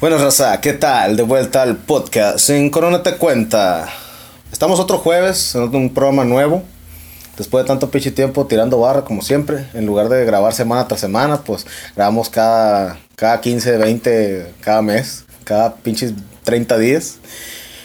Bueno, Raza, ¿qué tal? De vuelta al podcast en Corona Te Cuenta. Estamos otro jueves en un programa nuevo. Después de tanto pinche tiempo tirando barra, como siempre. En lugar de grabar semana tras semana, pues grabamos cada, cada 15, 20, cada mes. Cada pinches 30 días.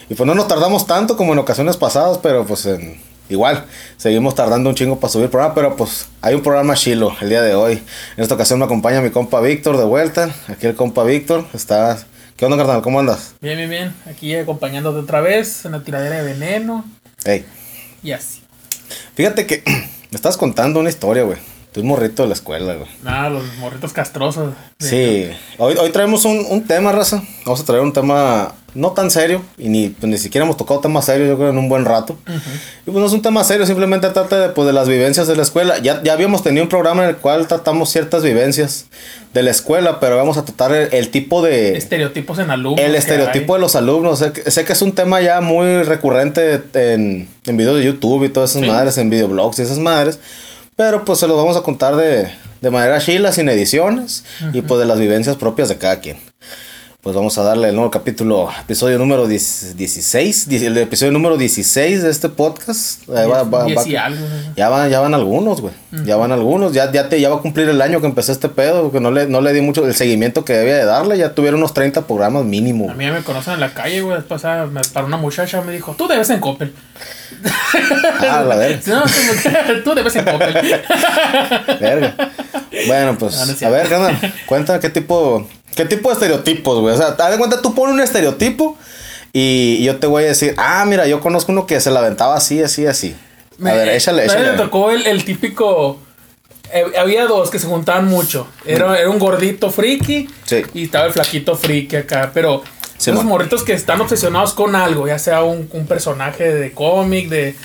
Y pues no nos tardamos tanto como en ocasiones pasadas, pero pues en, igual, seguimos tardando un chingo para subir el programa, pero pues hay un programa chilo el día de hoy. En esta ocasión me acompaña mi compa Víctor de vuelta. Aquí el compa Víctor está... ¿Qué onda, carnal? ¿Cómo andas? Bien, bien, bien. Aquí acompañándote otra vez en la tiradera de veneno. Hey, Y así. fíjate que me estás contando una historia, güey. Un morrito de la escuela, güey. Nada, los morritos castrosos. Sí, hoy, hoy traemos un, un tema, raza. Vamos a traer un tema no tan serio. Y ni, pues, ni siquiera hemos tocado temas serios, yo creo, en un buen rato. Y pues no es un tema serio, simplemente trata de, pues, de las vivencias de la escuela. Ya, ya habíamos tenido un programa en el cual tratamos ciertas vivencias de la escuela, pero vamos a tratar el, el tipo de... Estereotipos en alumnos. El estereotipo de los alumnos, sé que, sé que es un tema ya muy recurrente en, en videos de YouTube y todas esas Sí. madres, en videoblogs y esas madres, pero pues se los vamos a contar de, de manera chila, sin ediciones y pues de las vivencias propias de cada quien. Pues vamos a darle el nuevo capítulo, episodio número 10 16, die- el episodio número 16 de este podcast. Ahí va- ya van, ya van algunos, güey. Ya van algunos. Ya, ya, te, ya va a cumplir el año que empecé este pedo. Que no le, no le di mucho el seguimiento que debía de darle. Ya tuvieron unos 30 programas mínimo. A mí ya me conocen en la calle, güey. Después pasada, para una muchacha me dijo, tú debes en Coppel. Ah, la verga. No, tú- debes en Coppel. verga. Bueno, pues, No, no es a ver, carnal, cuenta qué tipo, qué tipo de estereotipos, güey. O sea, haz de cuenta, tú pones un estereotipo y, yo te voy a decir, ah, mira, yo conozco uno que se la aventaba así, así, así. A ver, échale, también échale. me tocó el, el típico. eh, había dos que se juntaban mucho. Era, era un gordito friki Sí. y estaba el flaquito friki acá. Pero Sí, man. morritos que están obsesionados con algo, ya sea un, un personaje de cómic, de,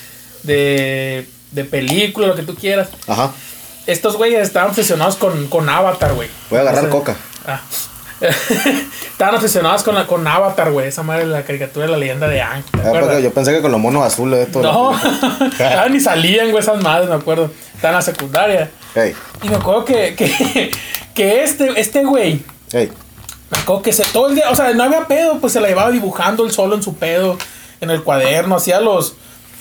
de, de película, lo que tú quieras. Ajá. Estos güeyes estaban obsesionados con, con Avatar, güey. Voy a agarrar coca. Ah. Estaban obsesionados con, la, con Avatar, güey. Esa madre de la caricatura de la leyenda de Aang. ¿te Ah, porque yo pensé que con los monos azules esto. No, ah, ni salían, güey, esas madres, me acuerdo. Estaban en la secundaria. Hey, Y me acuerdo que, que, que este, este güey, hey. me acuerdo que se todo el día, o sea, no había pedo, pues se la llevaba dibujando él solo en su pedo, en el cuaderno, hacía los,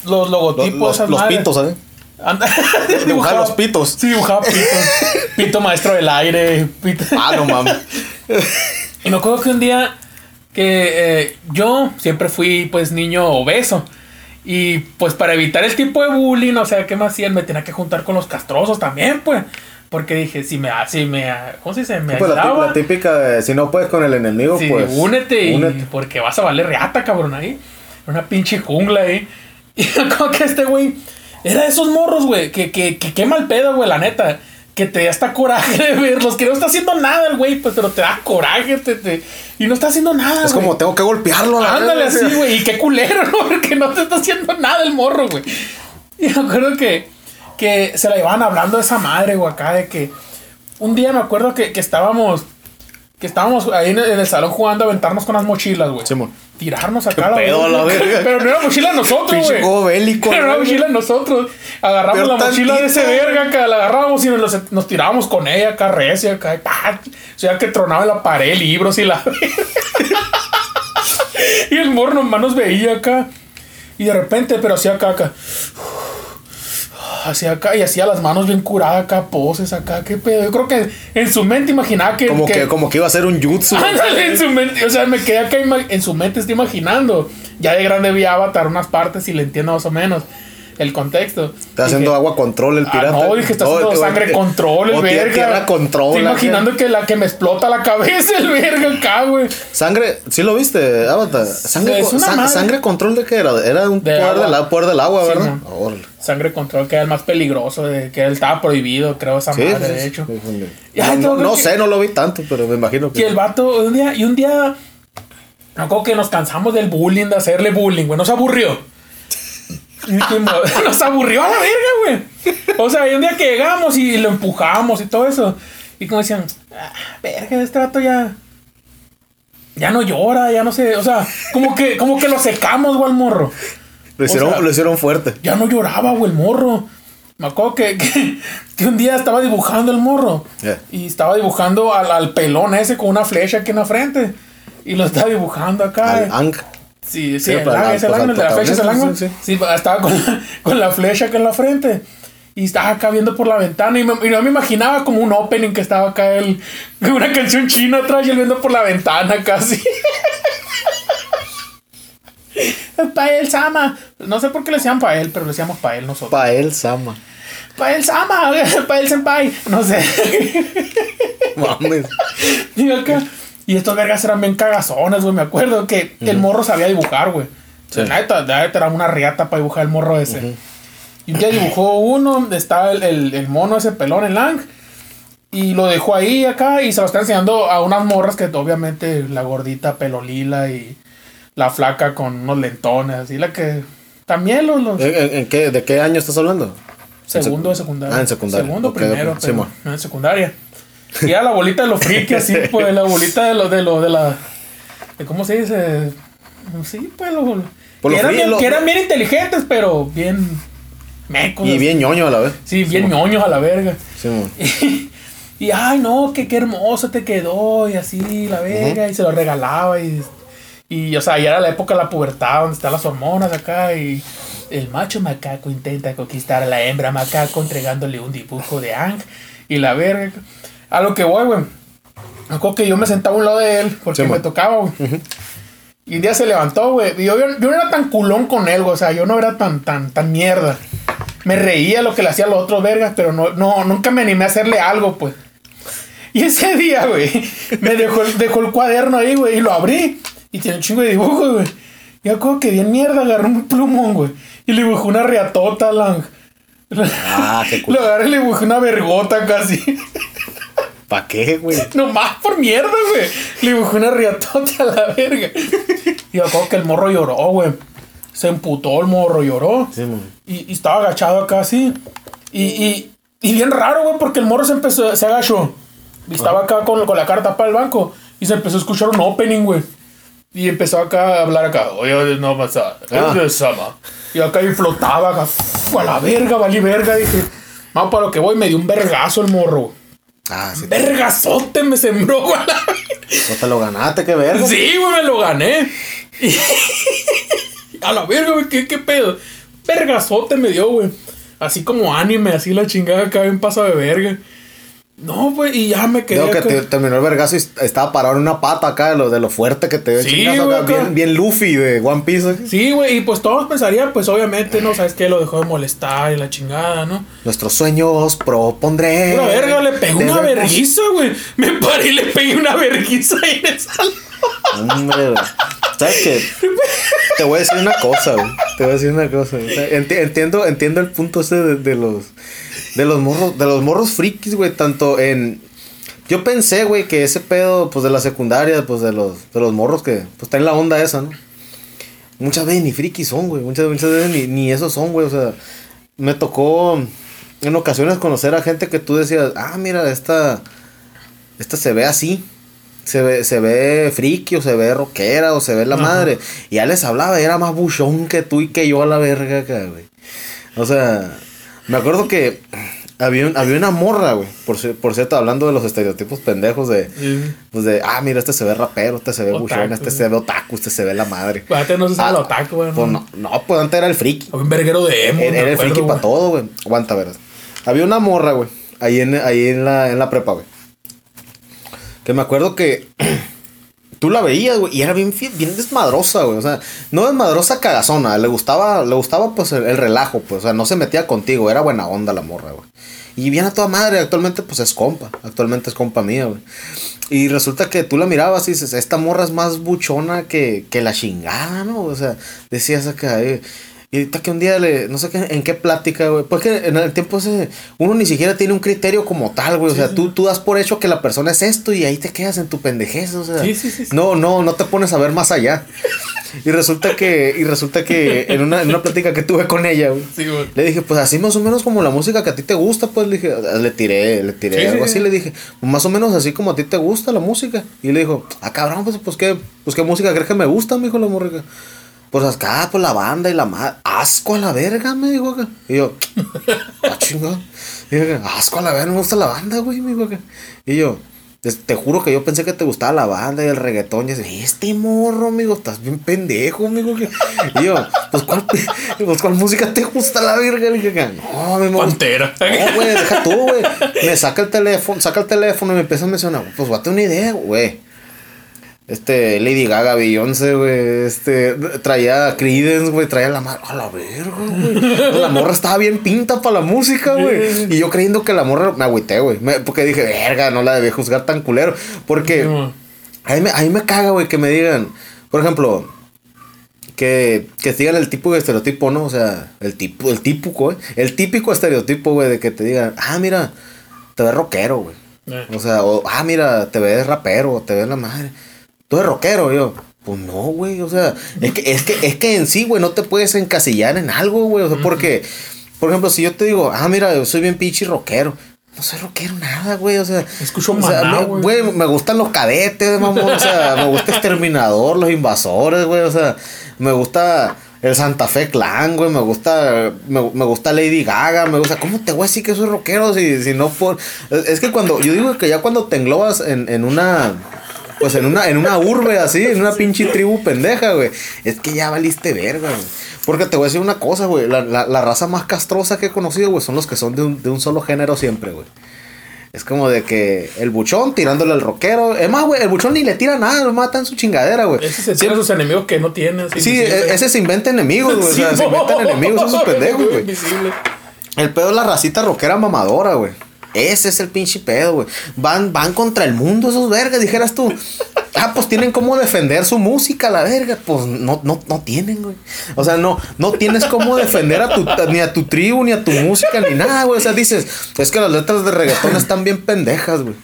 los Los, logotipos, los, esas los madres. pintos, ¿sabes? Anda- Dibujaba los pitos. Sí, dibujaba pitos. Pito maestro del aire. pito- Ah, no mames. Y me acuerdo que un día que eh, yo siempre fui pues niño obeso. Y pues para evitar el tipo de bullying, o sea, ¿qué me hacían? Me tenía que juntar con los castrosos también, pues. Porque dije, si me, si me, ¿cómo se dice? Me Pues la, típica de si no puedes con el enemigo, sí, pues. únete, y- únete. porque vas a valer reata, cabrón, ahí. Una pinche jungla ahí. Y me acuerdo que este güey era de esos morros, güey, que, que, que qué mal pedo, güey, la neta. Que te da hasta coraje de verlos, que no está haciendo nada el güey, pues, pero te da coraje, te, te- y no está haciendo nada, Es como tengo que golpearlo a la Ándale así, güey. Y qué culero, ¿no? Porque no te está haciendo nada el morro, güey. Y me acuerdo que, que se la llevaban hablando de esa madre, güey, acá de que. Un día me acuerdo que, que estábamos. Que estábamos ahí en el, en el salón jugando a aventarnos con las mochilas, güey. Simón. Tirarnos acá pedo a la verga? Pero no era mochila nosotros, güey. juego bélico, Pero no era mochila nosotros. Agarramos Pero la mochila de ese verga acá, la agarrábamos y nos, nos tirábamos con ella acá, recia acá. Y, ¡pah! O sea, que tronaba en la pared libros y la. y el morro nomás nos veía acá. Y de repente, pero hacía acá, acá. Hacía acá y hacía las manos bien curadas acá, poses acá, qué pedo. Yo creo que en su mente imaginaba que. Como que, como que iba a ser un jutsu. Ándale, en su mente, o sea, me quedé acá en su mente, estoy imaginando. Ya de grande vi Avatar unas partes y le entiendo más o menos el contexto. Está haciendo agua control el Ah, pirata. no, dije, está haciendo No, sangre control, el o verga. Tierra control. Estoy imaginando que la que me explota la cabeza, el verga acá, güey. Sangre, ¿sí lo viste, Avatar? Sangre, Es co- una san- madre. sangre control de qué era? Era un De poder, del, a- poder del agua, Sí, ¿verdad? Sangre control, que era el más peligroso, de, que él estaba prohibido, creo, esa Sí, madre, de hecho. No, no- no que- sé, no lo vi tanto, pero me imagino que. Y el vato, un día, y un día, me acuerdo que nos cansamos del bullying, de hacerle bullying, güey, nos aburrió. Nos aburrió a la verga, güey. O sea, y un día que llegamos y lo empujamos y todo eso. Y como decían, ah, verga, este vato ya. Ya no llora, ya no sé. O sea, como que, como que lo secamos, güey, al morro. lo, hicieron, o sea- lo hicieron fuerte. Ya no lloraba, güey, el morro. Me acuerdo que, que, que un día estaba dibujando el morro. Yeah. Y estaba dibujando al, al pelón ese con una flecha aquí en la frente. Y lo estaba dibujando acá. Al Ang. Sí, sí, Sí, el es el al el de la flecha es el Sí, sí, estaba con la, con la flecha acá en la frente. Y estaba acá viendo por la ventana y, me, y no me imaginaba como un opening que estaba acá él, una canción china atrás y él viendo por la ventana casi. Pael Sama. No sé por qué le decían Pael, pero le decíamos Pael nosotros. Pael Sama. Pael Sama, Pael Senpai. No sé. Mames. Y acá. Y estos vergas eran bien cagazones, güey. Me acuerdo que el morro sabía dibujar, güey. Sí. La neta, era una riata para dibujar el morro ese. Y un día dibujó uno, estaba el, el, el mono ese pelón, el Lang. Y lo dejó ahí acá y se lo está enseñando a unas morras que obviamente la gordita pelo lila y la flaca con unos lentones, así la que también los, los ¿En, qué, ¿De qué año estás hablando? segundo de secundaria. Ah, en secundaria. Segundo, primero, ok. Sí, pero en secundaria. Y era la bolita de los friki, así, pues, la bolita de lo, de lo, de la. De ¿Cómo se dice? Sí, pues, lo, Pues que, lo eran bien, que eran bien inteligentes, pero bien. Mecos. Y bien ñoño a la vez. Sí, bien ñoños a la verga. Sí, mo. Y, ay, no, que qué hermoso te quedó, y así, la verga, y se lo regalaba, y, y, o sea, ya era la época de la pubertad, donde están las hormonas acá, y el macho macaco intenta conquistar a la hembra macaco entregándole un dibujo de Ang, y la verga. A lo que voy, güey. Me acuerdo que yo me sentaba a un lado de él, porque Sí, me tocaba, güey. Y un día se levantó, güey. Y yo, yo, no era tan culón con él, güey. O sea, yo no era tan, tan, tan mierda. Me reía lo que le hacía a los otros vergas, pero no, no, nunca me animé a hacerle algo, pues. Y ese día, güey, me dejó, dejó el cuaderno ahí, güey, y lo abrí. Y tiene un chingo de dibujos, güey. Y como que bien mierda, agarré un plumón, güey. Y le dibujé una riatota, lang. Ah, qué Lo agarré y le dibujé una vergota casi. ¿Para qué, güey? Nomás por mierda, güey. Le dibujé una riatota a la verga. Y acuerdo que el morro lloró, güey. Se emputó el morro, lloró. Sí. Y, y estaba agachado acá así. Y, y, y bien raro, güey, porque el morro se empezó, se agachó. Y estaba acá con, con la carta para el banco. Y se empezó a escuchar un opening, güey. Y empezó acá a hablar acá. Oye, no pasa. Ah. Es de Sama. Y acá y flotaba acá. A la verga, valí verga. Dije, vamos para lo que voy. Me dio un vergazo el morro. Ah, sí. Vergazote me sembró, güey. No te lo ganaste, qué verga. Sí, güey, me lo gané. A la verga, güey, ¿qué, qué pedo. Vergazote me dio, güey. Así como anime, así la chingada acá bien pasa de verga. No, güey, y ya me quedé. Digo que te- terminó el vergazo y estaba parado en una pata acá de lo, de lo fuerte que te dio Sí, güey. Bien, bien Luffy de One Piece. ¿eh? Sí, güey, y pues todos pensarían, pues obviamente, ¿no? ¿Sabes qué? Lo dejó de molestar y la chingada, ¿no? Nuestros sueños propondré. Una verga, le pegó una verguiza, güey. Me paré y le pegué una ahí en el salón. Hombre, güey. ¿Sabes qué? Te voy a decir una cosa, güey. Te voy a decir una cosa. Enti- entiendo, entiendo el punto ese de, de los de los morros, de los morros frikis, güey, tanto en yo pensé, güey, que ese pedo pues de la secundaria, pues de los de los morros que pues está en la onda esa, ¿no? Muchas veces ni frikis son, güey. Muchas, muchas veces ni, ni esos son, güey. O sea, me tocó en ocasiones conocer a gente que tú decías, ah, mira, esta, esta se ve así. Se ve, se ve friki o se ve rockera o se ve la Ajá. madre. Y ya les hablaba, y era más buchón que tú y que yo a la verga güey. O sea, me acuerdo que había, un- había una morra, güey. Por, ci- por cierto, hablando de los estereotipos pendejos de, pues de, ah, mira, este se ve rapero, este se ve buchón, este se ve otaku, este se ve la madre. Pues antes no se sabe Ah, el otaku, güey. Pues no, no, pues antes era el friki. Había un verguero de emo. Era, era el friki para todo, güey. Aguanta, verás. Había una morra, güey. Ahí en, ahí en la, en la prepa, güey. Que me acuerdo que tú la veías, güey, y era bien, desmadrosa, güey. O sea, no desmadrosa cagazona. Le gustaba, le gustaba, pues, el, el relajo, pues. O sea, no se metía contigo. Era buena onda la morra, güey. Y bien a toda madre. Actualmente, pues, es compa. Actualmente es compa mía, güey. Y resulta que tú la mirabas y dices, esta morra es más buchona que, que la chingada, ¿no? O sea, decías acá, eh, y ahorita que un día le, no sé qué, en qué plática, güey. Pues que en el tiempo ese, uno ni siquiera tiene un criterio como tal, güey. O sea, sí. tú, tú das por hecho que la persona es esto y ahí te quedas en tu pendejez, o sea. Sí, sí, sí, sí. No, no, no te pones a ver más allá. Y resulta que, y resulta que en una, en una plática que tuve con ella, güey. Sí, güey. Le dije, pues así más o menos como la música que a ti te gusta, pues le dije, le tiré, le tiré Sí, algo sí, así, sí. le dije, más o menos así como a ti te gusta la música. Y le dijo, ah, cabrón, pues, pues qué, pues qué música crees que me gusta, me dijo la morrica. Pues acá, pues la banda y la madre. Asco a la verga, me dijo acá. Y yo, ah, chingado. Y dije, asco a la verga, me gusta la banda, güey, me dijo acá. Y yo, te juro que yo pensé que te gustaba la banda y el reggaetón. Y así, este morro, amigo, estás bien pendejo, amigo. Y yo, pues ¿cuál, pues, ¿cuál música te gusta la verga? Y dije, no, me Pantera. No, güey, deja tú, güey. Me saca el teléfono, saca el teléfono y me empieza a mencionar, pues tener una idea, güey. Este, Lady Gaga, Beyoncé, güey. Este, traía Creedence, güey. Traía la madre. A la verga, güey. La morra estaba bien pinta para la música, güey. Y yo creyendo que la morra. Me agüité, güey. Porque dije, verga, no la debí juzgar tan culero. Porque. a, mí me, a mí me caga, güey, que me digan. Por ejemplo. Que, que sigan el tipo de estereotipo, ¿no? O sea, el tipo, el típico, güey. El típico estereotipo, güey, de que te digan, ah, mira, te ves rockero, güey. Eh. O sea, o, ah, mira, te ves rapero, te ves la madre tú eres rockero, yo. Pues no, güey, o sea, es que, es que, es que en sí, güey, no te puedes encasillar en algo, güey, o sea, porque, por ejemplo, si yo te digo, ah, mira, yo soy bien pinche rockero, no soy rockero nada, güey, o sea. Escucho o güey. Me, gustan los cadetes, mamón, o sea, me gusta Exterminador, los invasores, güey, o sea, me gusta el Santa Fe Clan, güey, me gusta, me, gusta Lady Gaga, me gusta, ¿cómo te voy a decir que soy rockero si, si no por... Es que cuando, yo digo que ya cuando te englobas en, en una pues en una, en una urbe así, en una pinche tribu pendeja, güey. Es que ya valiste verga, güey. Porque te voy a decir una cosa, güey. La, la, raza más castrosa que he conocido, güey, son los que son de un, de un solo género siempre, güey. Es como de que el buchón tirándole al rockero. Es más, güey, el buchón ni le tira nada, lo mata en su chingadera, güey. Ese se tiene sus enemigos que no tiene. sí, e, ese se inventa enemigos, güey. o sea, se inventan enemigos esos pendejos, güey. El pedo es la racita rockera mamadora, güey. Ese es el pinche pedo, güey. Van, van contra el mundo esos vergas, dijeras tú. Ah, pues tienen cómo defender su música, la verga. Pues no, no, no tienen, güey. O sea, no, no tienes cómo defender a tu, ni a tu tribu, ni a tu música, ni nada, güey. O sea, dices, es que las letras de reggaetón están bien pendejas, güey.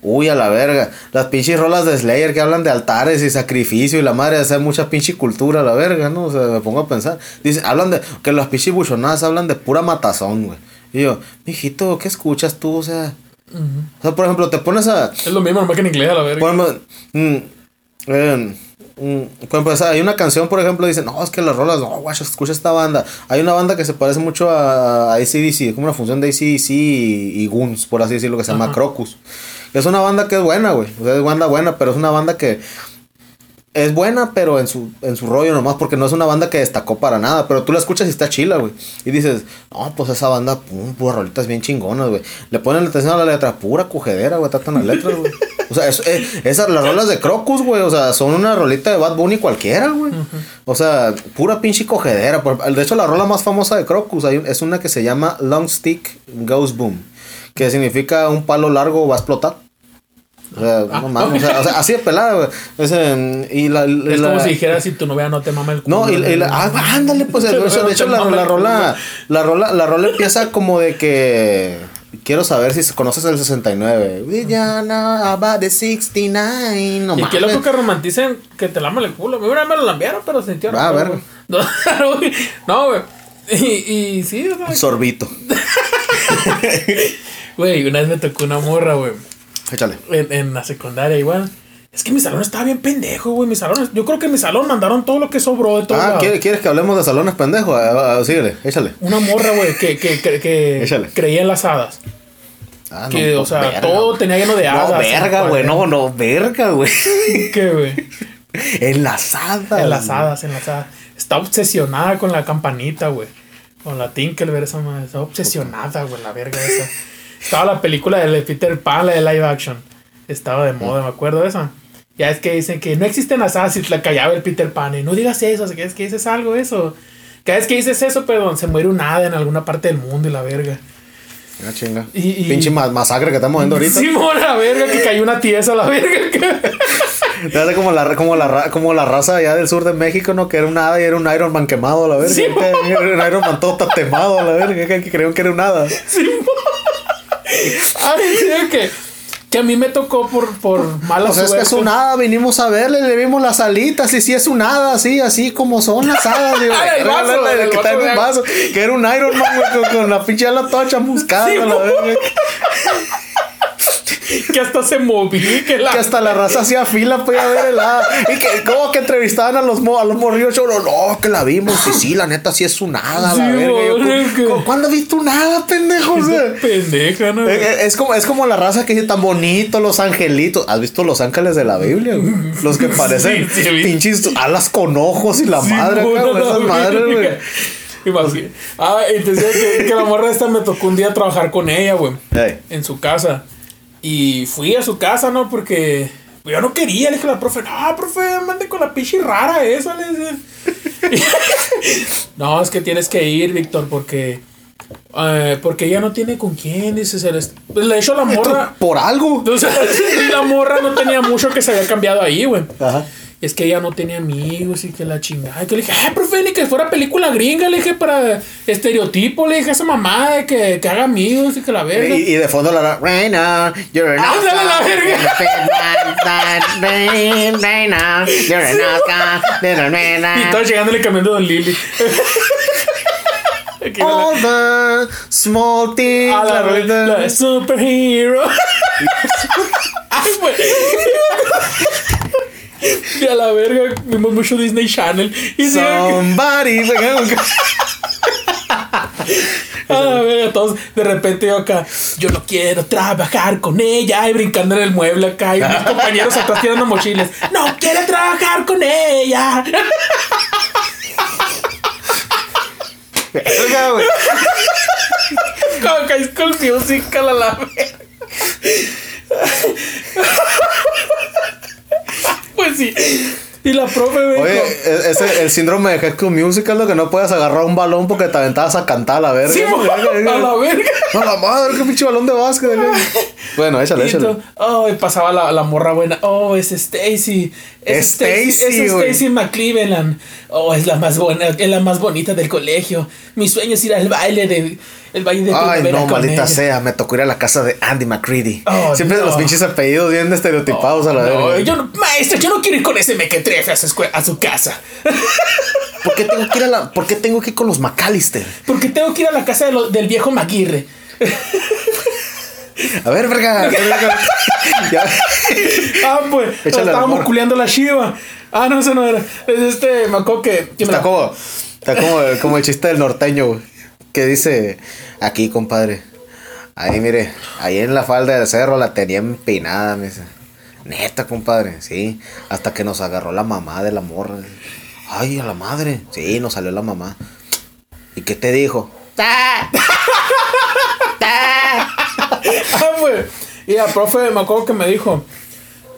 Uy, a la verga. Las pinches rolas de Slayer que hablan de altares y sacrificio y la madre hacer mucha pinche cultura, la verga, ¿no? O sea, me pongo a pensar. Dice, hablan de. Que las pinches buchonadas hablan de pura matazón, güey. Y yo, mijito, ¿qué escuchas tú? O sea, o sea, por ejemplo, te pones a. Es lo mismo, nomás que en inglés, a la verga. Por ejemplo, mm, eh, mm, hay una canción, por ejemplo, dice, no, es que las rolas, no, guacho, escucha esta banda. Hay una banda que se parece mucho a, a ACDC, como una función de ACDC y, y Guns, por así decirlo, que se llama Crocus. Es una banda que es buena, güey. O sea, es banda buena, pero es una banda que es buena, pero en su, en su rollo nomás, porque no es una banda que destacó para nada. Pero tú la escuchas y está chila, güey. Y dices, no, pues esa banda, pum, puras rolitas bien chingonas, güey. Le ponen atención a la letra, pura cogedera, güey, tratan las letras, güey. O sea, eh, esas, las rolas de Crocus, güey, o sea, son una rolita de Bad Bunny cualquiera, güey. O sea, pura pinche cogedera. De hecho, la rola más famosa de Crocus es una que se llama Long Stick Goes Boom, que significa un palo largo va a explotar. O sea, no ah, mames, o, sea, así de pelada, güey. Es, y la, es como si dijeras si tu novia no te mama el culo. No, y, la, ah, ándale, pues, de hecho, la, la rola, la rola, la rola empieza como de que quiero saber si conoces el 69. We ya know about the 69. No y qué loco que romanticen que te lama el culo. Vez me lo lambiaron, pero sintió. Ah, a ver. No, güey. Y, y sí, o Sorbito. Güey, una vez me tocó una morra, güey. Échale. En, en la secundaria igual. Es que mi salón estaba bien pendejo, güey. Mi salón, yo creo que en mi salón mandaron todo lo que sobró de todo. Ah, ¿quieres, que hablemos de salones pendejos? Ah, ah, síguele, échale. Una morra, güey, que, que, que, creía en las hadas. Ah, que, o sea, todo tenía lleno de hadas. No, verga, güey. No, no, verga, güey. ¿Qué, güey? Enlazadas. Enlazadas, enlazadas. Está obsesionada con la campanita, güey. Con la Tinkerbell, esa madre. Está obsesionada, güey, la verga esa. Estaba la película de Peter Pan, la de live action. Estaba de moda, me acuerdo de eso. Ya es que dicen que no existen asadas si la callaba el Peter Pan. Y no digas eso, es que dices algo eso. Cada vez que dices eso, perdón, se muere un hada en alguna parte del mundo y la verga. Una chinga. Y, Pinche masacre que estamos viendo ahorita. Sí, la verga, que cayó una tiesa la verga. como la, como, la, como la raza allá del sur de México, ¿no? Que era un hada y era un Iron Man quemado la verga. Sí, un Iron Man todo tatemado a la verga. Que creyeron que era un hada. Sí, Ay, que, que a mí me tocó por, por mala pues es que es un hada, vinimos a verle, le vimos las alitas, y si es un hada, así, así como son las hadas. Digo, el vaso, en el vaso, que era un Iron Man, con, la pinche ala toda chamuscada, la que hasta se movía, que la... Que hasta la raza hacía fila para ir a ver el hada. Y que como que entrevistaban a los, mo- a los morrillos. Yo, no, que la vimos. Y sí, la neta sí es un hada, Sí, la verga. Y yo, "¿Cu- ¿Cuándo has visto un hada, pendejo? O sea, pendeja, ¿no? Es como, es como la raza que dice tan bonito, los angelitos. ¿Has visto los ángeles de la Biblia? güey? Los que parecen Sí, sí, vi. pinches alas con ojos y la madre, güey, la esas madres, güey. Imagínate. Ah, entonces que, que la morra esta me tocó un día trabajar con ella, güey. Ey. En su casa. Y fui a su casa, ¿no? Porque yo no quería. Le dije a la profe, no, profe, mande con la pichi rara esa. Le no, es que tienes que ir, Víctor, porque... eh, porque ella no tiene con quién, dice. Se les... pues, Le hecho la morra... Por algo. O sea, la morra no tenía mucho que se había cambiado ahí, güey. Ajá. Es que ella no tenía amigos y que la chingada. Y que le dije, ah, profe, ni que fuera película gringa. Le dije, para estereotipo. Le dije a esa mamá de que, que haga amigos y que la verga. Y, y de fondo la Reina, you're an Ándale, la verga. Reina, you're an Oscar, Y estaba llegándole cambiando Don Lili. La- All the small things. la, la la de superhero. Ay, güey. Y a la verga, vimos mucho Disney Channel. Y Somebody. a la verga, todos de repente yo acá, yo no quiero trabajar con ella. Y brincando en el mueble acá. Y mis compañeros atrás tirando mochiles. No quiero trabajar con ella. Verga, güey. Como que School Musical a la verga. Pues sí. Y la profe me Oye, dijo. e- el síndrome de High School Musical es lo que no puedes agarrar un balón porque te aventabas a cantar a la verga. Sí, a la verga. A la madre, qué pinche balón de básquet. Bueno, échale, échale. oh, y pasaba la, la morra buena. Oh, es Stacy. Es Stacy, Es. Stacy McCleveland. Oh, es la más buena, es la más bonita del colegio. Mi sueño es ir al baile de el baile de Ay, no, maldita ella. sea, me tocó ir a la casa de Andy McCready. Oh, Siempre no. los pinches apellidos bien estereotipados a la No, verga. yo no, maestra, yo no quiero ir con ese mequetrefe a su, escue- a su casa. ¿Por qué tengo que ir a la, por qué tengo que ir con los McAllister? Porque tengo que ir a la casa de lo- del viejo Maguire. A ver, verga. verga. Ya. Ah, pues, Échale estábamos culeando la Shiva. Ah, no, eso no era. Es este, me acuerdo que. que me Está la- como, está como el chiste del norteño, güey, que dice, aquí, compadre, ahí, mire, ahí en la falda del cerro la tenía empinada, me dice. Neta, compadre, sí, hasta que nos agarró la mamá de la morra. Ay, a la madre, sí, nos salió la mamá. ¿Y qué te dijo? Ah, pues. Y la profe, me acuerdo que me dijo.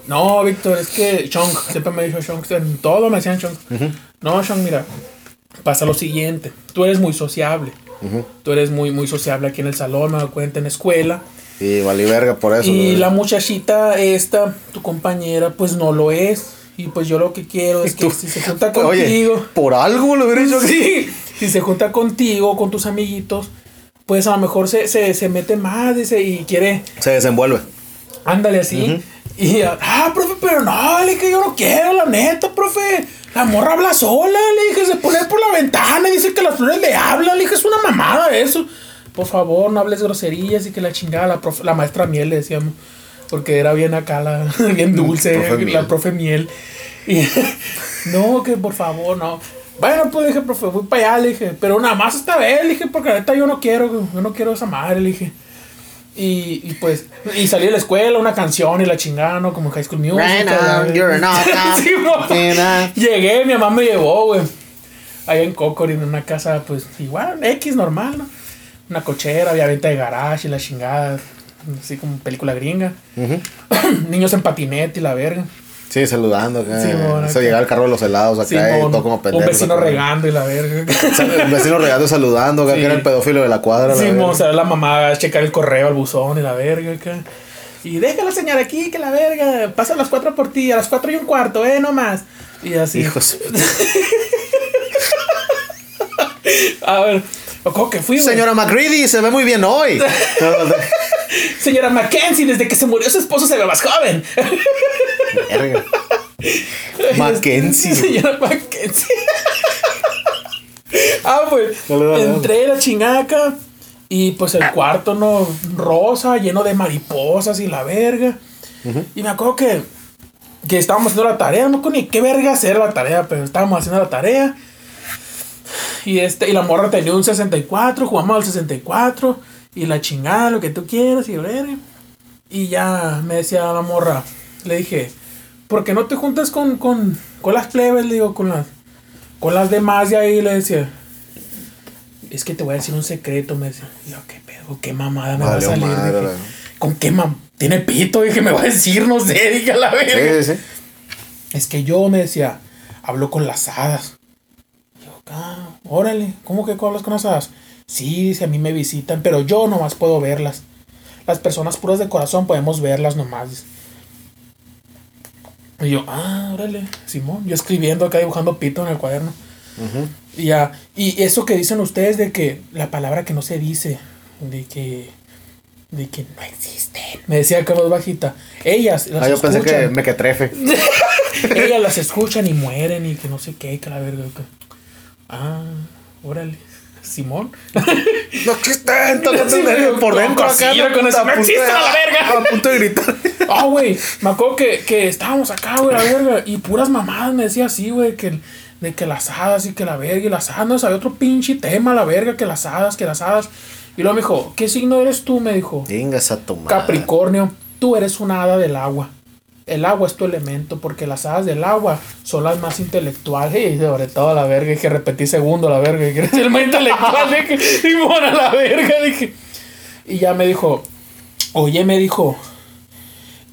No, Víctor, es que Chong, siempre me dijo Chong, en todo me decían Chong. No, Chong, mira, pasa lo siguiente. Tú eres muy sociable. Tú eres muy, muy sociable aquí en el salón, me doy cuenta en la escuela. Y valí verga por eso. Y la muchachita esta, tu compañera, pues no lo es. Y pues yo lo que quiero es que Tú- si se junta Oye, contigo. por algo lo hubiera dicho que... Sí, si se junta contigo, con tus amiguitos, pues a lo mejor se, se, se mete más dice, y quiere, Se desenvuelve. ándale así. Y, ah, profe, pero no, le dije, yo no quiero, la neta, profe. La morra habla sola, le dije, se pone por la ventana y dice que las flores le hablan, le dije, es una mamada eso. Por favor, no hables groserías y que la chingada, la, profe- la maestra miel le decíamos. Porque era bien acá, la, bien dulce, Profe la profe miel. Y no, que por favor, no. Bueno, pues dije, profe, voy para allá, le dije. Pero nada más esta vez, le dije, porque neta yo no quiero, yo no quiero esa madre, le dije. Y, y pues, y salí de la escuela, una canción y la chingada, ¿no? Como High School Musical. Right you're. Sí. Yeah. Llegué, mi mamá me llevó, güey. Allá en Cocorin, en una casa, pues, igual, X normal, ¿no? Una cochera, había venta de garage y la chingada. Así como película gringa. Niños en patinete y la verga. Sí, saludando acá. Sí, bueno, Se acá. llega el carro de los helados acá y todo como pendejo. un vecino acá. regando y la verga. Un vecino regando saludando, acá, Sí. que era el pedófilo de la cuadra. la Sí, verga. o sea, la mamá a checar el correo al buzón y la verga acá. Y déjala señal aquí, que la verga. Pasa a las cuatro por ti, a las cuatro y un cuarto, eh, no más. Y así. Hijos. A ver, ¿cómo que fui, güey? Señora McGreedy, se ve muy bien hoy. Señora Mackenzie, desde que se murió su esposo se ve más joven. Verga. Mackenzie. Señora Mackenzie. ah, pues. Dale, dale, dale. entré a la chingaca. Y pues el cuarto, ¿no? Rosa, lleno de mariposas y la verga. Y me acuerdo que, que estábamos haciendo la tarea, no con ni qué verga hacer la tarea, pero estábamos haciendo la tarea. Y, este, y la morra tenía un 64, jugamos al 64. Y la chingada, lo que tú quieras, y verga. Y ya me decía la morra, le dije, ¿por qué no te juntas con, con, con las plebes? Le digo, con las, con las demás de ahí, le decía. Es que te voy a decir un secreto, me decía. Y yo, ¿qué pedo? ¿Qué mamada me va a salir? madre, Dije, la- ¿Con qué mam? Tiene pito, dije, me va a decir, no sé, dije a la verga. Sí, sí, sí. Es que yo me decía, hablo con las hadas. Y Yo, ah, órale, ¿cómo que hablas con las hadas? Sí, dice, a mí me visitan, pero yo nomás puedo verlas. Las personas puras de corazón podemos verlas nomás. Y yo, ah, órale, Simón, yo escribiendo acá dibujando pito en el cuaderno. Y ya, y eso que dicen ustedes de que la palabra que no se dice, de que, de que no existen. Me decía Carlos Bajita, ellas las Ah, yo pensé que escuchan. me que trefe. Ellas las escuchan y mueren y que no sé qué, que la verga. que- Ah, órale. Simón. No existen, Sí, por dentro acá. con eso, a no la verga. A punto de gritar. Ah, güey, me acuerdo que, que estábamos acá, güey, la verga. Y puras mamadas me decía así, güey, que, de que las hadas y que la verga y las hadas. No sabía otro pinche tema, la verga, que las hadas, que las hadas. Y luego me dijo, ¿qué signo eres tú? Me dijo, Vengas a tomar. Capricornio, tú eres una hada del agua. El agua es tu elemento, porque las hadas del agua son las más intelectuales. Y sobre todo la verga, que repetí segundo la verga, que eres el más intelectual. dije, y mora la verga, dije. Y ya me dijo, oye, me dijo,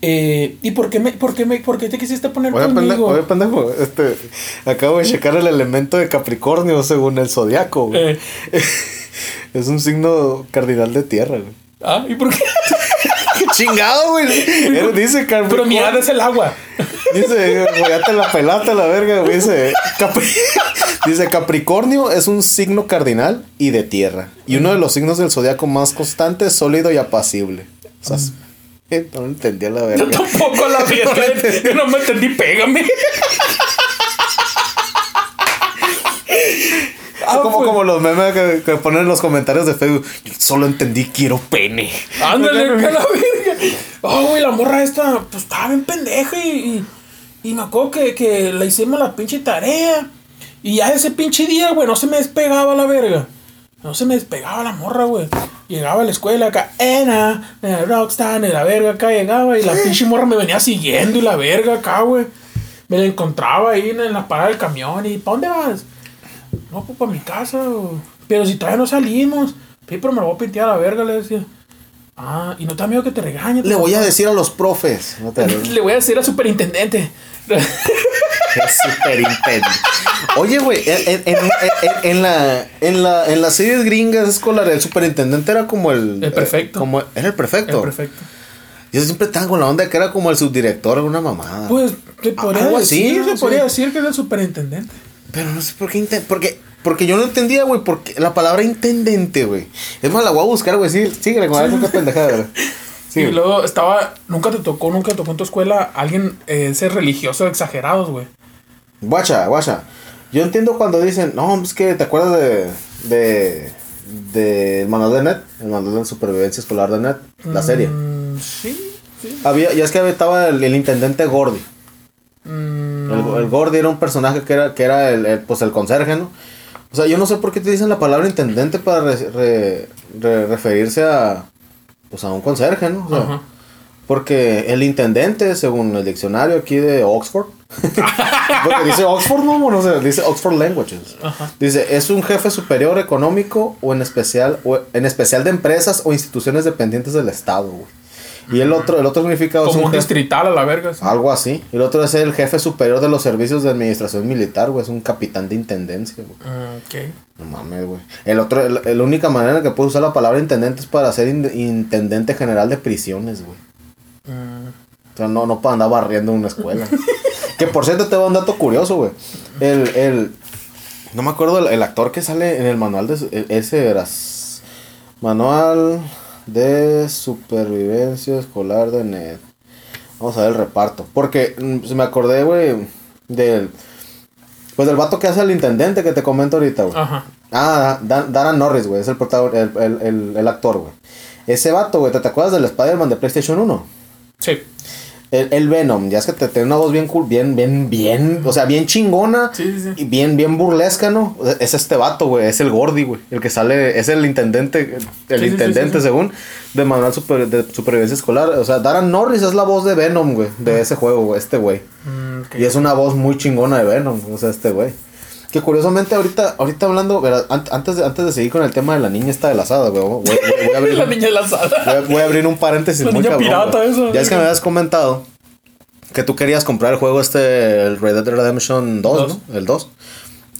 eh, ¿y por qué, me, por, qué me, por qué te quisiste poner Oye, conmigo? oye, pendejo, este, acabo de checar el elemento de Capricornio según el zodiaco, güey. Eh, Es un signo cardinal de tierra, güey. ah, ¿y por qué? ¡Qué chingado, güey! Él Dice Capricornio. Pero mi hada es el agua. Dice, güey, ya te la pelaste la verga, güey. Dice, Capri- dice, Capricornio es un signo cardinal y de tierra. Y uno de los signos del zodiaco más constante, sólido y apacible. O sea, no lo entendía la verga. Tampoco la verga. Yo no me entendí, pégame. Ah, como, pues. como los memes que, que ponen en los comentarios de Facebook. Yo solo entendí quiero pene. Ándale, que la verga. Oh, güey, la morra esta, pues estaba bien pendeja y, y, y me acuerdo que, que le hicimos la pinche tarea. Y ya ese pinche día, güey, no se me despegaba la verga. No se me despegaba la morra, güey. Llegaba a la escuela acá, Ena, eh, Rockstar, y la verga acá llegaba y la pinche morra me venía siguiendo y la verga acá, güey. Me la encontraba ahí en la parada del camión y ¿para dónde vas? No, pues para mi casa. o- Pero si todavía no salimos. Sí, pero me lo voy a pintear a la verga, le decía. Ah, y no te da miedo que te regañe. Le voy a decir a los profes. No te Le voy a decir al superintendente. Impedente. Oye, güey, en, en- en- en- en la, en, la, en las series gringas escolares, el superintendente era como el. El prefecto. eh, como, era el prefecto. El perfecto. Yo siempre estaba con la onda de que era como el subdirector, alguna mamada. Pues se podría así, decir, se podría decir que es el superintendente. Pero no sé por qué. Porque, porque yo no entendía, güey, porque la palabra intendente, güey. Es más, la voy a buscar, güey. Sí, síguele con que pendejada, güey. Sí, y luego estaba, nunca te tocó, nunca te tocó en tu escuela alguien eh, ser religioso exagerados, güey. Guacha, guacha. Yo entiendo cuando dicen, no, es que te acuerdas de. de. del manual de net, el manual de supervivencia escolar de net, la serie. Mm, sí, sí. Había, ya es que estaba el, el intendente Gordy. El, el Gordy era un personaje que era, que era el, el, pues el conserje, ¿no? O sea, yo no sé por qué te dicen la palabra intendente para re- re- re- referirse a. Pues a un conserje, ¿no? O sea. Porque el intendente, según el diccionario aquí de Oxford, porque dice Oxford, no, no sé, dice Oxford Languages. Ajá. Dice, es un jefe superior económico o en especial, o en especial de empresas o instituciones dependientes del Estado, güey. Y el otro, el otro significado es Como un jefe- distrital a la verga. sí. algo así. Y el otro es el jefe superior de los servicios de administración militar, güey. Es un capitán de intendencia, güey. Ah, ok. No mames, güey. El otro, el- la única manera en que puedes usar la palabra intendente es para ser in- intendente general de prisiones, güey. Mm, O sea, no, no para andar barriendo una escuela. que por cierto, te va un dato curioso, güey. El, el. No me acuerdo el, el actor que sale en el manual de. Ese era. Manual de supervivencia escolar de NET. Vamos a ver el reparto. Porque mm, se me acordé, güey, del. Pues del vato que hace el intendente que te comento ahorita, güey. Ajá. Ah, Dan, Darren Norris, güey, es el, el, el, el actor, güey. Ese vato, güey, ¿te, te acuerdas del Spider-Man de PlayStation 1? Sí. El, el Venom, ya es que te tiene una voz bien cool, bien, bien, bien, o sea, bien chingona. Sí, sí, sí. Y bien, bien burlesca, ¿no? Es este vato, güey, es el Gordy, güey. El que sale, es el intendente, el intendente, según, de manual super, de supervivencia escolar. O sea, Darren Norris es la voz de Venom, güey, de ese juego, güey, este güey. Mm. Y es una voz muy chingona de Venom, o sea, este güey. Que curiosamente ahorita, ahorita hablando, antes, de, antes de seguir con el tema de la niña esta de la asada, güey, voy, a abrir, la un- niña lanzada. voy a- voy a abrir un paréntesis La muy niña cabrón, pirata, eso. Ya es que me habías comentado que tú querías comprar el juego este, el Red Dead Redemption 2, Dos. ¿no? El 2.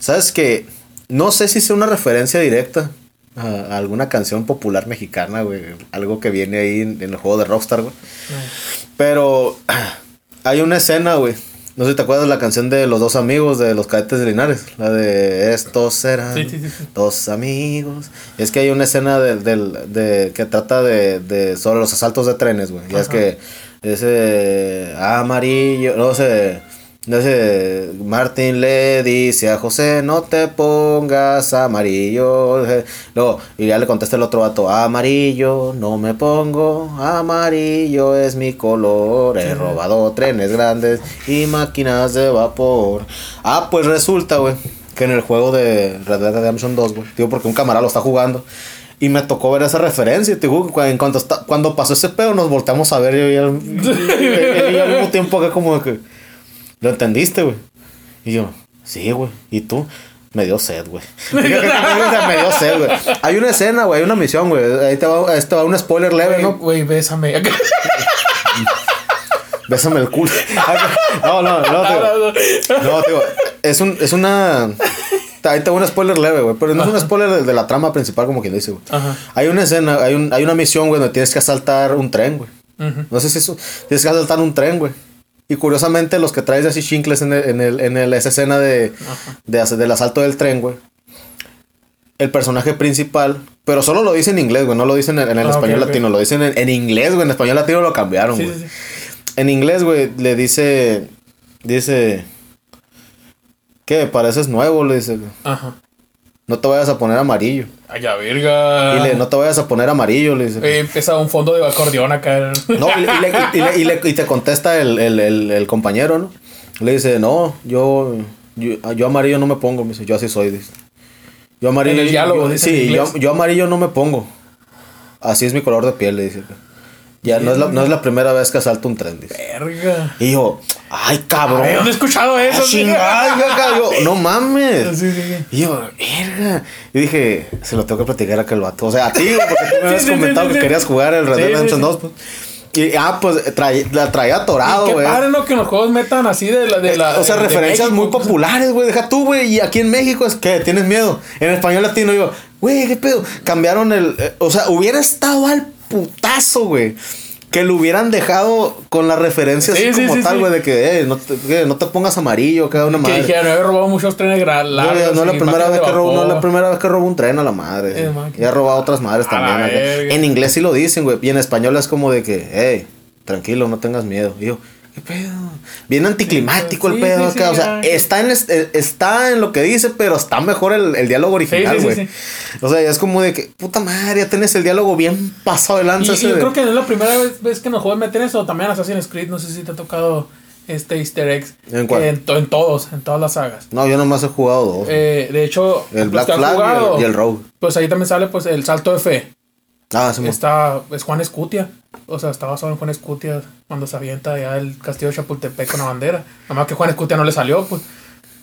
¿Sabes que No sé si sea una referencia directa a, a alguna canción popular mexicana, güey. Algo que viene ahí en, en el juego de Rockstar, güey. Pero hay una escena, güey. No sé si te acuerdas de la canción de los dos amigos de los cadetes de Linares. La de estos serán Sí, sí, sí, dos amigos. Es que hay una escena del, del- de, que trata de, de sobre los asaltos de trenes, güey. Y es que ese amarillo, no sé, sé, Martín le dice a José, no te pongas amarillo. Luego, y ya le contesta el otro vato, amarillo, no me pongo, amarillo es mi color, he robado trenes grandes y máquinas de vapor. Ah, pues resulta, güey, que en el juego de Red Dead Redemption 2, güey, digo, porque un camarada lo está jugando. Y me tocó ver esa referencia. Te digo, en cuanto, está, cuando pasó ese pedo, nos volteamos a ver. Y y- y- y al mismo tiempo acá como que... ¿Lo entendiste, güey? Y yo, sí, güey. ¿Y tú? Me dio sed, güey. Me dio sed, güey. Hay una escena, güey. Hay una misión, güey. Ahí te va, este va un spoiler leve, Güey, ¿no? Güey, bésame. Bésame el culo. No, no, no, tío. No, tío. Es, un, es una... Ahí te va un spoiler leve, güey. Pero no es un spoiler de, de la trama principal, como quien dice, güey. Ajá. Hay una escena, hay, un, hay una misión, güey, donde tienes que asaltar un tren, güey. No sé si eso. Tienes que asaltar un tren, güey. Y curiosamente, los que traes así chincles en, el, en, el, en el- esa escena de, de del asalto del tren, güey. El personaje principal, pero solo lo dice en inglés, güey, no lo dicen en, el Ah, español latino, lo dicen en, inglés, güey, en español latino lo cambiaron, Sí, güey. sí, sí. En inglés, güey, le dice, dice, ¿qué? Pareces nuevo, le dice, Ajá. No te vayas a poner amarillo. Ay, ya, verga. Dile, no te vayas a poner amarillo, le dice. Eh, empieza un fondo de acordeón acá. No, y, y le- y le- y le- y te contesta el, el- el- el compañero, ¿no? Le dice, no, yo, yo, yo amarillo no me pongo, me dice, yo así soy, dice. Yo amarillo. En el diálogo, yo- dice en sí, yo, yo amarillo no me pongo. Así es mi color de piel, le dice. Ya no es, la, no es la primera vez que asalto un tren, dice. Verga. Y yo, ay, cabrón. Ay, ¿Dónde he escuchado eso? Ah, chingada, yo acá, yo, no mames. Sí, sí, sí. Y yo, verga. Y dije, se lo tengo que platicar a aquel vato. O sea, a ti, güey, porque tú me habías comentado que querías jugar el Red Dead Redemption sí. 2. Pues. Y, ah, pues traí- la traía atorado, Qué güey. padre, ¿no? Que los juegos metan así de la... De la o sea, de referencias México, muy pues. populares, güey. Deja tú, güey. Y aquí en México es que tienes miedo. En español latino, yo, güey, ¿qué pedo? Cambiaron el. eh, o sea, hubiera estado al putazo, güey. Que lo hubieran dejado con la referencia Sí, así sí, como sí, tal, güey, de que, eh, no te, que no te pongas amarillo, cada una Que madre. dijeron, he robado muchos trenes No, largos. no es la primera vez que robo, no es la primera vez que robo un tren a la madre. Eh, y he robado otras madres A también. acá. En inglés sí lo dicen, güey. Y en español es como de que, hey, tranquilo, no tengas miedo. Y yo, ¿qué pedo? Bien anticlimático el pedo sí, acá. sí, o sea, está en, eh, está en lo que dice, pero está mejor el, el diálogo original, güey. O sea, ya es como de que, puta madre, ya tienes el diálogo bien pasado de lanza. y ese yo de- creo que no es la primera vez, vez que en los juegos meten eso. También en Assassin's Creed, no sé si te ha tocado este easter eggs. ¿En cuál? En, to- en todos, en todas las sagas. No, yo nomás he jugado dos. Eh, de hecho, el los Black Flag y el- y el Rogue. Pues ahí también sale pues el salto de fe. Ah, sí, Está, es Juan Escutia. O sea, está basado en Juan Escutia cuando se avienta ya el castillo de Chapultepec con la bandera. Nada más que Juan Escutia no le salió, pues.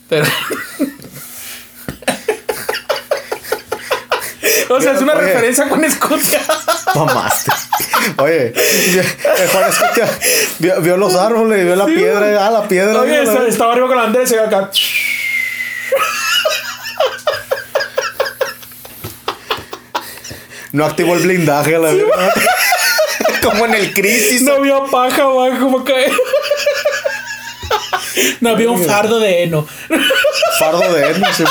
Pero. o sea, es una Oye. referencia a Juan Escutia. Mamaste. Oye, el Juan Escutia vio, vio los árboles, vio la Sí, piedra, ah, la piedra. Oye, vio estaba arriba con la bandera y se ve acá. No activó el blindaje a la verga. Como en el crisis. No había paja abajo, como cae. No había un fardo de heno. Fardo de Edna, sí.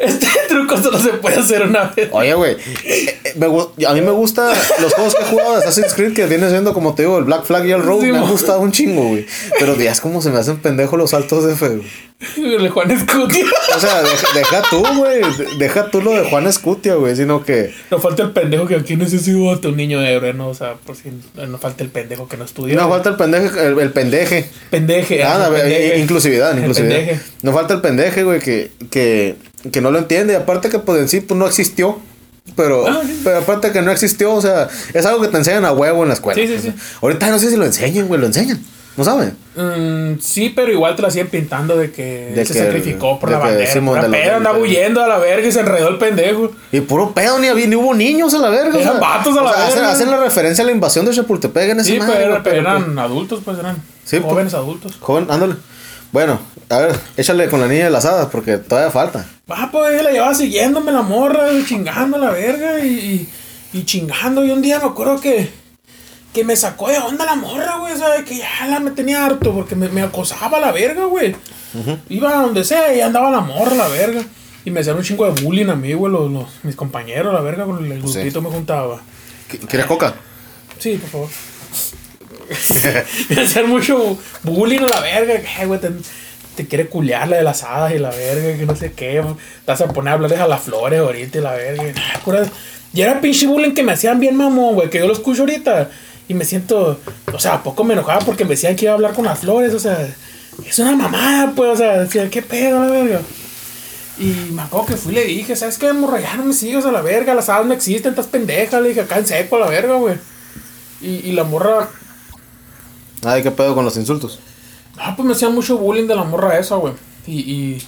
Este truco solo se puede hacer una vez. Oye, güey. eh, eh, a mí me gusta los juegos que he jugado de Assassin's Creed que viene siendo como te digo el Black Flag y el Rogue Sí, me han gustado un chingo, güey. Pero ya es como se me hacen pendejos los saltos de fe. güey. El Juan Escutia. O sea, deja, deja tú, güey. de- Deja tú lo de Juan Escutia, güey. Sino que. No falta el pendejo que aquí necesito un niño de héroe, ¿no? O sea, por si no falta el pendejo que no estudia. No falta el pendeje, el, el pendeje. Pendeje. Ah, el a ver, pendeje. inclusividad, inclusividad. pendeje. No falta el pendeje, güey, que, que, que no lo entiende. Y aparte que pues en sí pues, no existió. Pero, Ah, sí. pero aparte que no existió, o sea, es algo que te enseñan a huevo en la escuela. Sí, sí, O sea, sí. Ahorita no sé si lo enseñan, güey, lo enseñan. ¿No saben? Mm, sí, pero igual te la siguen pintando de que De se que- sacrificó por de la bandera. Simón la pedo, andaba huyendo a la verga y se enredó el pendejo. Y puro pedo, ni, había, ni hubo niños a la verga. o Eran sea, vatos a la o sea, hacen, verga. hacen la referencia a la invasión de Chapultepec en ese Sí, madre, pero, güey, pero pero, eran adultos, pues eran Sí, pues. jóvenes adultos. Joven, ándale. Bueno, a ver, échale con la niña de las hadas porque todavía falta. Ah, pues la llevaba siguiéndome la morra, chingando a la verga y, y, chingando. Y un día me acuerdo que, que me sacó de onda la morra, güey. O sea, que ya la me tenía harto porque me, me acosaba la verga, güey. Iba a donde sea y andaba la morra, la verga. Y me hacían un chingo de bullying a mí, güey, los, los- mis compañeros, la verga, con el grupito me juntaba. ¿Qui- ¿Quieres coca? Sí, por favor. me hacían mucho bullying a la verga. Que, güey, te quiere culear la de las hadas y la verga, que no sé qué. Vas a poner a hablarles a las flores ahorita y la verga. y, era pinche bullying que me hacían bien mamón, güey, que yo lo escucho ahorita. Y me siento, o sea, ¿a poco me enojaba porque me decían que iba a hablar con las flores? O sea, es una mamada, pues, o sea, decía, ¿qué pedo, la verga? Y me acuerdo que fui y le dije, ¿sabes qué, morra? Ya no me sigas a la verga, las hadas no existen, estás pendeja. Le dije, acá en seco la verga, güey. Y, y la morra, Ay, qué pedo con los insultos. Ah, pues me hacía mucho bullying de la morra esa, güey. Y, y,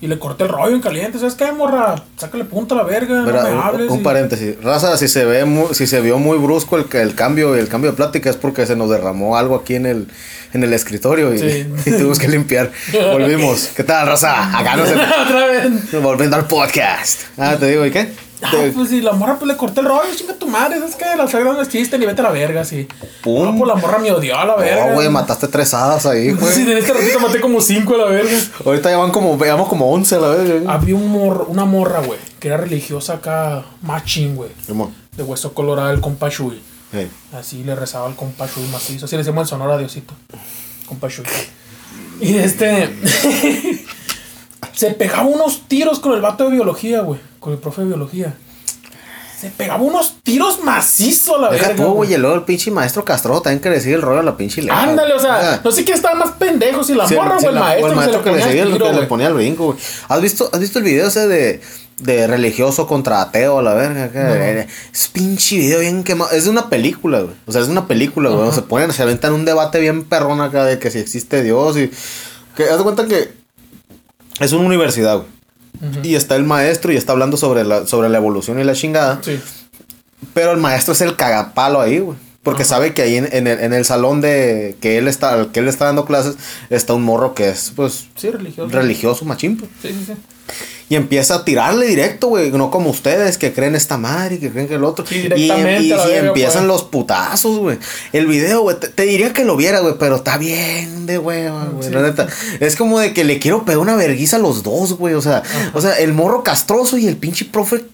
y le corté el rollo en caliente, ¿sabes qué, morra? Sácale punta a la verga, Mira, no me un- hables. un, y- paréntesis. Raza, si se ve muy, si se vio muy brusco el, el cambio el cambio de plática es porque se nos derramó algo aquí en el, en el escritorio y, Sí. y tuvimos que limpiar. Volvimos. ¿Qué tal, Raza? Acá nos Otra vez. volviendo al podcast. Ah, te digo, ¿y qué? Ah, pues sí, la morra pues le corté el rollo, chinga tu madre, ¿sabes qué? Las sagradas no existen y vete a la verga, sí. Pum. Ah, pues la morra me odió a la verga. Oh, güey, mataste tres hadas ahí, güey. Sí, en este ratito maté como cinco a la verga. Ahorita ya van como, llevamos como 11 a la vez. Había un mor- una morra, güey, que era religiosa acá, machín, güey. De hueso colorado, el compa Shui. Hey. Así le rezaba al compa Shui macizo. Así le decimos en Sonora, Diosito. Compa Shui. Y este. se pegaba unos tiros con el vato de biología, güey. Con el profe de biología. Se pegaba unos tiros macizos a la Deja verga. tú, güey, y luego el pinche maestro Castro también que le sigue el rollo a la pinche letra. Ándale, o sea, Ah. no sé quién estaba más pendejo, si la morra sí, o el la- maestro, o el maestro que, se le ponía seguía, el el tiro, que le ponía el brinco, güey. ¿Has visto, ¿Has visto el video ese de, de religioso contra ateo la verga? Que- Es pinche video bien quemado. Es de una película, güey. O sea, es de una película, güey. Se ponen, se aventan un debate bien perrón acá de que si existe Dios y. Que haz de cuenta que es una universidad, güey. Y está el maestro y está hablando sobre la, sobre la evolución y la chingada. Sí. Pero el maestro es el cagapalo ahí, güey. Porque sabe que ahí en, en el, en el salón de que él está, al que él está dando clases, está un morro que es, pues, Sí, religioso. religioso, machín. pues. Sí, sí, sí. Y empieza a tirarle directo, güey. No como ustedes que creen esta madre y que creen que el otro. Sí, y directamente y- empiezan güey. los putazos, güey. El video, güey, te, te diría que lo viera, güey, pero está bien de hueva, güey. La neta. Es como de que le quiero pegar una verguiza a los dos, güey. O sea, o sea, el morro castroso y el pinche profe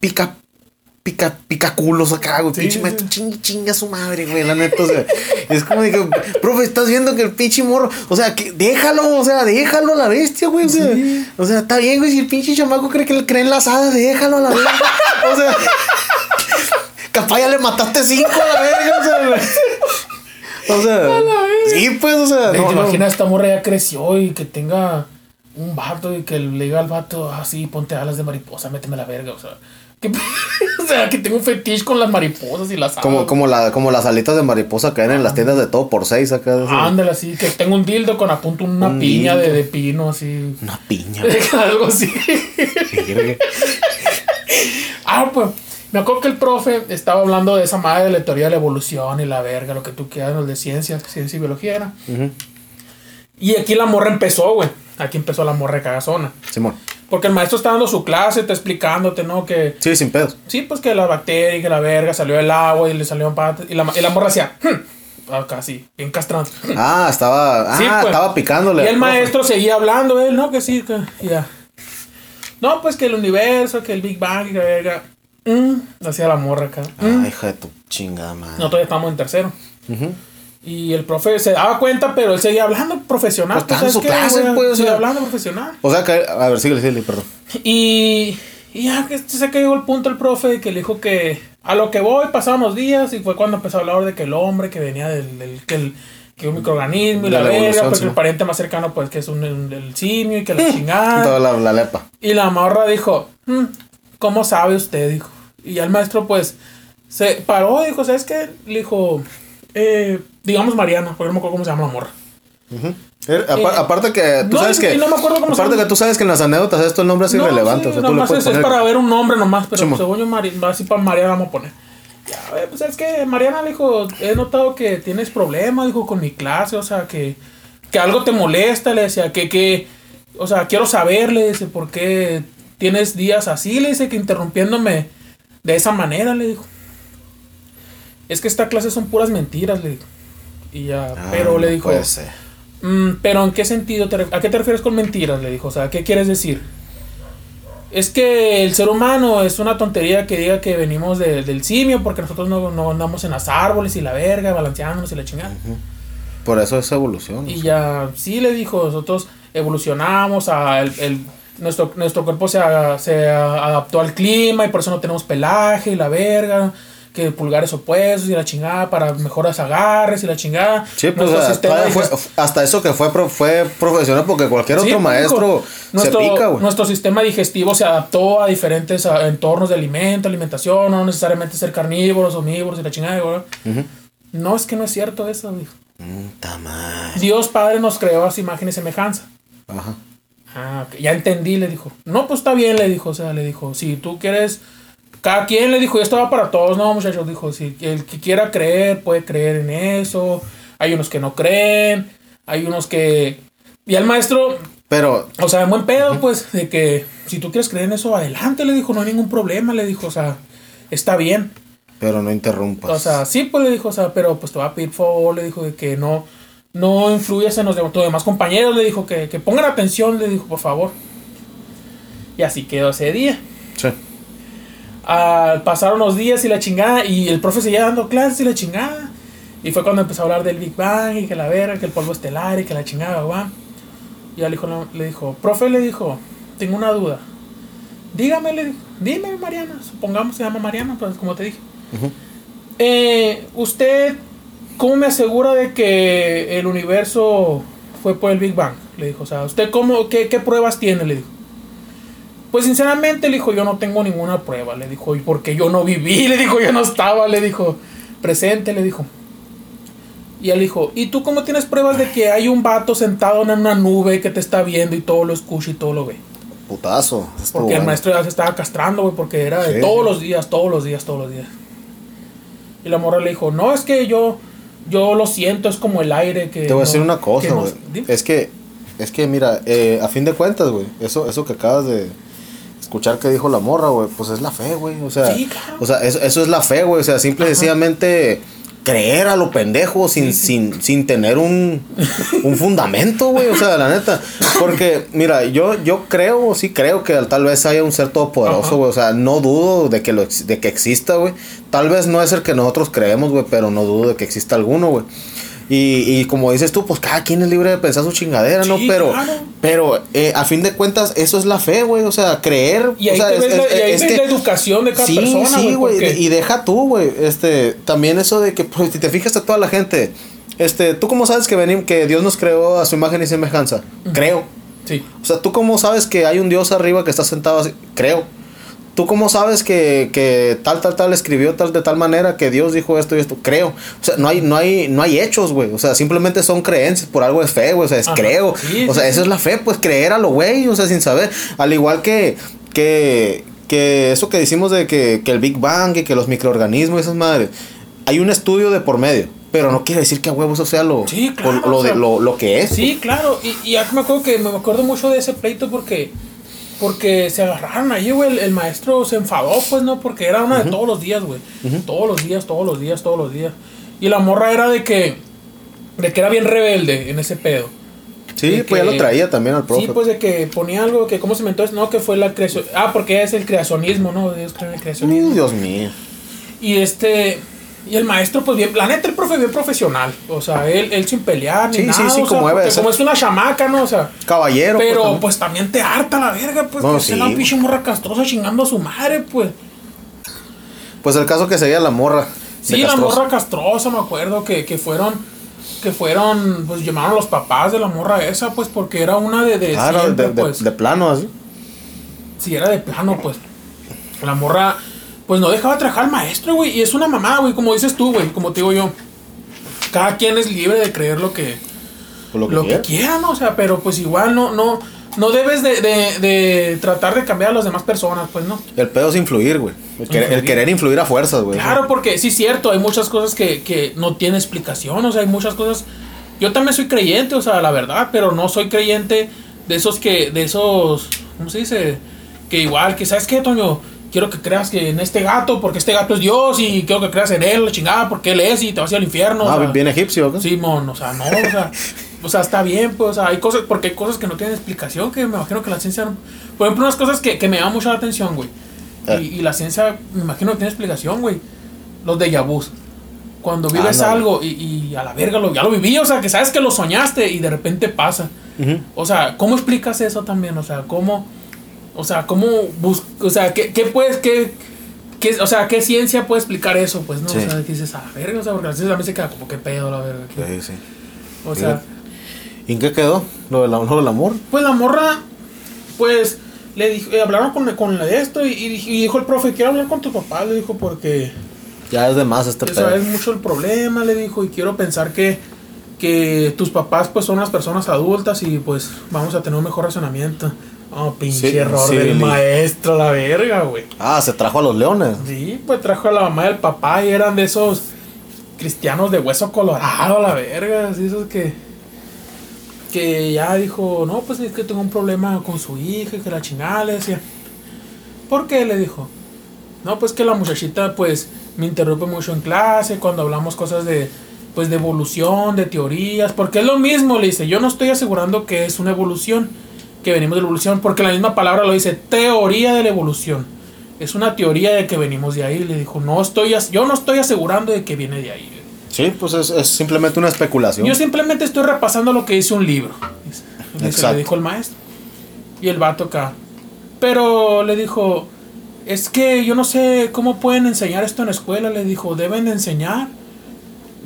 pica. Pica, pica culos acá, güey. Sí, pinche sí, maestro, sí. chinga, su madre, güey. La neta, o sea, es como de que, profe, estás viendo que el pinche morro, o sea, que déjalo, o sea, déjalo a la bestia, güey. O sea, Sí. o sea, está bien, güey. Si el pinche chamaco cree que le creen las hadas, déjalo a la verga. O sea, capaz ya le mataste cinco a la verga, o sea, güey. O sea, sí, pues, o sea, ¿Te no, no. imaginas esta morra ya creció y que tenga un vato y que le diga al vato, ah, sí, ponte alas de mariposa, méteme la verga, o sea. Que, o sea, que tengo un fetiche con las mariposas y las alas. Como, como, la, como las alitas de mariposa que ven en las tiendas de todo por seis acá. así. Ándale, así, que tengo un dildo con apunto una Un piña de, de pino, así. Una piña. Algo así. Ah, pues, me acuerdo que el profe estaba hablando de esa madre de la teoría de la evolución y la verga, lo que tú quieras, los de ciencias, ciencia y biología era. Y aquí la morra empezó, güey. Aquí empezó la morra de cagazona. Simón. Porque el maestro está dando su clase, está explicándote, ¿no? Que Sí, sin pedos. sí, pues que la bacteria y que la verga salió del agua y le salieron patas. Y la, y la morra hacía, "Hmm", acá así, bien castrante. Ah, estaba. Ah, Sí, pues. estaba picándole. Y el profe. maestro seguía hablando, él, ¿no? Que sí, que ya. No, pues que el universo, que el Big Bang y que la verga. mm", hacía la morra acá. mm. Ay, hija de tu chingada madre. Nosotros ya estábamos en tercero. Ujú. Y el profe se daba cuenta, pero él seguía hablando profesional. Pues, en su clase, güey? pues, o Seguía sea. hablando profesional. O sea que, a ver, síguele, síguele, perdón. Y, y ya que sé que llegó el punto el profe que le dijo que a lo que voy pasaron los días y fue cuando empezó a hablar de que el hombre que venía del, del- que, el, que un microorganismo y De la, la verga, evolución, pues sí. el pariente más cercano pues que es un, el simio y que la chingada. Toda la, la lepa. Y la morra dijo, "Mm, ¿cómo sabe usted? Dijo. Y ya el maestro pues se paró y dijo, ¿sabes qué? Le dijo, eh, digamos Mariana, porque no me acuerdo cómo se llama la morra. Apa- Eh, aparte que tú no, sabes que. no me acuerdo cómo se aparte llama. que tú sabes que en las anécdotas esto el nombre es No, irrelevante. sí, o sea, tú le nomás es, para ver un nombre nomás, pero Simón. según yo, Mari- así para Mariana vamos a poner. Ya, eh, pues es que Mariana le dijo, he notado que tienes problemas, dijo, con mi clase, o sea, que, que algo te molesta, le decía, que, que, o sea, quiero saber, le dice, por qué tienes días así, le dice, que interrumpiéndome de esa manera, le dijo. Es que esta clase son puras mentiras, le dijo. Y ya, Ah, pero le dijo, puede ser. "Mm, pero ¿en qué sentido? te ¿A qué te refieres con mentiras? Le dijo, o sea, ¿qué quieres decir? Es que el ser humano es una tontería que diga que venimos de- del simio porque nosotros no, no andamos en las árboles y la verga, balanceándonos y la chingada. Por eso es evolución. Y o sea. ya, sí le dijo, nosotros evolucionamos, a el, el- nuestro, nuestro cuerpo se, a- se a- adaptó al clima y por eso no tenemos pelaje y la verga, que pulgares opuestos y la chingada para mejores agarres y la chingada. Sí, pues fue- digestivo- hasta eso que fue, fue profesional porque cualquier Sí, otro pues, maestro nuestro, se pica, güey. Nuestro sistema digestivo se adaptó a diferentes entornos de alimento, alimentación, no necesariamente ser carnívoros, omnívoros y la chingada, güey. Ujú. No, es que no es cierto eso, dijo. Mm. Dios Padre nos creó a su imagen y semejanza. Ajá. Ah, ok, ya entendí, le dijo. No, pues está bien, le dijo. O sea, le dijo, si tú quieres. Cada quien le dijo, esto va para todos, no, muchachos. Dijo, si el que quiera creer, puede creer en eso. Hay unos que no creen. Hay unos que. Y al maestro, Pero, o sea, en buen pedo, pues, de que si tú quieres creer en eso, adelante, le dijo, no hay ningún problema, le dijo, o sea, está bien. pero no interrumpas. O sea, sí, pues le dijo, o sea, pero pues te va a pedir favor, le dijo de que no, no influyas en los tus demás compañeros, le dijo que, que pongan atención, le dijo, por favor. Y así quedó ese día. Sí. Ah, pasaron los días y la chingada, y el profe seguía dando clases y la chingada. Y fue cuando empezó a hablar del Big Bang y que la verga, que el polvo estelar y que la chingada, va. Y ya le dijo, le dijo, profe, le dijo, tengo una duda. Dígame, le dijo, dime, Mariana, supongamos se llama Mariana, pues como te dije. Eh, ¿Usted cómo me asegura de que el universo fue por el Big Bang? Le dijo, o sea, ¿usted cómo, qué, qué pruebas tiene? Le dijo. Pues sinceramente, le dijo, yo no tengo ninguna prueba. Le dijo, y porque yo no viví, le dijo, yo no estaba, le dijo, presente, le dijo. Y él dijo, ¿y tú cómo tienes pruebas de que hay un vato sentado en una nube que te está viendo y todo lo escucha y todo lo ve? Putazo. Porque el maestro ya se estaba castrando, güey, porque era de Sí, todos sí. los días, todos los días, todos los días. Y la morra le dijo, no, es que yo, yo lo siento, es como el aire que... Te voy a decir una cosa, güey. Es que, es que mira, eh, a fin de cuentas, güey, eso, eso que acabas de escuchar que dijo la morra, güey, pues es la fe, güey. O sea, Sí, claro. o sea eso, eso es la fe, güey. O sea, simple y sencillamente creer a lo pendejo sin, sin, sin tener un, un fundamento, güey. O sea, la neta. Porque, mira, yo, yo creo, sí creo que tal vez haya un ser todopoderoso, güey. O sea, no dudo de que, lo, de que exista, güey. Tal vez no es el que nosotros creemos, güey, pero no dudo de que exista alguno, güey. Y, y como dices tú, pues cada quien es libre de pensar su chingadera, ¿no? Pero, claro. pero eh, a fin de cuentas, eso es la fe, güey. O sea, creer. Y ahí, o sea, te es- ves, la, es- y ahí es ves que- la educación de cada sí, persona, sí, güey. porque- Y deja tú, güey. Este, también eso de que, pues, si te fijas a toda la gente, este, ¿tú cómo sabes que venimos, que Dios nos creó a su imagen y semejanza? Creo. Sí. O sea, ¿tú cómo sabes que hay un Dios arriba que está sentado así? Creo. ¿Tú cómo sabes que, que tal, tal, tal escribió tal de tal manera que Dios dijo esto y esto? Creo. O sea, no hay, no hay, no hay hechos, güey. O sea, simplemente son creencias. Por algo es fe, güey. O sea, es Ajá. creo. Sí, o sea, sí, eso sí. es la fe, pues creer a lo güey. O sea, sin saber. Al igual que, que, que eso que decimos de que, que el Big Bang y que los microorganismos y esas madres. Hay un estudio de por medio. Pero no quiere decir que a huevos eso sea lo, claro, o lo, o de, lo, lo que es. Sí, claro. Y, y ya me acuerdo que me acuerdo mucho de ese pleito porque porque se agarraron ahí, güey. El, el maestro se enfadó, pues, ¿no? Porque era una de todos los días, güey. Todos los días, todos los días, todos los días. Y la morra era de que de que era bien rebelde en ese pedo. Sí, de pues ya lo traía también al profe. Sí, pues de que ponía algo que cómo se inventó eso, no, que fue la creación. Ah, porque es el creacionismo, ¿no? Ellos creen en el creacionismo. Dios mío. Y este. Y el maestro, pues bien, la neta, el profe bien profesional. O sea, él, él sin pelear ni Sí, sí, nada. sí, o sea, como debe ser. como es una chamaca, ¿no? O sea. Caballero. Pero también. pues también te harta la verga, pues. No, que sí, sea pinche morra castrosa chingando a su madre, pues. Pues el caso que seguía la morra. Sí, la morra castrosa, me acuerdo que, que fueron. Que fueron, pues llamaron a los papás de la morra esa, pues porque era una de, de Ah, no, de, siempre, de- pues. de plano así. Si era de plano, pues. La morra, pues no dejaba trabajar al maestro, güey. Y es una mamá, güey, como dices tú, güey. Como te digo yo. Cada quien es libre de creer lo que, Por lo que lo que quiera. ¿no? O sea, pero pues igual no, no, no debes de, de, de tratar de cambiar a las demás personas, pues no. El pedo es influir, güey. El, querer- el Influir. querer influir a fuerzas, güey. Claro, porque sí es cierto, hay muchas cosas que, que no tienen explicación, o sea, hay muchas cosas. Yo también soy creyente, o sea, la verdad, pero no soy creyente de esos que, de esos, ¿cómo se dice? Que igual, que sabes qué, Toño, quiero que creas que en este gato, porque este gato es Dios, y quiero que creas en él, la chingada, porque él es, y te vas a ir al infierno. Ah, o sea, bien egipcio, ¿o qué? Simón, o sea, no, o sea, o sea, está bien, pues, o sea, hay cosas, porque hay cosas que no tienen explicación, que me imagino que la ciencia, no- por ejemplo, unas cosas que, que me llaman mucho la atención, güey, Eh. y, y la ciencia, me imagino que tiene explicación, güey, los de vus. Cuando vives Ándale. algo y, y a la verga lo, ya lo viví, o sea, que sabes que lo soñaste y de repente pasa. O sea, ¿cómo explicas eso también? O sea, ¿cómo, o sea, cómo bus o sea, qué, qué puedes, qué, qué- o sea, qué ciencia puede explicar eso? Pues, ¿no? Sí. O sea, que dices, a la verga, o sea, porque a veces también se queda como que pedo, la verga. Sí, sí. o sea, ¿Y en qué quedó? Lo, de la- lo del amor. pues la morra, pues, le dijo, eh, hablaron con, con la de esto y, y dij- y dijo el profe, quiero hablar con tu papá, le dijo, porque Ya es de más este pedo. es mucho el problema, le dijo, y quiero pensar que, que tus papás, pues, son unas personas adultas y, pues, vamos a tener un mejor razonamiento. Oh, pinche Sí, error sí, del maestro, la verga, güey. Ah, se trajo a los leones. Sí, pues trajo a la mamá y al papá y eran de esos cristianos de hueso colorado, la verga, así esos que que ya dijo, no, pues es que tengo un problema con su hija, que la chingada le decía. ¿Por qué? Le dijo. No, pues que la muchachita pues me interrumpe mucho en clase cuando hablamos cosas de pues de evolución, de teorías, porque es lo mismo, le dice, yo no estoy asegurando que es una evolución, que venimos de la evolución, porque la misma palabra lo dice, teoría de la evolución. Es una teoría de que venimos de ahí, le dijo, no estoy, yo no estoy asegurando de que viene de ahí. Sí, pues es, es simplemente una especulación. Yo simplemente estoy repasando lo que dice un libro. Exacto. le dijo el maestro. Y el vato acá. Pero le dijo, es que yo no sé cómo pueden enseñar esto en la escuela. Le dijo, deben de enseñar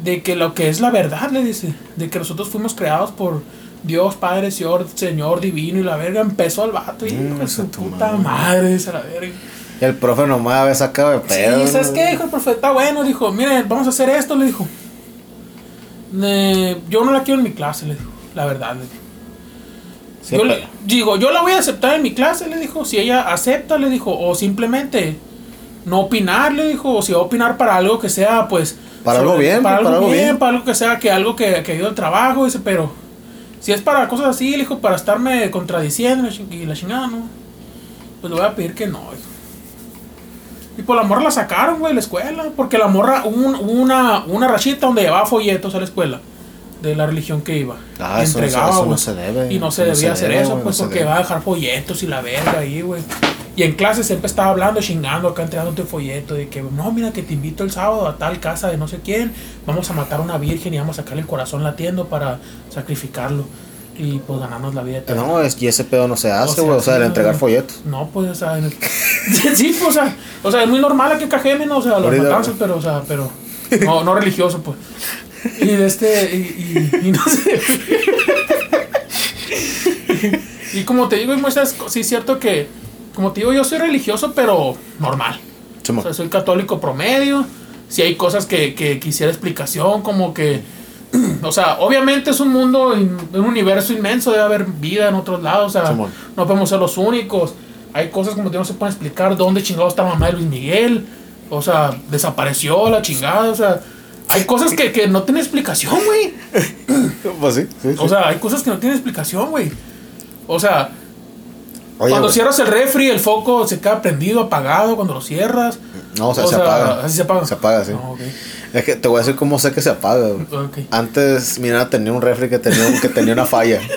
de que lo que es la verdad, le dice. De que nosotros fuimos creados por Dios, Padre, Señor, Señor Divino. Y la verga empezó al vato. Y Mm, hijo de esa su puta madre. madre, dice la verga. Y el profe nomás había sacado de pedo. Sí, ¿sabes qué? Dijo el profeta, bueno, dijo, miren, vamos a hacer esto, le dijo. Eh, yo no la quiero en mi clase, le dijo, la verdad, le dijo. Sí, yo le, digo, yo la voy a aceptar en mi clase, le dijo, si ella acepta, le dijo, o simplemente no opinar, le dijo, o si va a opinar para algo que sea, pues... Para algo bien, para algo para algo bien, bien. para algo que sea, que algo que, que ayude al trabajo, dice, pero... Si es para cosas así, le dijo, para estarme contradiciendo y la chingada, ¿no? Pues le voy a pedir que no, dijo. Y por la morra la sacaron, güey, de la escuela. Porque la morra, un- una, una rachita donde llevaba folletos a la escuela. De la religión que iba. Ah, Y eso- eso- eso no se debe, Y no se no debía se hacer debe, eso, pues no porque va a dejar folletos y la verga ahí, güey. Y en clase siempre estaba hablando, chingando, acá entregándote folleto de que, no, mira, que te invito el sábado a tal casa de no sé quién. Vamos a matar a una virgen y vamos a sacarle el corazón latiendo para sacrificarlo. Y pues ganarnos la vida eterna. No, es, y ese pedo no se hace, güey. O sea, sí, el entregar no. folletos. No, pues, o sea, en el- sí, pues, o sea, o sea, es muy normal aquí en Cajeme, ¿no? O sea, los matanzas, pero, o sea, pero, no, no religioso, pues. Y de este, y, y, y no sé. y, como te digo, y muestras, sí es cierto que, como te digo, yo soy religioso, pero normal. O sea, soy católico promedio. Si hay cosas que, que quisiera explicación, como que. O sea, obviamente es un mundo, un universo inmenso, debe haber vida en otros lados. O sea, no podemos ser los únicos. Hay cosas como que no se pueden explicar dónde chingado está mamá de Luis Miguel. O sea, desapareció la chingada. O sea, hay cosas que, que no tienen explicación, güey. Pues sí, sí, sí. O sea, hay cosas que no tienen explicación, güey. O sea, Oye, cuando güey, cierras el refri, el foco se queda prendido, apagado. Cuando lo cierras. No, o sea, se apaga. Así se apaga. Se apaga, sí. Ah, ok. Es que te voy a decir cómo sé que se apaga, güey. Ok. Antes, mira, tenía un refri que tenía, que tenía una falla.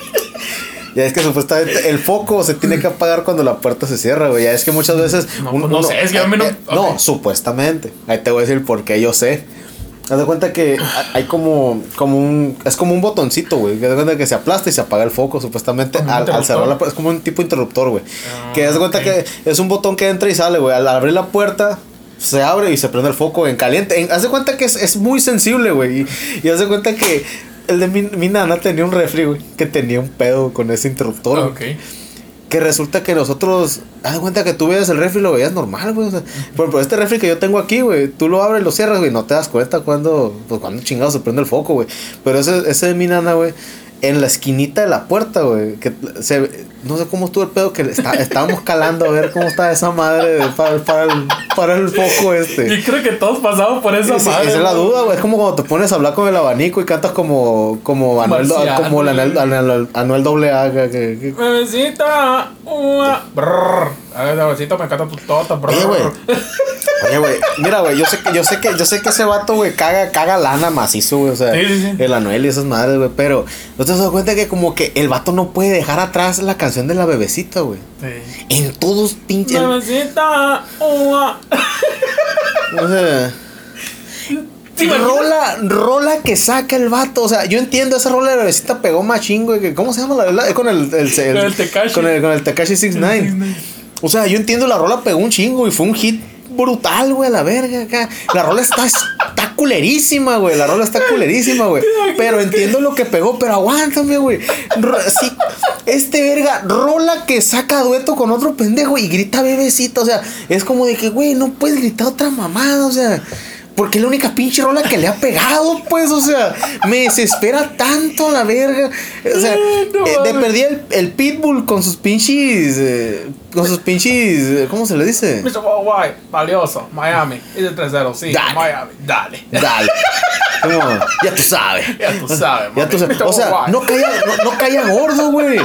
Ya es que supuestamente el foco se tiene que apagar cuando la puerta se cierra, güey. Ya es que muchas veces. No, pues no sé, es que a mí no- eh, no, ok. supuestamente. Ahí te voy a decir por qué yo sé. Haz de cuenta que hay como, como un. Es como un botoncito, güey. Que haz de cuenta que se aplasta y se apaga el foco, supuestamente. ¿Como un Al, al cerrar la puerta. Es como un tipo interruptor, güey. Ah, que haz de cuenta que es un botón que entra y sale, güey. Al abrir la puerta. Se abre y se prende el foco en caliente. En- haz de cuenta que es, es muy sensible, güey. Y, y haz de cuenta que el de mi, mi nana tenía un refri, güey. Que tenía un pedo con ese interruptor. Ok. Que resulta que nosotros, haz cuenta que tú veías el refri y lo veías normal, güey. O sea, por ejemplo, este refri que yo tengo aquí, güey, tú lo abres, lo cierras, güey, no te das cuenta cuando, pues cuando chingado se prende el foco, güey. Pero ese, ese de mi nana, güey, en la esquinita de la puerta, güey, que se, no sé cómo estuvo el pedo, que está- estábamos calando a ver cómo está esa madre de- para, para, el, para el foco este. Y creo que todos pasamos por esa Sí, madre. esa es la duda, güey. Es como cuando te pones a hablar con el abanico y cantas como, como Anuel, Marciano, como la Anuel. Anuel, Anuel doble A, que- que- Bebecita, una. Brrr. A ver, bebecita, me encanta tu tota. Brrr. Güey. Oye, güey. Mira, güey, yo sé que, yo sé que, yo sé que ese vato, güey, caga, caga lana macizo, güey. O sea, Sí, sí, sí. el Anuel y esas madres, güey. Pero no te has dado cuenta que como que el vato no puede dejar atrás la canción de la bebecita, güey. Sí. En todos pinches. Bebecita, una. O sea. Rola, rola que saca el vato. O sea, yo entiendo, esa rola de la bebecita pegó machín, güey. que- ¿Cómo se llama la verdad? Con el, el, Con el Tekashi. Con el, con el Tekashi 69. O sea, yo entiendo, la rola pegó un chingo y fue un hit brutal, güey, a la verga acá. La rola está, está culerísima, güey. La rola está culerísima, güey. Pero entiendo lo que pegó, pero aguántame, güey. Sí, este verga, rola que saca dueto con otro pendejo y grita bebecita. O sea, es como de que, güey, no puedes gritar otra mamada, o sea. Porque es la única pinche rola que le ha pegado, pues, o sea, me desespera tanto la verga. O sea, No eh, de perdí el, el Pitbull con sus pinches. eh, con sus pinches. eh, ¿Cómo se le dice? Mr. Worldwide, valioso, Miami. Y de 3-0, sí, Dale. Miami, dale. Dale. Ya tú sabes. Ya tú sabes, Ya tú sabes. O sea, no caía, no, no caía gordo, güey.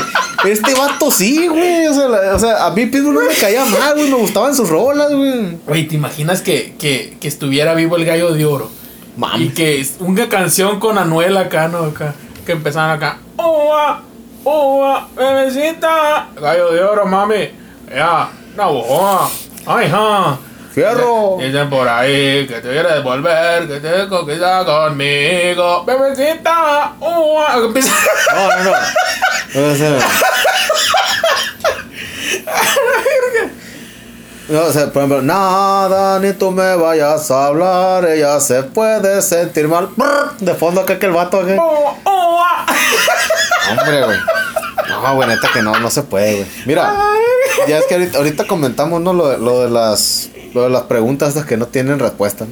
Este vato sí, güey. O sea, la- o sea, a mí Pitbull no me caía mal, güey. Me gustaban sus rolas, güey. Güey, ¿te imaginas que, que, que estuviera vivo el gallo de oro? Mami. Y que una canción con Anuel acá, ¿no? Acá, que empezaban acá. ¡Oa! ¡Oa! ¡Bebecita! Gallo de oro, mami. Ya, no, oa. ¡Ay, ja! Fierro. Dicen por ahí que te quieres volver, que te conquista conmigo. ¡Bebecita! ¡Oa! Empieza- No, no, no. No, o sea, por ejemplo, nada, ni tú me vayas a hablar, ella se puede sentir mal. De fondo acá que el vato acá. ¡Oa! ¡Oa! Hombre, güey. No, güey, neta que no, no se puede, güey. Mira, ya es que ahorita, ahorita comentamos, ¿no? Lo, de- lo de las lo de las preguntas estas que no tienen respuesta.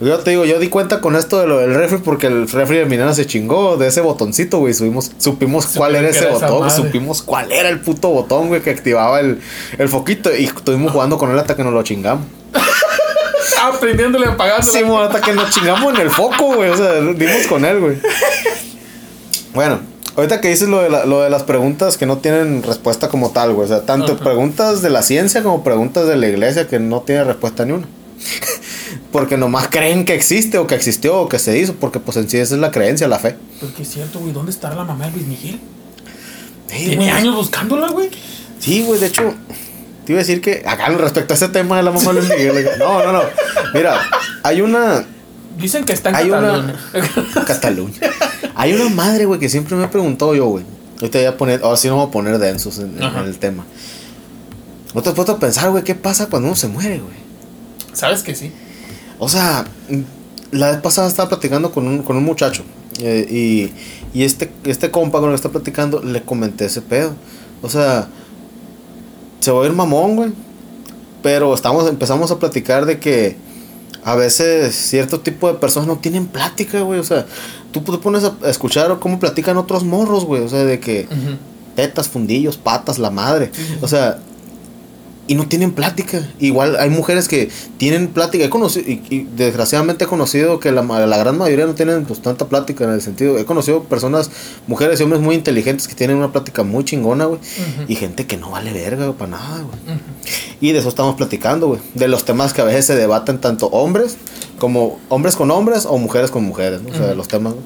¿no? Yo te digo, yo di cuenta con esto de lo del refri porque el refri de mi nana se chingó de ese botoncito, güey. Subimos, supimos cuál era ese botón, madre. supimos cuál era el puto botón, güey, que activaba el, el foquito. Y estuvimos jugando con él hasta que nos lo chingamos. Aprendiéndole a pagar. Sí, hasta que nos chingamos en el foco, güey. O sea, dimos con él, güey. Bueno, ahorita que dices lo de, la- lo de las preguntas que no tienen respuesta como tal, güey. O sea, tanto preguntas de la ciencia como preguntas de la iglesia que no tienen respuesta ni una. porque nomás creen que existe o que existió o que se hizo. Porque pues en sí esa es la creencia, la fe. Porque es cierto, güey. ¿Dónde está la mamá de Luis Miguel? Sí, Tiene güey. años buscándola, güey. Sí, güey, de hecho, te iba a decir que acá respecto a ese tema de la mamá de Luis Miguel. No, no, no. Mira, hay una. Dicen que está en Hay Cataluña. una. Cataluña. Hay una madre, güey, que siempre me he preguntado yo, güey. Ahorita voy a poner. Ahora sí no voy a poner densos en, el tema. No te has puesto a pensar, güey, ¿qué pasa cuando uno se muere, güey? ¿Sabes que sí? O sea, la vez pasada estaba platicando con un, con un muchacho. eh, y, y este, este compa con el que está platicando, le comenté ese pedo. O sea, se va a ir mamón, güey. Pero estamos, empezamos a platicar de que a veces cierto tipo de personas no tienen plática, güey. O sea, tú te pones a a escuchar cómo platican otros morros, güey. O sea, de que tetas, fundillos, patas, la madre. O sea, y no tienen plática. Igual hay mujeres que tienen plática. He conocido, y, y desgraciadamente he conocido que la, la gran mayoría no tienen pues tanta plática en el sentido. He conocido personas, mujeres y hombres muy inteligentes que tienen una plática muy chingona, güey. Y gente que no vale verga güey, para nada, güey. Y de eso estamos platicando, güey. De los temas que a veces se debaten tanto hombres como hombres con hombres o mujeres con mujeres, ¿no? O sea, de Ujú. los temas, güey.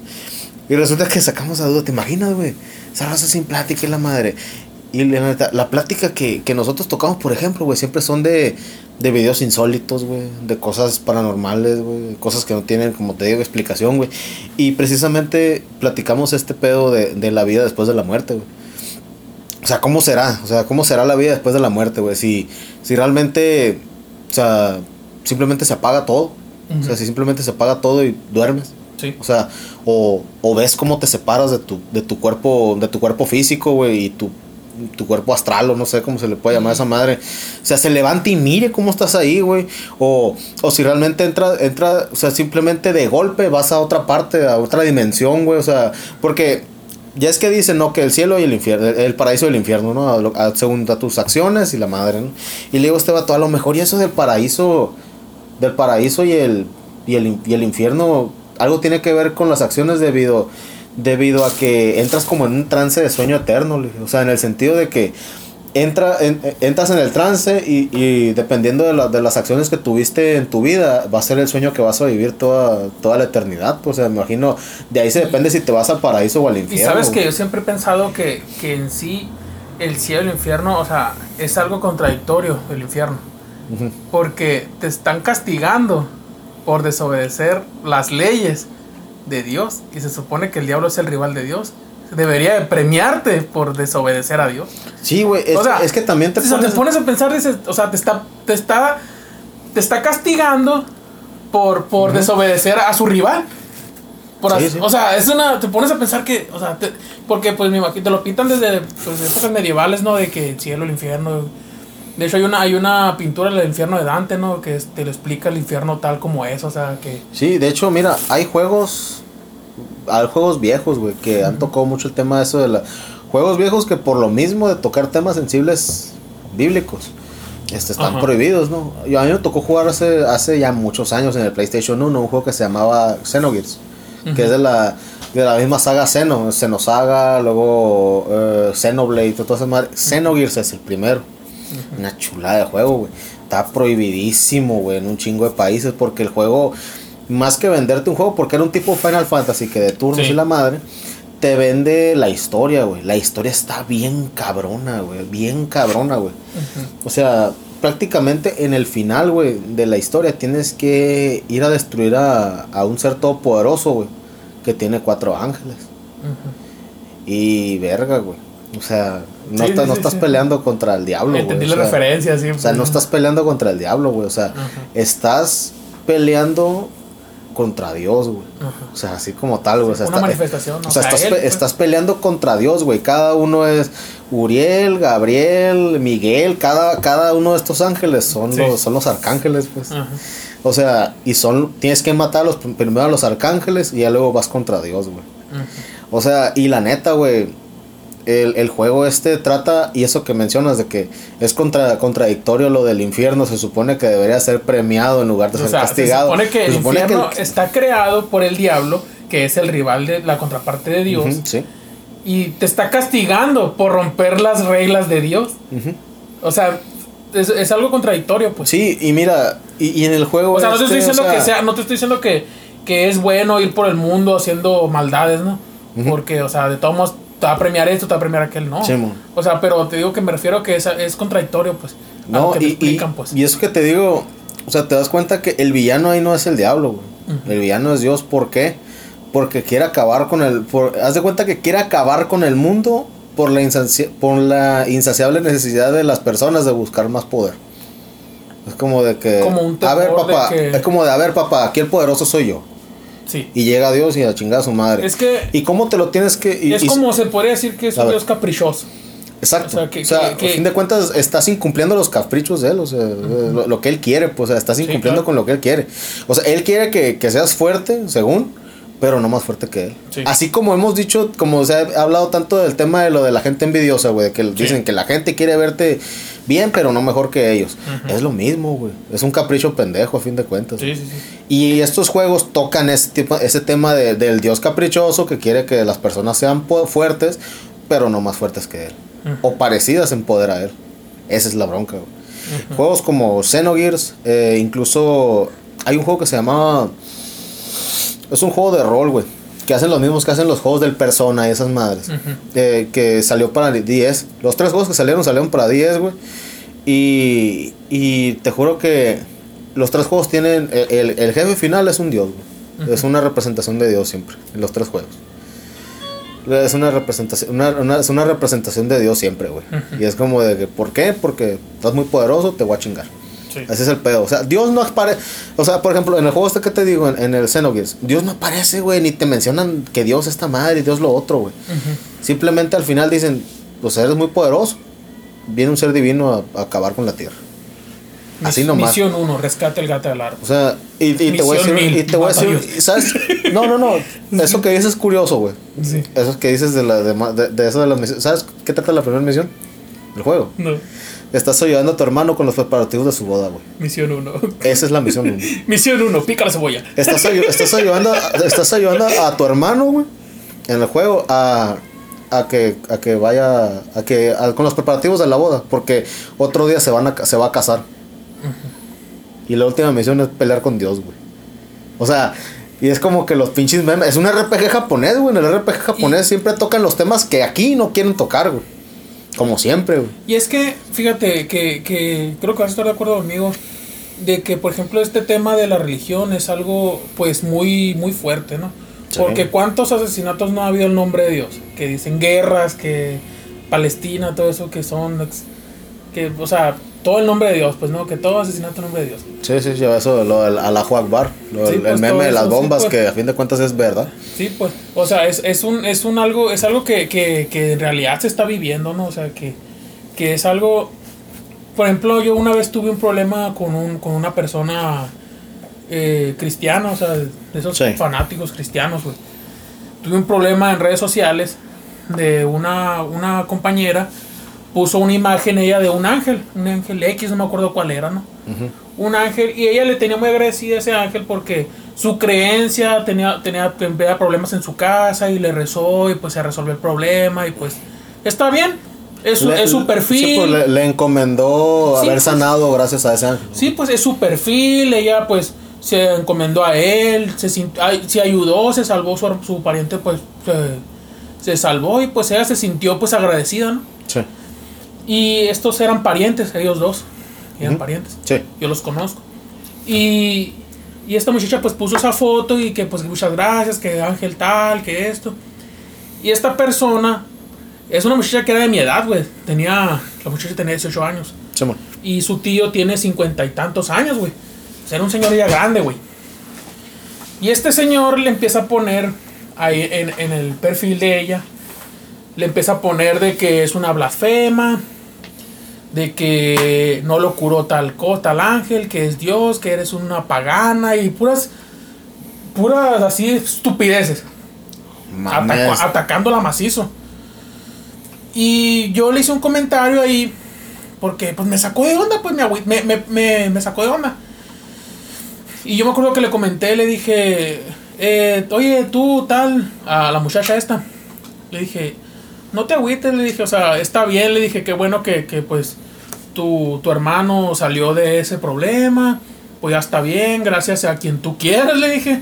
Y resulta que sacamos a duda, ¿te imaginas, güey? Esa raza sin plática y la madre. Y la, la plática que, que nosotros tocamos, por ejemplo, güey, siempre son de, de videos insólitos, güey, de cosas paranormales, güey, cosas que no tienen, como te digo, explicación, güey. Y precisamente platicamos este pedo de, de la vida después de la muerte, güey. O sea, ¿cómo será? O sea, ¿cómo será la vida después de la muerte, güey? Si, si realmente, o sea, simplemente se apaga todo. O sea, si simplemente se apaga todo y duermes. Sí. O sea, o, o ves cómo te separas de tu, de tu cuerpo, de tu cuerpo físico, güey, y tu, tu cuerpo astral, o no sé cómo se le puede llamar a esa madre. O sea, se levanta y mire cómo estás ahí, güey. O, o si realmente entra, entra, o sea, simplemente de golpe vas a otra parte, a otra dimensión, güey. O sea, porque ya es que dicen, ¿no? Que el cielo y el infierno, el, paraíso y el infierno, ¿no? Según tus acciones y la madre, ¿no? Y le digo a este vato, a lo mejor y eso del paraíso, del paraíso y el, y el, y el infierno, algo tiene que ver con las acciones debido, debido a que entras como en un trance de sueño eterno, le dije. o sea, en el sentido de que entra, en- entras en el trance y, y dependiendo de, la- de las acciones que tuviste en tu vida, va a ser el sueño que vas a vivir toda, toda la eternidad. Pues, me imagino, de ahí se depende si te vas al paraíso o al Y infierno. sabes que yo siempre he pensado que, que en sí el cielo y el infierno, o sea, es algo contradictorio el infierno. Ujú. Porque te están castigando por desobedecer las leyes de Dios. Y se supone que el diablo es el rival de Dios. Debería de premiarte por desobedecer a Dios. Sí, güey, es, O sea, es que también te sea, pones... te pones a pensar, dices, o sea, te está, te está, te está castigando por, por desobedecer a su rival. Por Sí, así- sí. O sea, es una, te pones a pensar que, o sea, te- porque pues me imagino, te lo pintan desde pues, épocas medievales, ¿no? De que el cielo, el infierno. De hecho, hay una, hay una pintura del infierno de Dante, ¿no? Que te lo explica el infierno tal como es, o sea, que... Sí, de hecho, mira, hay juegos. Hay juegos viejos, güey, que han tocado mucho el tema de eso de la. Juegos viejos que por lo mismo de tocar temas sensibles bíblicos. Este, están prohibidos, ¿no? Yo, a mí me tocó jugar hace, hace ya muchos años en el PlayStation 1 un juego que se llamaba Xenogears, que es de la, de la misma saga Xeno, Xenosaga, luego eh, Xenoblade, todo eso más. Xenogears es el primero. Una chulada de juego, güey. Está prohibidísimo, güey, en un chingo de países porque el juego, más que venderte un juego, porque era un tipo Final Fantasy que de turnos Sí. y la madre, te vende la historia, güey. La historia está bien cabrona, güey. Bien cabrona, güey. O sea, prácticamente en el final, güey, de la historia tienes que ir a destruir a, a un ser todopoderoso, güey, que tiene cuatro ángeles. Y verga, güey. O sea, no, Sí, estás- sí, no estás peleando contra el diablo, güey. Entendí o la sea, referencia, sí. O sea, no estás peleando contra el diablo, güey. O sea, estás peleando contra Dios, güey. O sea, así como tal, güey. O sea, Una está- manifestación, O sea, o sea, estás, él, pe- pues. estás peleando contra Dios, güey. Cada uno es Uriel, Gabriel, Miguel. Cada, cada uno de estos ángeles son, Sí. los, son los arcángeles, pues. Ajá. O sea, y son, tienes que matar a los, primero a los arcángeles y ya luego vas contra Dios, güey. O sea, y la neta, güey, el, el juego este trata, y eso que mencionas de que es contra, contradictorio lo del infierno, se supone que debería ser premiado en lugar de O ser sea, castigado. se supone que el Se supone que infierno el- está creado por el diablo, que es el rival de la contraparte de Dios, Ujú, sí. y te está castigando por romper las reglas de Dios. ujú. O sea, es, es algo contradictorio, pues. Sí, y mira, y, y en el juego. O sea, no te estoy este, o diciendo sea, que sea, no te estoy diciendo que, que es bueno ir por el mundo haciendo maldades, ¿no? Porque, o sea, de todos modos te va a premiar esto, te va a premiar aquel, no. Sí, mon. o sea, pero te digo que me refiero a que es, es contradictorio, pues. No, y, y, explican, pues. y eso que te digo, o sea, te das cuenta que el villano ahí no es el diablo, güey. El villano es Dios, ¿por qué? Porque quiere acabar con el. Por, haz de cuenta que quiere acabar con el mundo por la, insaci- por la insaciable necesidad de las personas de buscar más poder. Es como de que. Como un a ver, papá. que- Es como de, a ver, papá, aquí el poderoso soy yo. Sí. Y llega Dios y a chingar a su madre. Es que ¿Y cómo te lo tienes que.? y- es y- como se podría decir que es un. Dios caprichoso. Exacto. O sea, que- o sea, que- a fin de cuentas, estás incumpliendo los caprichos de él, o sea, lo, lo que él quiere, pues, o sea, estás incumpliendo claro. con lo que él quiere. O sea, él quiere que, que seas fuerte, según, pero no más fuerte que él. Sí. Así como hemos dicho, como se ha hablado tanto del tema de lo de la gente envidiosa, güey, que dicen que la gente quiere verte bien, pero no mejor que ellos. Es lo mismo, güey. Es un capricho pendejo, a fin de cuentas. Sí, sí, sí. Y estos juegos tocan ese, tipo, ese tema de- del dios caprichoso que quiere que las personas sean fuertes, pero no más fuertes que él. O parecidas en poder a él. Esa es la bronca. güey. Juegos como Xenogears, eh, incluso hay un juego que se llama... Es un juego de rol, güey. que hacen los mismos que hacen los juegos del Persona y esas madres. eh, que salió para 10. Los tres juegos que salieron salieron para 10, güey. Y, y te juro que los tres juegos tienen. El, el jefe final es un dios, güey. Es una representación de Dios siempre, en los tres juegos. Es una representación, una, una- es una representación de Dios siempre, güey. Y es como de que, ¿por qué? Porque estás muy poderoso, te voy a chingar. Sí. Ese es el pedo. O sea, Dios no aparece. O sea, por ejemplo, en el juego este que te digo, en, en el Xenogears, Dios no aparece, güey, ni te mencionan que Dios esta madre y Dios lo otro, güey. Simplemente al final dicen, pues eres muy poderoso. Viene un ser divino a, a acabar con la tierra. Así nomás. Misión 1, rescate el gato del árbol. O sea, y, y te voy a decir, mil, y te voy a decir. ¿sabes? No, no, no. Eso que dices es curioso, güey. Sí. Eso que dices de la de, de, de eso de la misión. ¿Sabes qué trata la primera misión? El juego. No, Estás ayudando a tu hermano con los preparativos de su boda, güey. misión 1. Esa es la misión uno. misión 1, pica la cebolla. Estás, ayu- estás ayudando, a- estás ayudando a tu hermano, güey, en el juego a, a que a que vaya a que a- con los preparativos de la boda, porque otro día se van a se va a casar. Y la última misión es pelear con Dios, güey. O sea, y es como que los pinches memes, es un RPG japonés, güey, en el RPG japonés siempre tocan los temas que aquí no quieren tocar, güey. Como siempre, güey. Y es que, fíjate, que, que creo que vas a estar de acuerdo conmigo, de que, por ejemplo, este tema de la religión es algo, pues, muy, muy fuerte, ¿no? Sí. Porque cuántos asesinatos no ha habido en nombre de Dios, que dicen guerras, que Palestina, todo eso que son, que, o sea, todo el nombre de Dios, pues, ¿no? Que todo asesinato en nombre de Dios. Sí, sí, sí, eso, lo del Alajo Akbar, lo Sí, pues, el meme de las sí, bombas, pues. que a fin de cuentas es verdad. Sí, pues, o sea, es, es un, es un algo, es algo que, que, que en realidad se está viviendo, ¿no? O sea, que, que es algo, por ejemplo, yo una vez tuve un problema con, un, con una persona eh, cristiana, o sea, de esos Sí. fanáticos cristianos, güey. Tuve un problema en redes sociales de una, una compañera, puso una imagen ella de un ángel, un ángel X, no me acuerdo cuál era, ¿no? un ángel y ella le tenía muy agradecida a ese ángel porque su creencia tenía, tenía, tenía problemas en su casa y le rezó y pues se resolvió el problema y pues está bien, es su, Le- es su perfil. Sí, pues le, le encomendó Sí, haber pues. sanado gracias a ese ángel. Sí, pues es su perfil, ella pues se encomendó a él, se, se ayudó, se salvó su, su pariente, pues se, se salvó y pues ella se sintió pues agradecida, ¿no? Sí, Y estos eran parientes, ellos dos, eran Ujú. parientes. sí. yo los conozco. Y, y esta muchacha pues puso esa foto y que pues muchas gracias, que Ángel tal, que esto. Y esta persona es una muchacha que era de mi edad, güey. Tenía, la muchacha tenía 18 años. Simón. Y su tío tiene cincuenta y tantos años, güey. O sea, era un señor ya grande, güey. Y este señor le empieza a poner ahí en, en el perfil de ella, le empieza a poner de que es una blasfema, de que no lo curó tal cosa, tal ángel, que es Dios, que eres una pagana y puras, puras así estupideces. Ataca- atacándola macizo. Y yo le hice un comentario ahí. Porque pues me sacó de onda, pues me, me, me, me sacó de onda. Y yo me acuerdo que le comenté, le dije, eh, oye, tú tal, a la muchacha esta. Le dije, no te agüites, le dije, o sea, está bien, le dije, qué bueno que, que pues tu, tu hermano salió de ese problema. Pues ya está bien, gracias a quien tú quieras, le dije.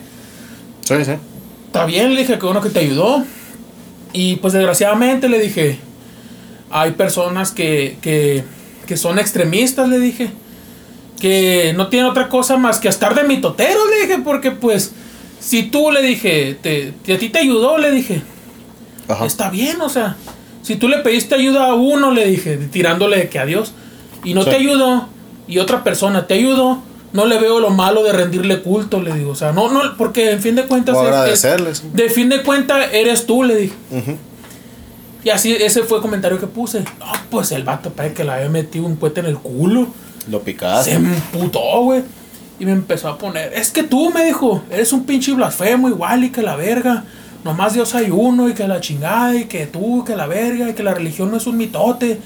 Sí, sí. Está bien, le dije que bueno que te ayudó. Y pues desgraciadamente le dije, hay personas que, que, que son extremistas, le dije. Que no tienen otra cosa más que estar de mitoteros, le dije, porque pues si tú le dije, te, te- a ti te ayudó, le dije, Ajá. está bien, o sea, si tú le pediste ayuda a uno, le dije, tirándole que a Dios, y no Sí. te ayudó, y otra persona te ayudó, no le veo lo malo de rendirle culto, le digo, o sea, no, no, porque en fin de cuentas... O es- es- agradecerles. de fin de cuentas, eres tú, le dije. Y así, ese fue el comentario que puse. No, pues el vato parece que le había metido un cohete en el culo. Lo Se picaste. emputó, güey. Y me empezó a poner, es que tú, me dijo, eres un pinche blasfemo igual y que la verga. Nomás Dios hay uno y que la chingada y que tú, que la verga y que la religión no es un mitote.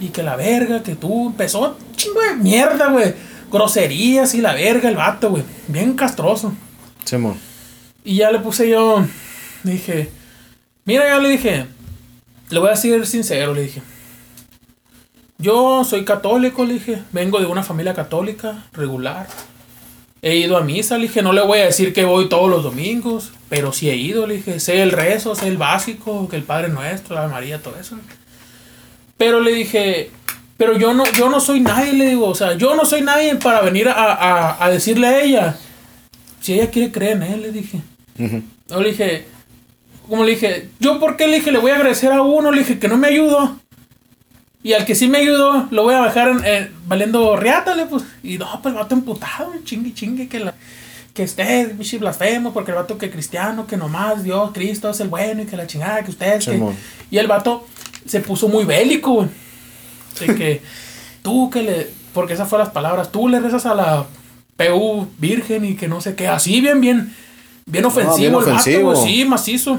Y que la verga, que tú. Empezó chingo de mierda, güey. Groserías y la verga el vato, güey. Bien castroso. Simón. Y ya le puse yo, le dije, mira, ya le dije, le voy a decir sincero, le dije. Yo soy católico, le dije, vengo de una familia católica regular. he ido a misa, le dije, no le voy a decir que voy todos los domingos, pero sí he ido, le dije, sé el rezo, sé el básico, que el Padre Nuestro, la María, todo eso. Pero le dije, pero yo no, yo no soy nadie, le digo, o sea, yo no soy nadie para venir a, a, a decirle a ella, si ella quiere creer en él, le dije. Yo le dije, como le dije, yo por qué le dije, le voy a agradecer a uno, le dije que no me ayudó. Y al que sí me ayudó, lo voy a bajar en, valiendo riátale, pues. Y no, pues el vato emputado, chingue, chingue, que la, que usted, bichi blasfemo, porque el vato que cristiano, que nomás Dios, Cristo es el bueno y que la chingada, que usted. Que, y el vato se puso muy bélico, güey. De que tú que le, porque esas fueron las palabras, tú le rezas a la PU virgen y que no sé qué, así bien, bien, bien ofensivo, el vato, sí, macizo.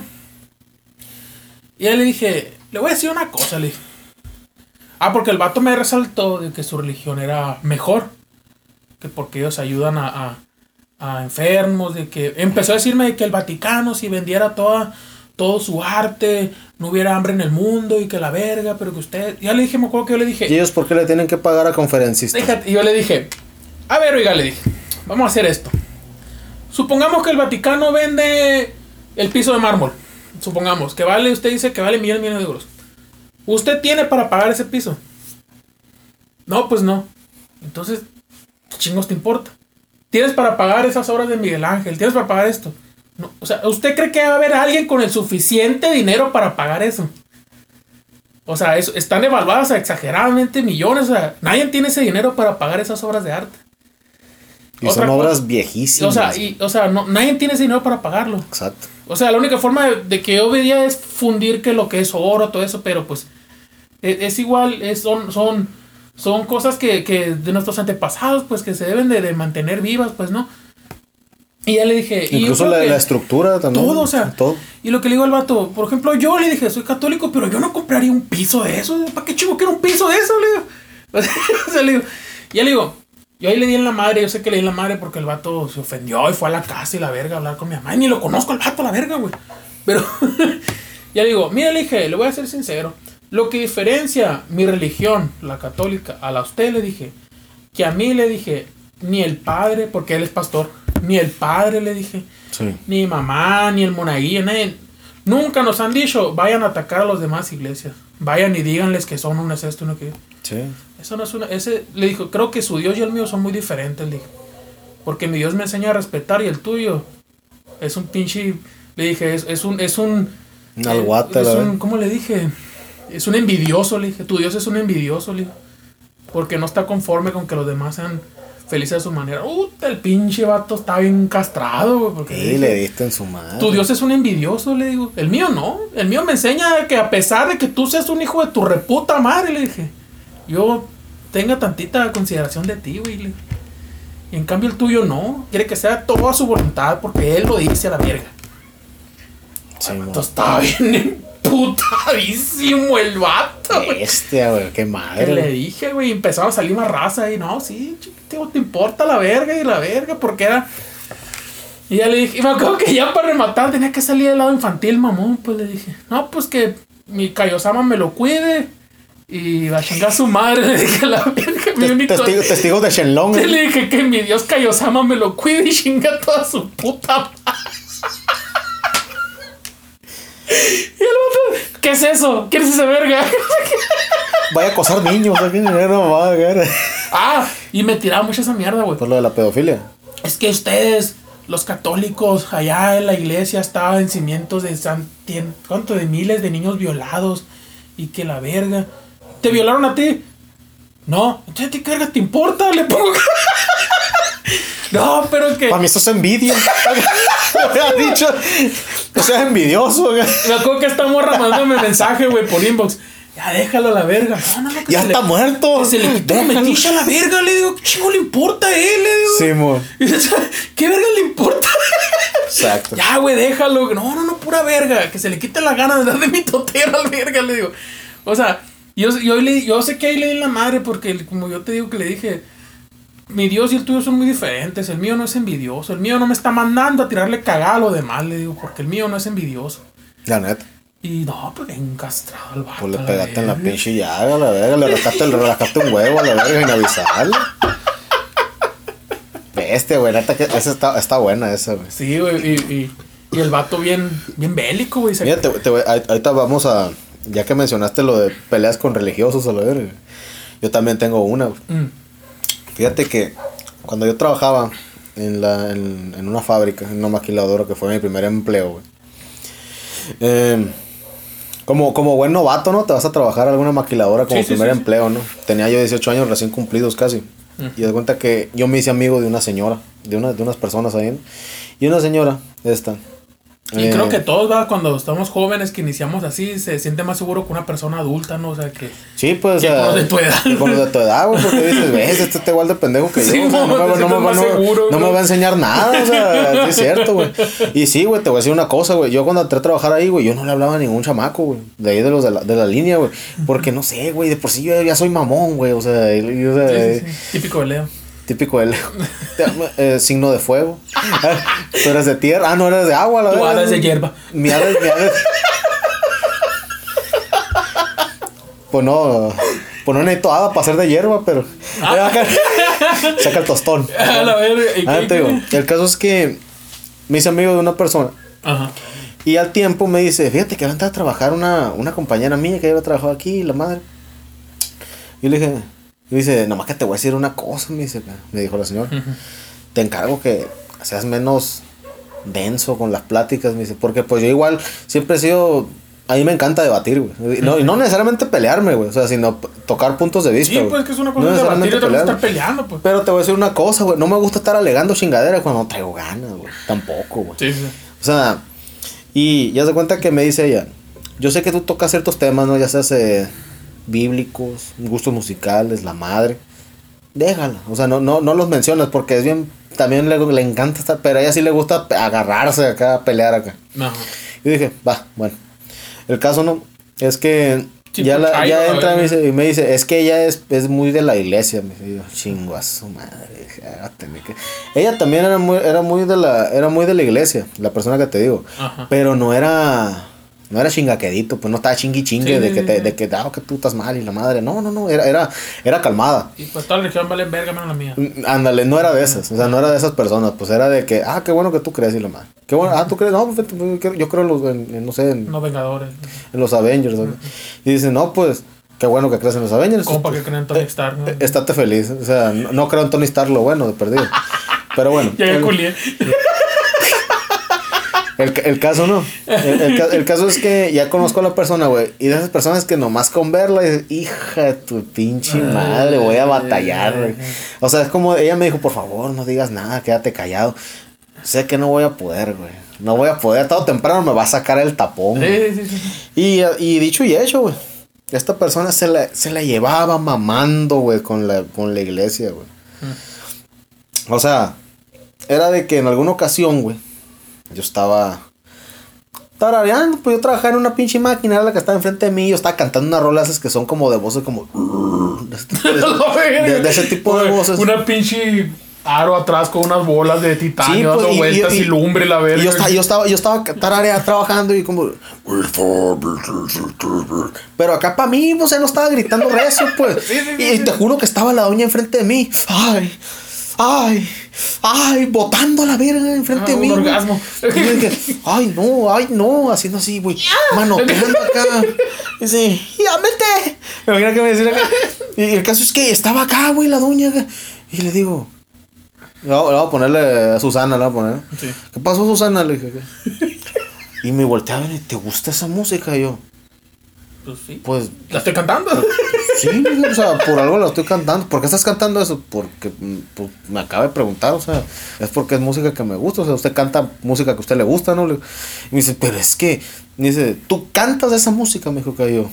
Y ahí le dije, le voy a decir una cosa, le dije. Ah, porque el vato me resaltó de que su religión era mejor. Que porque ellos ayudan a, a, enfermos. De que empezó a decirme de que el Vaticano, si vendiera toda, todo su arte, no hubiera hambre en el mundo y que la verga, pero que usted. Ya le dije, me acuerdo que yo le dije. ¿Y ellos por qué le tienen que pagar a conferencistas? y yo le dije, a ver, oiga, le dije, vamos a hacer esto. Supongamos que el Vaticano vende el piso de mármol. Supongamos que vale, usted dice que vale millones, millones de euros. ¿Usted tiene para pagar ese piso? No, pues no. Entonces, ¿qué chingos te importa? ¿Tienes para pagar esas obras de Miguel Ángel? ¿Tienes para pagar esto? No, o sea, ¿usted cree que va a haber alguien con el suficiente dinero para pagar eso? O sea, eso, están evaluadas a exageradamente millones. O sea, nadie tiene ese dinero para pagar esas obras de arte. Y son obras viejísimas. O sea, y, o sea no, nadie tiene ese dinero para pagarlo. Exacto. O sea, la única forma de, de, que yo veía es fundir que lo que es oro, todo eso, pero pues e, es, igual, es, son, son, son cosas que, que, de nuestros antepasados, pues que se deben de, de mantener vivas, pues, ¿no? Y ya le dije. Incluso la, la, estructura también. Todo, o sea. Todo. Y lo que le digo al vato, por ejemplo, yo le dije, soy católico, pero yo no compraría un piso de eso. ¿Para qué chivo quiero un piso de eso? Le digo. o sea, le digo. Ya le digo, yo ahí le di en la madre, yo sé que le di en la madre porque el vato se ofendió y fue a la casa y la verga a hablar con mi mamá. Y ni lo conozco al vato, la verga, güey. Pero ya le digo, mira, le dije, le voy a ser sincero. Lo que diferencia mi religión, la católica, a la usted le dije, que a mí le dije, ni el padre, porque él es pastor, ni el padre le dije, sí. ni mamá, ni el monaguillo, nadie, nunca nos han dicho, vayan a atacar a las demás iglesias, vayan y díganles que son un esto, uno que... Sí. Eso no es una, ese, le dijo, creo que su Dios y el mío son muy diferentes, le dije, porque mi Dios me enseña a respetar y el tuyo es un pinche, le dije, es, es un, es un... Nalguata, es un, ¿Cómo le dije? Es un envidioso, le dije. Tu Dios es un envidioso, le dije. Porque no está conforme con que los demás sean felices a su manera. Uh, el pinche vato está bien castrado, güey. Porque sí, le diste en su madre. Tu Dios es un envidioso, le digo. El mío no. El mío me enseña que a pesar de que tú seas un hijo de tu reputa madre, le dije. Yo tenga tantita consideración de ti, güey. Y en cambio el tuyo no. Quiere que sea todo a su voluntad porque él lo dice a la verga. Sí, Esto está bien putadísimo el vato, güey. Bestia, güey, qué madre. Que le dije, güey, empezaba a salir más raza y no, sí, chiquito, te importa la verga y la verga, porque era. Y ya le dije, y me acuerdo que ya para rematar tenía que salir del lado infantil, mamón. Pues le dije, no, pues que mi Kaiosama me lo cuide. Y va a chingar a su madre, le dije la verga. Mi único... testigo, testigo de Shenlong. Le dije que mi Dios Kaiosama me lo cuide y chinga toda su puta madre. Y el otro, ¿qué es eso? ¿Quién es ese verga? Vaya a acosar niños, no va a ver. Ah, y me tiraba mucho esa mierda, güey. Por lo de la pedofilia. Es que ustedes, los católicos, allá en la iglesia estaban en cimientos de san, ¿cuánto? De miles de niños violados. Y que la verga. ¿Te violaron a ti? No. Entonces, ¿qué verga te importa? Le pongo. No, pero que. Para mí eso es envidia. Me ha dicho. O sea, envidioso, güey. Me acuerdo que esta morra mandándome mensaje, güey, por inbox. Ya déjalo a la verga. No, no, no, ya está le, muerto. Que se le quitó la metiche a la verga. Le digo, ¿qué chingo le importa a él? Le digo. Sí, mo. ¿Qué verga le importa? Exacto. Ya, güey, déjalo. No, no, no, pura verga. Que se le quite la gana de dar de mi totera al verga, le digo. O sea, yo, yo, le, yo sé que ahí le di la madre porque, como yo te digo que le dije mi Dios y el tuyo son muy diferentes. El mío no es envidioso. El mío no me está mandando a tirarle cagada a lo demás, le digo, porque el mío no es envidioso. La neta. Y no, pues encastrado el vato. Pues le pegaste en la pinche llaga, la verga. Le rascaste, le rascaste un huevo a la verga sin avisarle. bestia, güey. Neta que esa está, está buena esa, güey. Sí, güey. Y, y, y el vato bien, bien bélico, güey. Mira, te, te ahorita vamos a. Ya que mencionaste lo de peleas con religiosos a la verga. Yo también tengo una, güey. Mm. Fíjate que cuando yo trabajaba en, la, en, en una fábrica, en una maquiladora, que fue mi primer empleo, güey. eh, como, como buen novato, ¿no? Te vas a trabajar a alguna maquiladora como Sí, primer sí, sí. empleo, ¿no? Tenía yo 18 años recién cumplidos casi. Y de cuenta que yo me hice amigo de una señora, de, una, de unas personas ahí. ¿no? Y una señora, esta. Y eh, creo que todos, va, cuando estamos jóvenes que iniciamos así, se siente más seguro que una persona adulta, ¿no? O sea, que... Sí, pues. Que o sea, con los de tu edad, que Con los de tu edad, güey, porque dices, ves, este está igual de pendejo que Sí, yo. o sea, mo, no, me, no, me, no- seguro, no me va a enseñar nada, o sea, sí es cierto, güey. Y sí, güey, te voy a decir una cosa, güey. Yo cuando entré a trabajar ahí, güey, yo no le hablaba a ningún chamaco, güey. De ahí de los de la, de la línea, güey. Porque no sé, güey, de por sí yo ya soy mamón, güey. O sea, y- y- o sea, Sí, sí, sí. Típico de Leo. Típico del eh, signo de fuego. Tú eres de tierra. Ah, no, eres de agua, la Tu verdad. hada es de hierba. Mi es- mi Pues no, pues no necesito hada para ser de hierba, pero. Ah. Saca el tostón. A la verga, ¿y Ah, te digo, el caso es que me hice amigo de una persona. Ajá. Y al tiempo me dice, fíjate que va a entrar a trabajar una, una compañera mía que había trabajado aquí, la madre. Y le dije, y dice, nomás que te voy a decir una cosa, me dice, me dijo la señora. Te encargo que seas menos denso con las pláticas, me dice, porque pues yo igual siempre he sido, a mí me encanta debatir, güey. Y No, y no necesariamente pelearme, güey, o sea, sino tocar puntos de vista. Sí, güey. pues que es una cosa No de debatir y otra estar peleando, pues. Pero te voy a decir una cosa, güey, no me gusta estar alegando chingadera cuando no traigo ganas, güey. Tampoco, güey. Sí, sí. O sea, y ya se cuenta que me dice ella, yo sé que tú tocas ciertos temas, ¿no? Ya seas eh, bíblicos, gustos musicales, la madre. Déjala, o sea, no, no, no los mencionas porque es bien, también le, le encanta estar, pero a ella sí le gusta agarrarse acá, pelear acá. Ajá. Y dije, va, bueno. El caso no, es que Sí, ya, pues, la, ya entra y me, dice, y me dice, es que ella es, es muy de la iglesia. Me dice, yo, chingo a su madre. dije, "Ah, va a tener que-". Ella también era muy, era muy de la, era muy de la iglesia, la persona que te digo. Ajá. Pero no era, no era chingaquedito, pues no estaba chingui chingue Sí, de que te, de que, ah, que tú estás mal y la madre. No, no, no, era, era, era calmada. Y pues toda la religión vale verga menos la mía. Mm, Ándale, no era de esas, o sea, no era de esas personas, pues era de que, ah, qué bueno que tú crees y la madre. Qué bueno, ah, tú crees, no, pues, yo creo en los, en- en, no sé, en, No vengadores. en los Avengers. Y dice, no, pues, qué bueno que crees en los Avengers. Como para pues, que crean Tony Stark. ¿no? eh, Estate feliz. O sea, no, no creo en Tony Stark lo bueno de perdido. Pero bueno. Ya ya el, el, caso no. El, el ca- el caso es que ya conozco a la persona, güey. Y de esas personas que nomás con verla, dices, hija de tu pinche madre, voy a batallar, güey. O sea, es como ella me dijo, por favor, no digas nada, quédate callado. Sé que no voy a poder, güey. No voy a poder. Tarde o temprano me va a sacar el tapón. güey. Sí, sí, sí. Y, y dicho y hecho, güey. Esta persona se la, se la llevaba mamando, güey, con la, con la iglesia, güey. O sea, era de que en alguna ocasión, güey, yo estaba tarareando, pues yo trabajaba en una pinche máquina, era la que estaba enfrente de mí, yo estaba cantando unas rolas que son como de voces como... De ese tipo de, de- de ese tipo de voces. Una pinche aro atrás con unas bolas de titanio Sí, dando pues, y- vueltas y, y- lumbre la verga. Yo estaba, yo estaba, yo estaba tararea trabajando y como. Pero acá para mí, o sea, no estaba gritando rezo, pues. Sí, sí, sí, y te juro que estaba la doña enfrente de mí. Ay, ay, ay, botando a la verga enfrente Ah, de mí. un orgasmo. Ay, no, ay, no, haciendo así, güey. Manoteando acá. Y dice, ya mete. Me imagino que me decía acá. Y el caso es que estaba acá, güey, la doña. acá. Y le digo, le voy a- ponerle a Susana, le voy a poner. Sí. ¿Qué pasó, Susana? Le dije. Y me volteé a ver, y, ¿te gusta esa música? Y yo, Pues sí. pues, La estoy cantando. Sí, o sea, por algo la estoy cantando. ¿Por qué estás cantando eso? Porque mm, pues, me acaba de preguntar, o sea, es porque es música que me gusta. O sea, usted canta música que a usted le gusta, ¿no? Y me dice, pero es que, me dice, tú cantas esa música, me dijo que yo.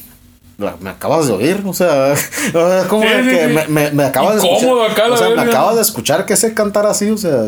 "La- Me acabas de oír, o sea, como Sí, que sí. me, me, me acabas de escuchar. acá, o sea, me acabas de escuchar que sé cantar así, o sea.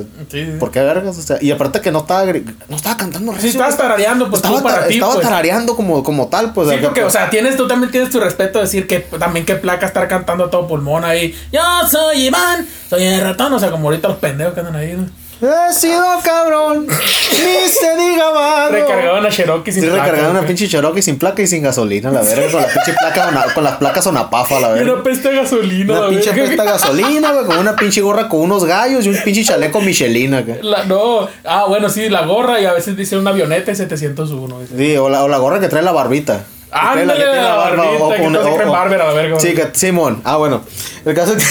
¿por qué vergas? O sea, y aparte que no estaba, no estaba cantando Sí, estabas tarareando, pues estaba, para ti, estaba pues. tarareando como, como tal, pues. Sí, porque, o sea, tienes, tú también tienes tu respeto de decir que también qué placa estar cantando a todo pulmón ahí. Yo soy Iván, soy el ratón. O sea, como ahorita los pendejos que andan ahí. ¿no? He sido cabrón, ni se diga más. Recargaban a Cherokee sin Sí, placa, recargaron una güey. pinche Cherokee sin placa y sin gasolina, la verga, con la pinche placa, con las placas sonapafa, la Y verga. una peste de gasolina, Una la pinche verga. pesta de gasolina, güey, con una pinche gorra con unos gallos y un pinche chaleco Michelina, güey. La- no, ah, bueno, sí, la gorra y a veces dice una avioneta y 701. dice. Sí, o la, o la gorra que trae la barbita. Que que tiene la barbita, que con- todos se creen Bárbara, la verga, Sí, que, Simón. Ah, bueno. El caso, es que,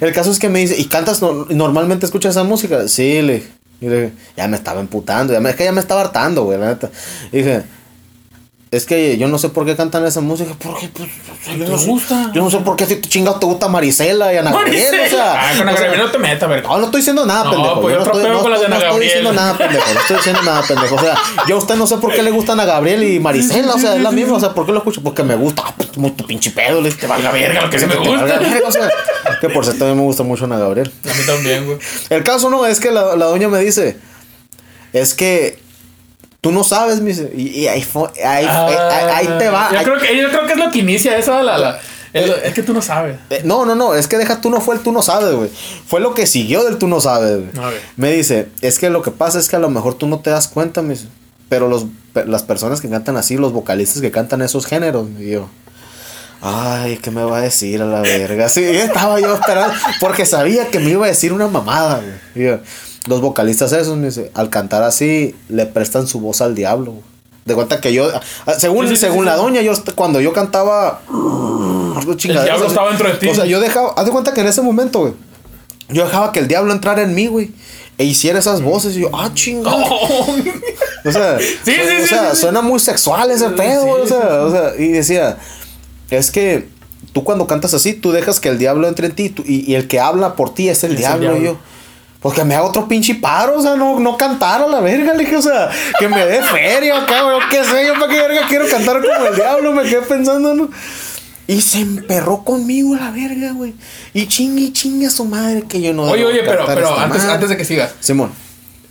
el caso es que me dice, ¿y cantas no- normalmente escuchas esa música? Sí, le. Y le ya me estaba emputando, ya me- es que ya me estaba hartando, güey, la neta. Y dije, es que yo no sé por qué cantan esa música, porque pues, yo, ¿Te no sé, gusta? yo no sé por qué si tu chingado te gusta Marisela y Ana Gabriel, o sea, ah, con Ana Gabriel no te metas, verga. no, no estoy diciendo nada, No, pendejo. pues yo yo no estoy, no, con las de no Ana estoy diciendo nada, pendejo. No estoy diciendo nada, pendejo. O sea, yo a usted no sé por qué le gustan a Gabriel y Marisela. O sea, es la misma. O sea, ¿por qué lo escucho? Porque me gusta. Ah, pues, tu pinche pedo. Le Te valga verga lo que sí me gusta. verga, o sea, que por cierto, a mí me gusta mucho Ana Gabriel. A mí también, güey. El caso no es que la, la doña me dice: Es que tú no sabes, dice. Y, y ahí, fue- ahí, ahí, ahí te va. Yo ahí- creo, que, yo creo que es lo que inicia esa. La, la- es, que tú no sabes. Eh, No, no, no, es que deja tú no fue el tú no sabes, güey. Fue lo que siguió del tú no sabes, güey. Me dice, es que lo que pasa es que a lo mejor tú no te das cuenta, dice. Pero los, las personas que cantan así, los vocalistas que cantan esos géneros, y yo. Ay, ¿qué me va a decir a la verga? Sí, estaba yo esperando, porque sabía que me iba a decir una mamada, güey. Y yo, los vocalistas esos, me dice, al cantar así, le prestan su voz al diablo, güey. De cuenta que yo, ah, según, Sí, sí, sí, según sí, la doña, yo cuando yo cantaba. chingaderas diablo estaba dentro de ti. O sea, yo dejaba, haz de cuenta que en ese momento, güey, yo dejaba que el diablo entrara en mí, güey, e hiciera esas voces, y yo, ah, chingada. O sea, Sí, sí, o sea suena muy sexual ese pedo, güey, o, sea, o sea, y decía, es que tú cuando cantas así, tú dejas que el diablo entre en ti tú- y, y el que habla por ti es el Es el diablo, y diablo. yo. Pues que me haga otro pinche paro, o sea, no, no cantar a la verga, le dije, o sea, que me dé feria acá, güey, qué sé yo, para qué verga quiero cantar como el diablo, me quedé pensando, ¿no? Y se emperró conmigo la verga, güey. Y chingue, chingue a su madre que yo no Oye, oye, pero, antes de que sigas. Simón.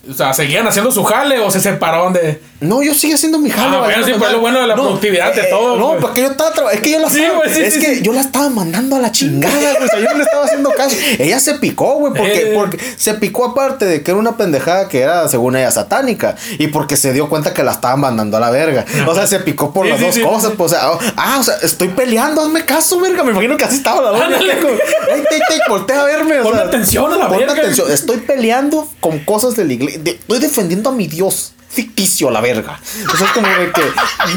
O sea, ¿seguían haciendo su jale o se separaron de.? No, yo sigo haciendo mi jale. Ah, bueno, sí, pues lo bueno de la productividad de todo, No, güey. porque yo estaba traba- Es que yo la Sí, estaba. güey, sí, es sí, que yo la estaba mandando a la chingada, güey. O sea, yo no le estaba haciendo caso. Ella se picó, güey. Porque, Eh. porque se picó aparte de que era una pendejada que era, según ella, satánica. Y porque se dio cuenta que la estaban mandando a la verga. O sea, se picó por las dos cosas. Pues, o sea, ah, o sea, estoy peleando, hazme caso, verga. Me imagino que así estaba la doña. Ey, te, te, voltea a verme. sea, atención a la verga. atención. Estoy peleando con cosas de la iglesia. De- estoy defendiendo a mi Dios ficticio a la verga. O sea, es como de que,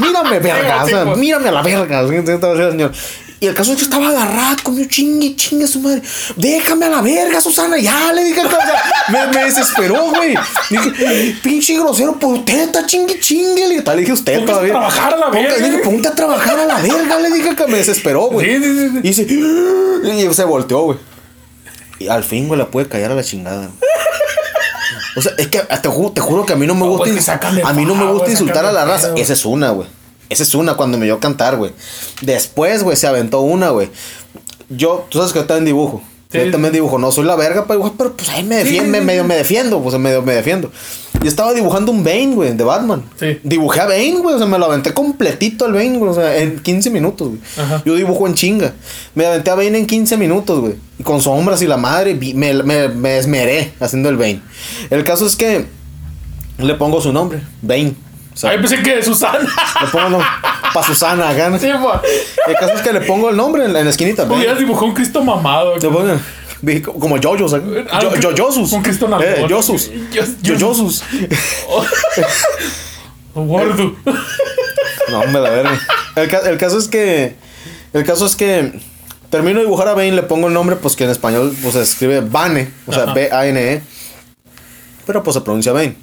mírame, verga. O sea, Sí, mírame a la verga. Y el caso es que estaba agarrada con mi chingue, chingue a su madre. Déjame a la verga, Susana, ya le dije. O sea, me, me desesperó, güey. Dije, pinche grosero, pues usted está chingue, chingue. Le dije, "Tal", le dije, usted Póngase a todavía. trabajar a la verga. le dije, ponte a trabajar a la verga. Le dije que me desesperó, güey. Sí, sí, sí. Y dice, y se volteó, güey. Y al fin, güey, la pude callar a la chingada. O sea, es que te juro, te juro que a mí no me gusta. pues, a mí no me gusta insultar a la raza. pedo. Esa es una, güey. Esa es una cuando me dio a cantar, güey. Después, güey, se aventó una, güey. Yo, tú sabes que yo también dibujo. Sí, yo también dibujo. No soy la verga para dibujar, pero pues ahí me defiendo, sí. medio me defiendo, pues medio me defiendo. Yo estaba dibujando un Bane, güey, de Batman. Sí. Dibujé a Bane, güey. O sea, me lo aventé completito al Bane, güey. O sea, en 15 minutos, güey. Ajá. Yo dibujo en chinga. Me aventé a Bane en 15 minutos, güey. Y con sombras y la madre, me, me, me esmeré haciendo el Bane. El caso es que le pongo su nombre, Bane. O sea, Ahí pensé que Susana. le pongo para Susana, acá. sí. El caso es que le pongo el nombre en, en la esquinita. Hubieras dibujado un Cristo mamado. Le pongo- vi como un- Yoyosus. un Cristo. Eh, Yosus. Yos- Yoyosus. Gordo. No, hombre, la verga. El, ca- el caso es que. El caso es que. Termino de dibujar a Bane, le pongo el nombre, pues que en español pues, se escribe Bane, o sea. B-A-N-E. Pero pues se pronuncia Bane.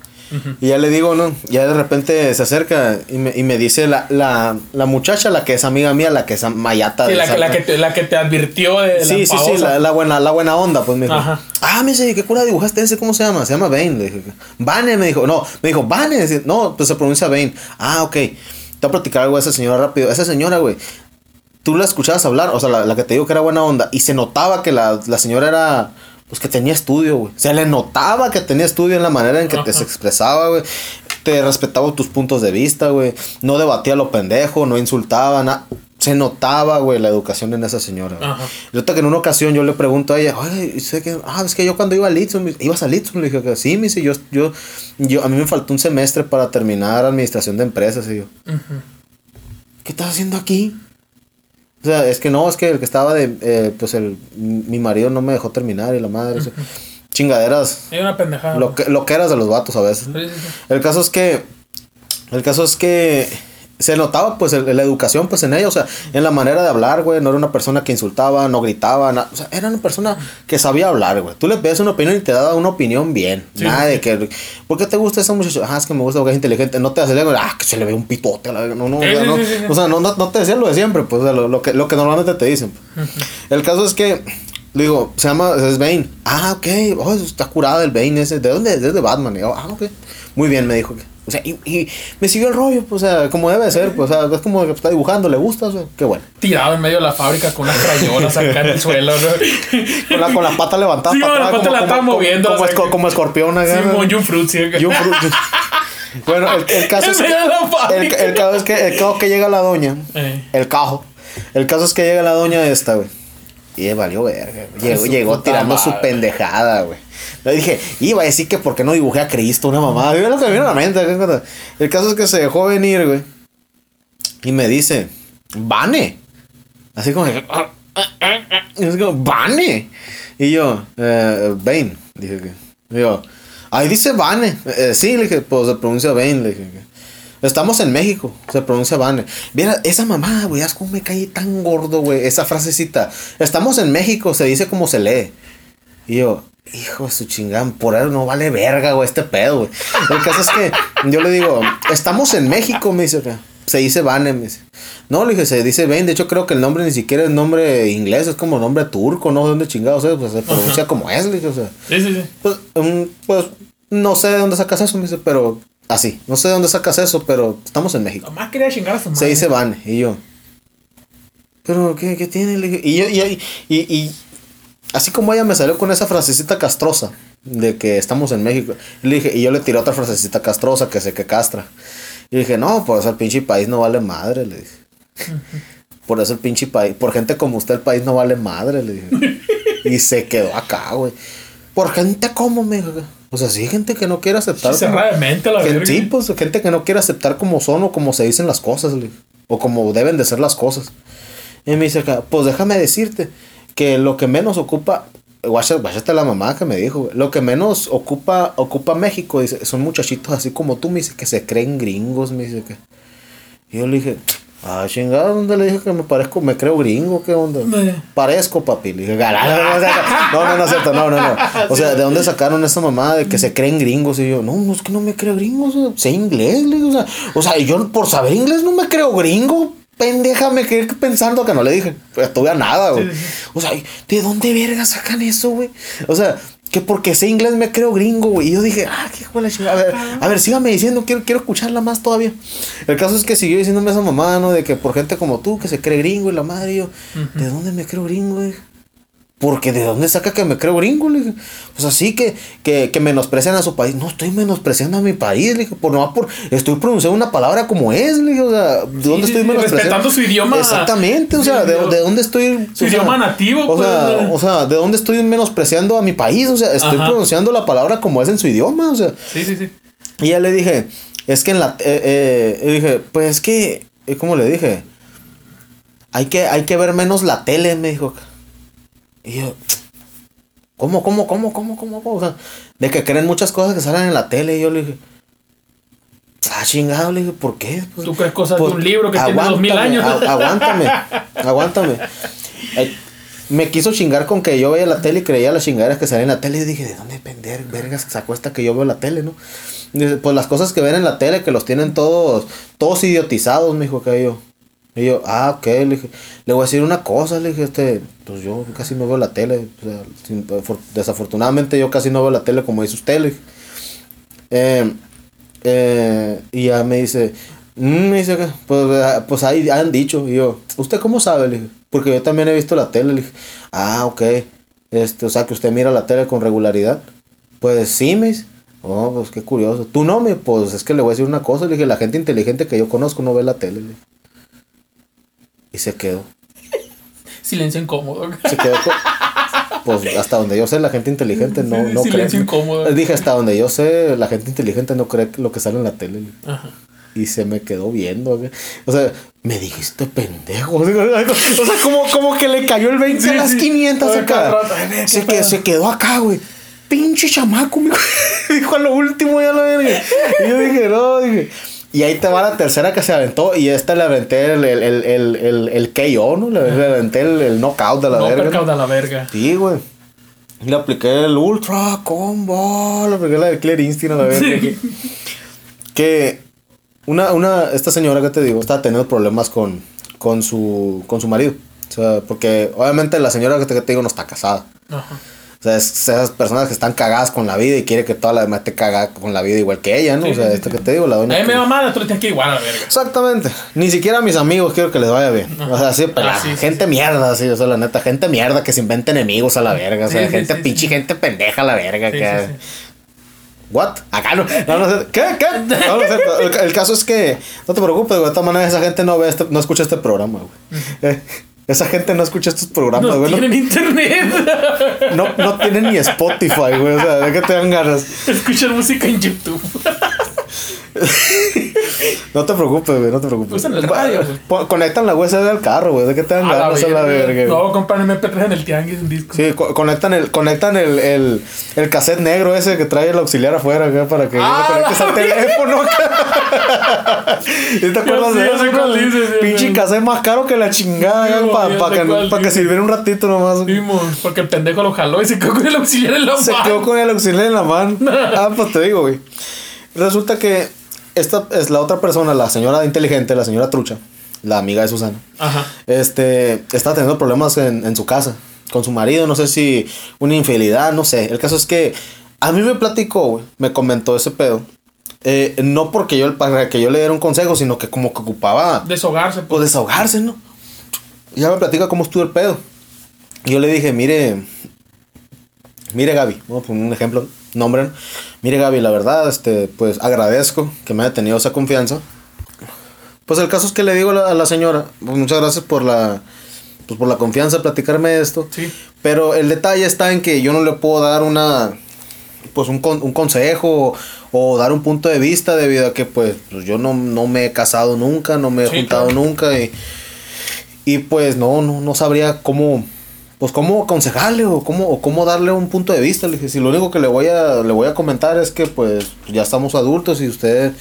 Y ya le digo, ¿no? Ya de repente se acerca y me, y me dice la, la, la muchacha, la que es amiga mía, la que es mayata. Sí, de la, que, la, que te, la que te advirtió de Sí, la sí, sí, la, la buena, la buena onda, pues me dijo. Ajá. Ah, me dice, ¿qué cura dibujaste ese? ¿Cómo se llama? Se llama Bane. Le dije, Bane, me dijo. No, me dijo, Bane. No, pues se pronuncia Bane. Ah, ok. Te voy a platicar algo de esa señora rápido. Esa señora, güey, tú la escuchabas hablar, o sea, la, la que te digo que era buena onda, y se notaba que la, la señora era, pues que tenía estudio, güey. Se le notaba que tenía estudio en la manera en que te se expresaba, güey. Te respetaba tus puntos de vista, güey. No debatía lo pendejo, no insultaba, nada. se notaba, güey, la educación en esa señora. Ajá. Y ahorita que en una ocasión yo le pregunto a ella, oye, sé que, ah, es que yo cuando iba a Litson, ibas a Litson, le dije sí, me dice, yo, yo, yo, a mí me faltó un semestre para terminar administración de empresas, y yo. ¿qué estás haciendo aquí? O sea, es que no, es que el que estaba de, eh, pues el, mi marido no me dejó terminar y la madre, chingaderas, Hay una pendejada. lo que, lo que eras de los vatos a veces. ¿no? Sí, sí, sí. El caso es que. El caso es que. Se notaba, pues, el- la educación, pues, en ella, o sea, en la manera de hablar, güey. No era una persona que insultaba, no gritaba, na- o sea, era una persona que sabía hablar, güey. Tú le pedías una opinión y te daba una opinión bien. Sí, Nada de que. ¿Por qué te gusta esa muchacha? Ah, es que me gusta porque es inteligente. No te hace ah, que se le ve un pitote la. No, no, o sea, no, sí, o sea, no, no, no te decían lo de siempre, pues, o sea, lo, lo que, lo que normalmente te dicen. El caso es que. Digo, se llama, es Bane. Ah, ok. Oh, está curada el Bane ese. ¿De dónde? Es de Batman. Y yo, ah, ok. Muy bien, me dijo. O sea, y, y me siguió el rollo, pues, o sea, como debe de ser, pues, o sea, es como que está dibujando, le gusta, o sea, qué bueno. Tirado en medio de la fábrica con unas crayolas acá en el suelo, ¿no? Con la, con la pata levantada Sí, la pata la estaba moviendo, Como, o sea, esco- como escorpión acá. Sí, un fruit, sí. Y un fru- Bueno, el, el caso es la el, caso es que el caso que llega la doña, Eh. el cajo. El caso es que llega la doña esta, güey. Y le valió verga. Llegó, llegó tirando madre. su pendejada, güey. Le dije, iba a decir que por qué no dibujé a Cristo, una mamada. Es lo que me vino a la mente. El caso es que se dejó venir, güey. Y me dice, Vane. Así como, es como, Vane. Y yo, eh, Bane. Dije que. Yo, ahí dice Vane. Eh, sí, le dije, pues se pronuncia Bane. Le dije. Estamos en México, se pronuncia Vane. Mira, esa mamada, güey, es como me caí tan gordo, güey. Esa frasecita. Estamos en México, se dice como se lee. Y yo, hijo de su chingán, por eso no vale verga, güey, este pedo, güey. El caso es que yo le digo, estamos en México, me dice. Se dice Vane, me dice. No, le dije, se dice Vane. De hecho, creo que el nombre ni siquiera es nombre inglés, es como nombre turco, ¿no? ¿De dónde chingados es? Pues se pronuncia como es, le dije, o sea. Sí, sí, sí. Pues, mm, pues, no sé de dónde sacas eso, me dice, pero así. No sé de dónde sacas eso, pero estamos en México. Nomás quería chingar a su madre. Se dice Van. Y yo, ¿pero qué, qué tiene? Le dije, y yo, y, y, y así como ella me salió con esa frasecita castrosa de que estamos en México, le dije, y yo le tiré otra frasecita castrosa que sé que castra. Y dije, no, pues el pinche país no vale madre, le dije. Por eso el pinche país, por gente como usted el país no vale madre, le dije. y se quedó acá, güey. Por gente como me. O sea, sí, gente que no quiere aceptar. como- Cerrada de mente, la Gen- verga. sí, pues gente que no quiere aceptar como son o como se dicen las cosas, le- o como deben de ser las cosas. Y me dice acá, pues déjame decirte que lo que menos ocupa, guáchate la mamá que me dijo, lo que menos ocupa, ocupa México, dice, son muchachitos así como tú, me dice, que se creen gringos, me dice que. Y yo le dije, ah, chingada, ¿dónde le dije que me parezco, me creo gringo? ¿Qué onda? Parezco, papi. Le dije, no, no, no es cierto, no, no, no. O sea, ¿de dónde sacaron esa mamada de que se creen gringos? Y yo, no, no es que no me creo gringo, o sea, sé inglés, le digo, o sea, o sea, yo por saber inglés no me creo gringo. Pendeja, me quedé pensando que no le dije. Pues estuve a nada, güey. Sí, sí. O sea, ¿de dónde verga sacan eso, güey? O sea, que porque sé inglés me creo gringo, güey. Y yo dije, ah, qué hijo de la chingada. A ver, a ver, sígame diciendo, quiero, quiero escucharla más todavía. El caso es que siguió diciéndome esa mamada, ¿no? De que por gente como tú, que se cree gringo y la madre, y yo, ¿de dónde me creo gringo, güey? Porque de dónde saca que me creo gringo, le dije. Pues así que, que, que menosprecian a su país. No estoy menospreciando a mi país, le dije. Por no por. Estoy pronunciando una palabra como es, le dije. O sea, ¿de dónde estoy menospreciando? respetando su idioma. Exactamente, o sea, de, de dónde estoy. Su sea, idioma nativo, O pues. sea, o sea, de dónde estoy menospreciando a mi país. O sea, estoy Ajá. pronunciando la palabra como es en su idioma. O sea, Sí, sí, sí. y ya le dije, es que en la... Eh, eh, dije, pues es que, eh, ¿cómo le dije? Hay que, hay que ver menos la tele, me dijo. Y yo, ¿cómo, cómo, cómo, cómo, cómo? cómo? O sea, de que creen muchas cosas que salen en la tele. Y yo le dije, ah, chingado, le dije, ¿por qué? Pues, Tú crees cosas de pues, un libro que tiene dos mil años. a- aguántame, aguántame. Eh, me quiso chingar con que yo veía la tele y creía las chingaderas que salían en la tele. Y dije, ¿de dónde pender, vergas, se acuesta que yo veo la tele, no? Pues las cosas que ven en la tele, que los tienen todos, todos idiotizados, me dijo que yo. Y yo, ah, ok, le dije, le voy a decir una cosa, le dije, este, pues yo casi no veo la tele, desafortunadamente yo casi no veo la tele como dice usted, le dije. Eh, eh, y ya me dice, mm, me dice pues, ah, pues ahí han dicho, y yo, ¿usted cómo sabe? Le dije, porque yo también he visto la tele, le dije, ah, ok, este, o sea, que usted mira la tele con regularidad. Pues sí, me dice, oh, pues qué curioso. Tú no, me, pues es que le voy a decir una cosa, le dije, la gente inteligente que yo conozco no ve la tele, le dije. Y se quedó. Silencio incómodo. Se quedó con- Pues hasta donde yo sé, la gente inteligente no, no cree. silencio incómodo. Dije, hasta donde yo sé, la gente inteligente no cree lo que sale en la tele. Ajá. Y se me quedó viendo. O sea, me dijiste pendejo. O sea, como, como que le cayó el 20 Sí, a las sí. 500 Ay, cada acá. Se, qué que, pedo. se quedó acá, güey. Pinche chamaco, mijo. Dijo a lo último ya lo verga. Y yo dije, no, dije. Y ahí te va la tercera que se aventó. Y esta le aventé el, el, el, el, el, el KO, ¿no? Le, le aventé el, el knockout de la No verga. ¿no? percauda la verga. Sí, güey. Le apliqué el Ultra Combo. Le apliqué la del Clear Instinct a la vez. Sí. Que una, una, esta señora que te digo, estaba teniendo problemas con, con, su, con su marido. O sea, porque obviamente la señora que te, que te digo no está casada. Ajá. O sea, es esas personas que están cagadas con la vida y quiere que toda la demás esté cagada con la vida igual que ella, ¿no? Sí, o sea, sí, sí. que te digo, la A doña. mí me va mal, tú le tienes que igual a la verga. Exactamente. Ni siquiera a mis amigos quiero que les vaya bien. O sea, sí, pero Ah, sí, sí, gente mierda, sí, o sea, la neta, gente mierda que se inventa enemigos a la verga. O sea, gente pinche, gente pendeja a la verga. Que. ¿What? Acá no. No, no sé. ¿Qué? ¿Qué? No, no sé. El, el caso es que no te preocupes, güey. De todas maneras, esa gente no ve este, no escucha este programa, güey. Eh, esa gente no escucha estos programas, No güey. No, tienen internet. no, no tienen ni Spotify, güey. O sea, de que te dan ganas. Escuchan música en YouTube. No te preocupes, güey. No te preocupes. Usan el radio, güey. Pon- Conectan la USB al carro, güey. De que te dan A la ganas a la verga. verga. güey. No, compran MP3 en el tianguis, un disco. Sí, co- conectan el, conectan el, el, el cassette negro ese que trae el auxiliar afuera acá para que Ah, lo conectes al teléfono acá. ¿Y te acuerdas sí, de ya eso? sé cuál dices, sí, Pinche cassette más caro que la chingada Sí, para sé que, pa' que sirviera un ratito nomás. Vimos, porque el pendejo lo jaló y se quedó con el auxiliar en la Se mano. quedó con el auxiliar en la mano. Ah, pues te digo, güey. Resulta que esta es la otra persona, la señora inteligente, la señora trucha, la amiga de Susana. Ajá. este, está teniendo problemas en, en su casa, con su marido, no sé si una infidelidad, no sé. El caso es que a mí me platicó, güey, me comentó ese pedo. Eh, no porque yo, para que yo le diera un consejo, sino que como que ocupaba, Deshogarse, pues pues. desahogarse, ¿no? Y ya me platica cómo estuvo el pedo. Y yo le dije, mire, mire Gaby, vamos a poner un ejemplo, nombre, ¿no? Mire Gaby, la verdad, este, pues agradezco que me haya tenido esa confianza. Pues el caso es que le digo a la, a la señora, pues muchas gracias por la, pues por la confianza de platicarme esto. Sí. Pero el detalle está en que yo no le puedo dar una, pues un, con- un consejo o, o dar un punto de vista debido a que pues, pues, yo no, no me he casado nunca, no me he Sí, juntado claro. nunca y, y pues no, no, no sabría cómo, pues cómo aconsejarle o cómo, o cómo darle un punto de vista. Le dije, si lo único que le voy a, le voy a comentar es que pues ya estamos adultos y usted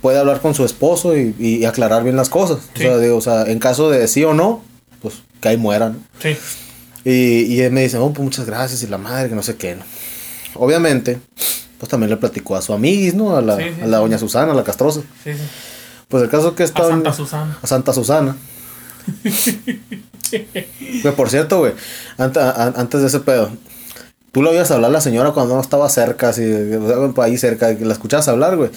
puede hablar con su esposo y, y aclarar bien las cosas. Sí. O, sea, digo, o sea, en caso de sí o no, pues que ahí mueran. Sí. Y, y él me dice, oh, pues muchas gracias y la madre, que no sé qué. ¿no? Obviamente, pues también le platicó a su amiguis, ¿no? A la, Sí, sí, a la doña Susana, a la castrosa. Sí, sí. Pues el caso que A está... Santa Susana. A Santa Susana. Güey, por cierto, güey, antes de ese pedo, tú lo oías hablar a la señora cuando no estaba cerca, así, por ahí cerca, que la escuchabas hablar, güey.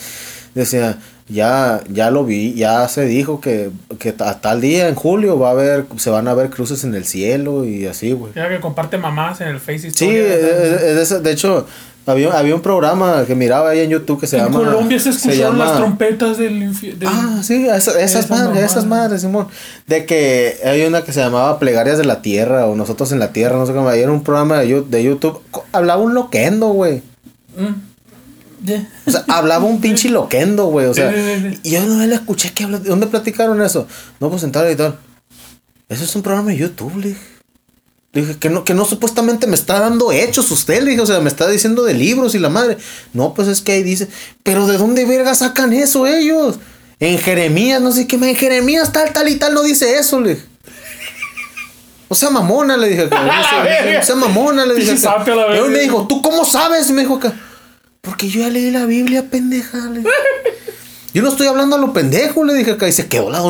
Decía, ya, ya lo vi, ya se dijo que, que a tal día, en julio, va a haber, se van a ver cruces en el cielo y así, güey. Ya que comparte mamás en el Face Sí, es- es- de de hecho, había, había un programa que miraba ahí en YouTube que se en llama... Colombia se escucharon llama- las trompetas del infierno. Ah, sí, esa- esas Esas madres, esas madres, Simón. De que hay una que se llamaba Plegarias de la Tierra o Nosotros en la Tierra, no sé cómo. Ahí era un programa de, de YouTube. Hablaba un loquendo, güey. Ya. O sea, hablaba un pinche loquendo, güey. O sea, y yo no le escuché que habla. ¿De dónde platicaron eso? No, pues entrar y tal. Eso es un programa de YouTube, le. Le dije que no, que no supuestamente me está dando hechos usted, le dije, o sea, me está diciendo de libros y la madre. No, pues es que ahí dice, pero ¿de dónde verga sacan eso ellos? En Jeremías, no sé qué, en Jeremías tal, tal y tal no dice eso, le dije. O sea, mamona, le dije. acá. O sea, mamona, le dije. Acá. Y él me dijo, ¿tú cómo sabes? Me dijo acá. Porque yo ya leí la Biblia, pendeja. le dije. Yo no estoy hablando a lo pendejo, le dije acá. Y se quedó la...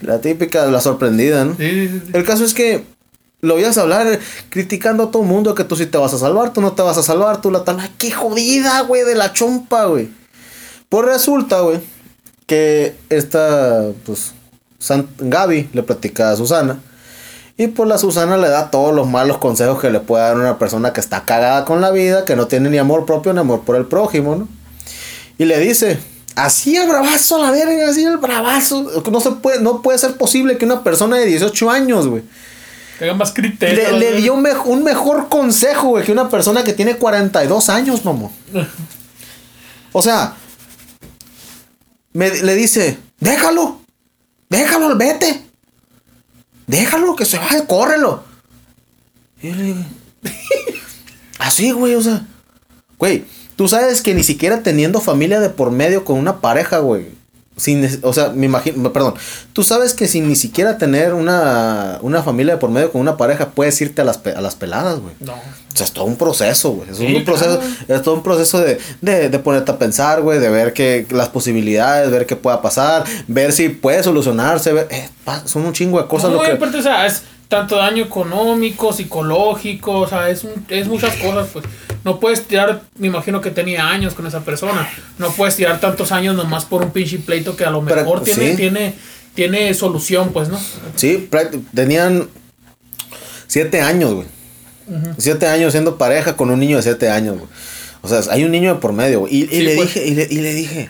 La típica, la sorprendida, ¿no? Sí, sí, sí, sí. El caso es que lo oías hablar criticando a todo el mundo que tú sí te vas a salvar, tú no te vas a salvar, tú la tal. Ay, qué jodida, güey, de la chompa, güey. Pues resulta, güey, que esta, pues, San- Gaby le platica a Susana. Y pues la Susana le da todos los malos consejos que le puede dar una persona que está cagada con la vida, que no tiene ni amor propio ni amor por el prójimo, ¿no? Y le dice, Así el bravazo a la verga, así el bravazo. No se puede, no puede ser posible que una persona de 18 años, güey. Tenga más criterio. Le, le dio un, mej- un mejor consejo, güey, que una persona que tiene 42 años, mamón. O sea, me, le dice, déjalo, déjalo, vete. Déjalo, que se vaya, córrelo. Y yo le digo, así, güey, o sea, güey, tú sabes que ni siquiera teniendo familia de por medio con una pareja, güey. Sin, o sea, me imagino, perdón, tú sabes que sin ni siquiera tener una, una familia de por medio con una pareja puedes irte a las, a las peladas, güey. No. O sea, es todo un proceso, güey. Es Sí, un proceso, es todo un proceso de, de, de ponerte a pensar, güey, de ver que las posibilidades, ver qué pueda pasar, ver si puede solucionarse, ver, eh, son un chingo de cosas no, lo que... aparte, o sea, es tanto daño económico, psicológico, o sea, es, un- es muchas cosas, pues. No puedes tirar, me imagino que tenía años con esa persona. No puedes tirar tantos años nomás por un pinche pleito que a lo Pero, mejor tiene, sí. tiene, tiene solución, pues, ¿no? Sí, tenían siete años, güey. Siete años siendo pareja con un niño de siete años, güey. O sea, hay un niño de por medio, güey. Y, y Sí, le pues. dije, y le, y le dije,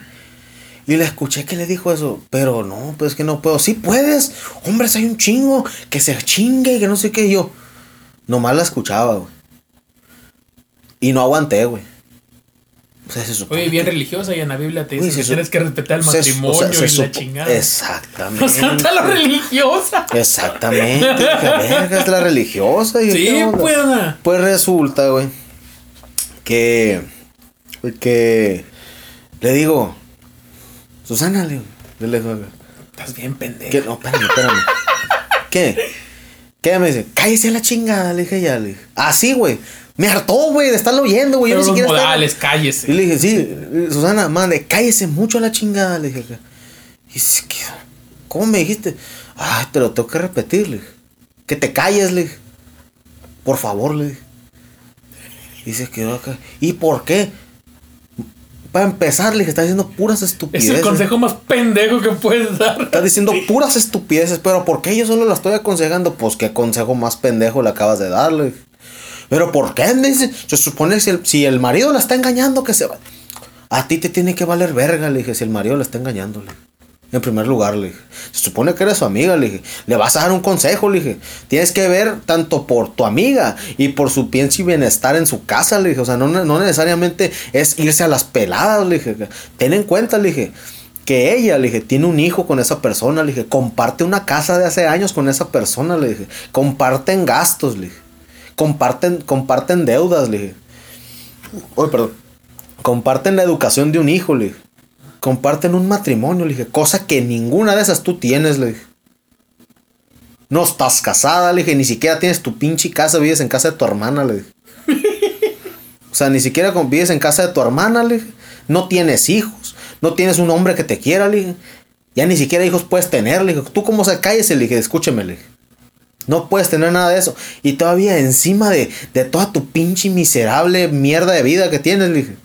y le escuché que le dijo eso, pero no, pues que no puedo. Sí puedes, hombres, hay un chingo, que se chingue y que no sé qué. Y yo, nomás la escuchaba, güey. Y no aguanté, güey. O sea, se supone Oye, bien que- religiosa y en la Biblia te dice que tienes que respetar el se- o matrimonio sea, se y la chingada. Exactamente. O sea, está la religiosa. Exactamente. verga, es la religiosa. y Sí, pues. Pues resulta, güey, que, que le digo, Susana, le digo, Estás bien pendejo. ¿qué? No, espérame, espérame. ¿Qué? ¿Qué? Me dice, cállese a la chingada, le dije ya, le dije. Así, güey. Me hartó, güey, de estarlo oyendo, güey. Yo ni los siquiera estaba- modales, Y cállese. le dije, sí, Susana, mande, cállese mucho a la chingada, le dije. Y se quedó. ¿Cómo me dijiste? Ay, te lo tengo que repetir, le dije. Que te calles, le dije. Por favor, le dije. Y se quedó acá. ¿Y por qué? Para empezar, le dije, está diciendo puras Es estupideces. el consejo más pendejo que puedes dar. Está diciendo puras estupideces, pero ¿por qué yo solo la estoy aconsejando? Pues qué consejo más pendejo le acabas de darle. Pero ¿por qué? Me dice, se supone que si el, si el marido la está engañando, que se va. A ti te tiene que valer verga, le dije, si el marido la está engañando, le. En primer lugar, le dije. Se supone que eres su amiga, le dije. Le vas a dar un consejo, le dije. Tienes que ver tanto por tu amiga y por su pienso y bienestar en su casa, le dije. O sea, no, no necesariamente es irse a las peladas, le dije. Ten en cuenta, le dije que ella, le dije, tiene un hijo con esa persona, le dije, comparte una casa de hace años con esa persona, le dije, comparten gastos, le dije, comparten, comparten deudas, le dije, Oye, perdón, comparten la educación de un hijo, le dije, comparten un matrimonio, le dije, cosa que ninguna de esas tú tienes, le dije. No estás casada, le dije, ni siquiera tienes tu pinche casa, vives en casa de tu hermana, le dije. O sea, ni siquiera vives en casa de tu hermana, le dije. No tienes hijos. No tienes un hombre que te quiera, le dije. Ya ni siquiera hijos puedes tener, le dije. Tú cómo se cállese, le dije, escúcheme, le dije. No puedes tener nada de eso. Y todavía encima de, de toda tu pinche miserable mierda de vida que tienes, le dije.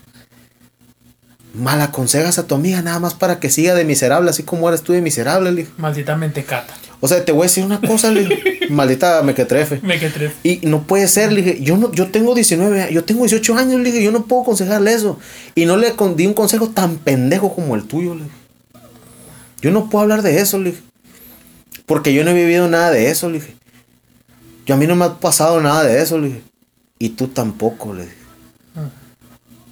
Mal aconsejas a tu amiga nada más para que siga de miserable, así como eres tú de miserable, le dije. Maldita mentecata. O sea, te voy a decir una cosa, le dije. Maldita mequetrefe. Me que tres. Y no puede ser, le dije, yo no, yo tengo 19, años, yo tengo 18 años, le dije, yo no puedo aconsejarle eso. Y no le di un consejo tan pendejo como el tuyo, le dije. Yo no puedo hablar de eso, le dije. Porque yo no he vivido nada de eso, le dije. Yo a mí no me ha pasado nada de eso, le dije. Y tú tampoco, le dije.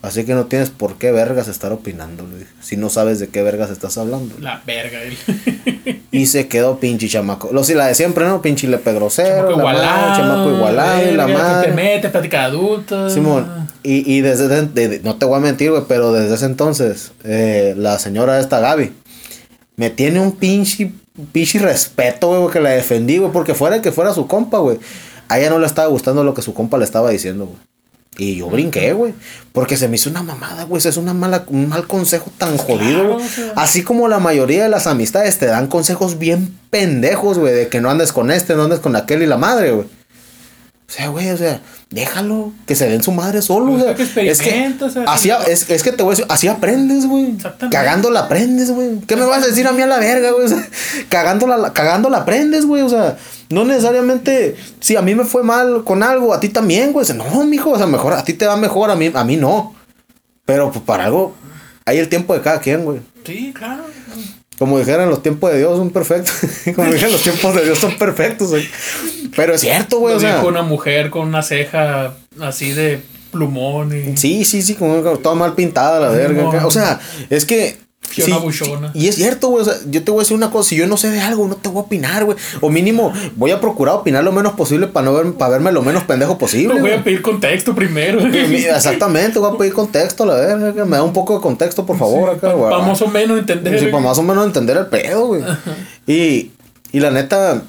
Así que no tienes por qué vergas estar opinando, le dije. Si no sabes de qué vergas estás hablando. La verga. él. Y se quedó pinche chamaco. Lo si la de siempre, ¿no? Pinche lepe grosero. Chamaco igualado. chamaco igualado y la madre. Te mete, plática de adultos. Simón, y, y desde, de- de- no te voy a mentir, güey, pero desde ese entonces, eh, la señora esta Gaby, me tiene un pinche, pinche respeto, güey, que la defendí, güey, porque fuera que fuera su compa, güey, a ella no le estaba gustando lo que su compa le estaba diciendo, güey. Y yo brinqué, güey, porque se me hizo una mamada, güey, es una mala, un mal consejo tan jodido, Claro. Así como la mayoría de las amistades te dan consejos bien pendejos, güey, de que no andes con este, no andes con aquel y la madre, güey. O sea, güey, o sea, déjalo, que se den su madre solo, o sea, que es que, experimenta, o sea, así, es, es que te voy a decir, así aprendes, güey. Exactamente. Cagándola aprendes, güey. ¿Qué me vas a decir a mí a la verga, güey? O sea, cagándola, cagándola aprendes, güey. O sea, no necesariamente, si a mí me fue mal con algo, a ti también, güey. O sea, no, mijo, o sea, mejor, a ti te va mejor, a mí, a mí no. Pero pues para algo, hay el tiempo de cada quien, güey. Sí, claro. Como dijeran, los tiempos de Dios son perfectos. Como dijeran, los tiempos de Dios son perfectos, güey. Pero es cierto, güey. Lo O sea, una mujer con una ceja así de plumón y. sí, sí, sí, como toda mal pintada la verga. no. O sea, es que. Sí, y es cierto, güey. O sea, yo te voy a decir una cosa. Si yo no sé de algo, no te voy a opinar, güey. O mínimo, voy a procurar opinar lo menos posible para no ver, para verme lo menos pendejo posible. Voy güey. a pedir contexto primero. Exactamente, voy a pedir contexto, la verga. que Me da un poco de contexto, por favor, acá, güey. Para más o menos entender. Sí, para más o menos entender el pedo, güey. Y, y la neta,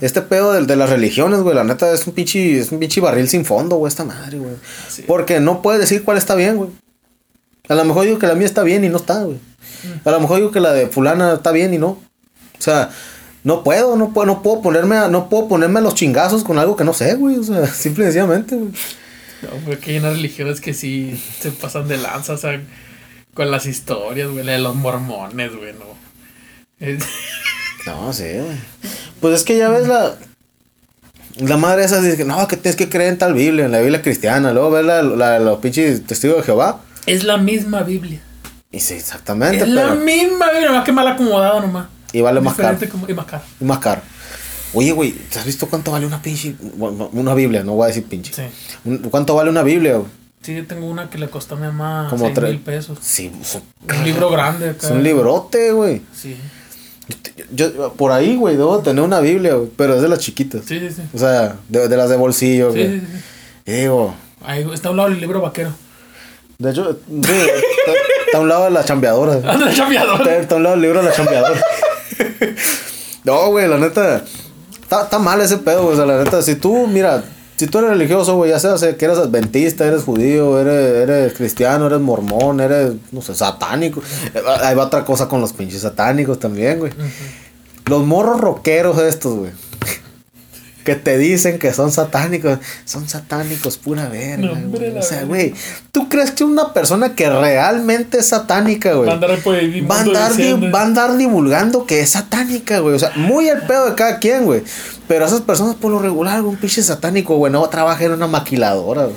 este pedo de, de las religiones, güey, la neta es un pinche, es un pinche barril sin fondo, güey, esta madre, güey. Sí. Porque no puedes decir cuál está bien, güey. A lo mejor digo que la mía está bien y no está, güey. A lo mejor digo que la de fulana está bien y no. O sea, no puedo, no puedo, no puedo ponerme a, no puedo ponerme a los chingazos con algo que no sé, güey. O sea, simple y sencillamente, güey. No, porque hay unas religiones que sí se pasan de lanza, o sea, con las historias, güey, la de los mormones, güey, no. Es- No, sí, güey. Pues es que ya ves la. La madre esa dice que no, que tienes que creer en tal Biblia, en la Biblia cristiana. Luego ves la, la, los pinches testigos de Jehová. Es la misma Biblia. Y sí, exactamente, Es la misma Biblia, nomás que mal acomodada nomás. Y vale más caro. Como- y más caro. Y más caro. Oye, güey, ¿te has visto cuánto vale una pinche. Una Biblia, no voy a decir pinche. Sí. ¿Cuánto vale una Biblia, güey? Sí, yo tengo una que le costó a mi mamá Como seis tres- mil pesos. Sí, es un, libro grande acá. es un librote, güey. Sí. Yo, yo- por ahí, güey, debo tener una Biblia, güey, pero es de las chiquitas. Sí, sí, sí. O sea, de, de las de bolsillo, Sí, güey. sí, sí. Y digo, Ahí está a un lado el libro vaquero. De hecho, está, a un lado de la chambeadora. Anda, el chambeador. Está, está a un lado del libro de la chambeadora. no, güey, la neta. Está, mal ese pedo, güey. O sea, la neta, si tú, mira, si tú eres religioso, güey, ya sea sé que eres adventista, eres judío, eres, eres cristiano, eres mormón, eres, no sé, satánico. Eh, Ahí va otra cosa con los pinches satánicos también, güey. Los morros rockeros estos, güey. Que te dicen que son satánicos. Son satánicos, pura verga. No, hombre, güey. o sea, güey. ¿Tú crees que una persona que realmente es satánica, güey? Va a andar por ahí Va a, andar di- diciendo- va a andar divulgando que es satánica, güey. O sea, muy el pedo de cada quien, güey. Pero esas personas, por lo regular, un pinche satánico, güey, no trabaja en una maquiladora, güey.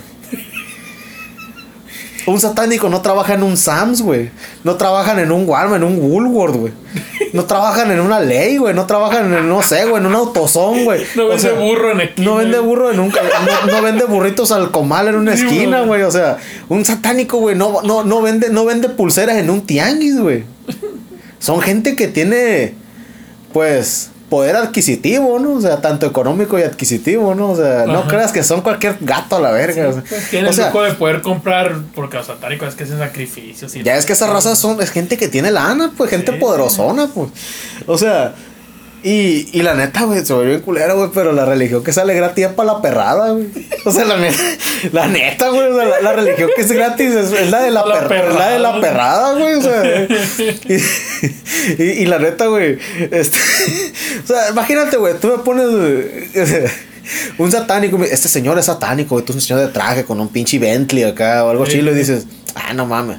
Un satánico no trabaja en un Sams, güey. No trabajan en un Walmart, en un Woolworth, güey. No trabajan en una ley, güey. No trabajan en, no sé, güey, en un autosón, güey. No O vende sea, burro en esquina. no vende burro en un no, no vende burritos al comal en una esquina, güey. güey. O sea, un satánico, güey, no, no, no vende, no vende pulseras en un tianguis, güey. Son gente que tiene, pues, poder adquisitivo, ¿no? O sea, tanto económico y adquisitivo, ¿no? O sea, no creas que son cualquier gato a la verga. o sea. Pues tiene o el sea, lujo de poder comprar, porque los satánicos es que hacen sacrificios. Y ya es que esa raza son, es gente que tiene lana, pues, gente Sí. poderosona, pues. O sea, y, y la neta, güey, se volvió bien culera, güey, pero la religión que sale gratis es para la perrada, güey. O sea, la neta, la neta, güey, la, la religión que es gratis es, es la de la, La per- es la de la perrada. perrada, güey, o sea. Y, y, y la neta, güey, este, o sea, imagínate, güey, tú me pones güey, un satánico, este señor es satánico, güey, tú eres un señor de traje con un pinche Bentley acá o algo Sí. chilo y dices, ah, no mames.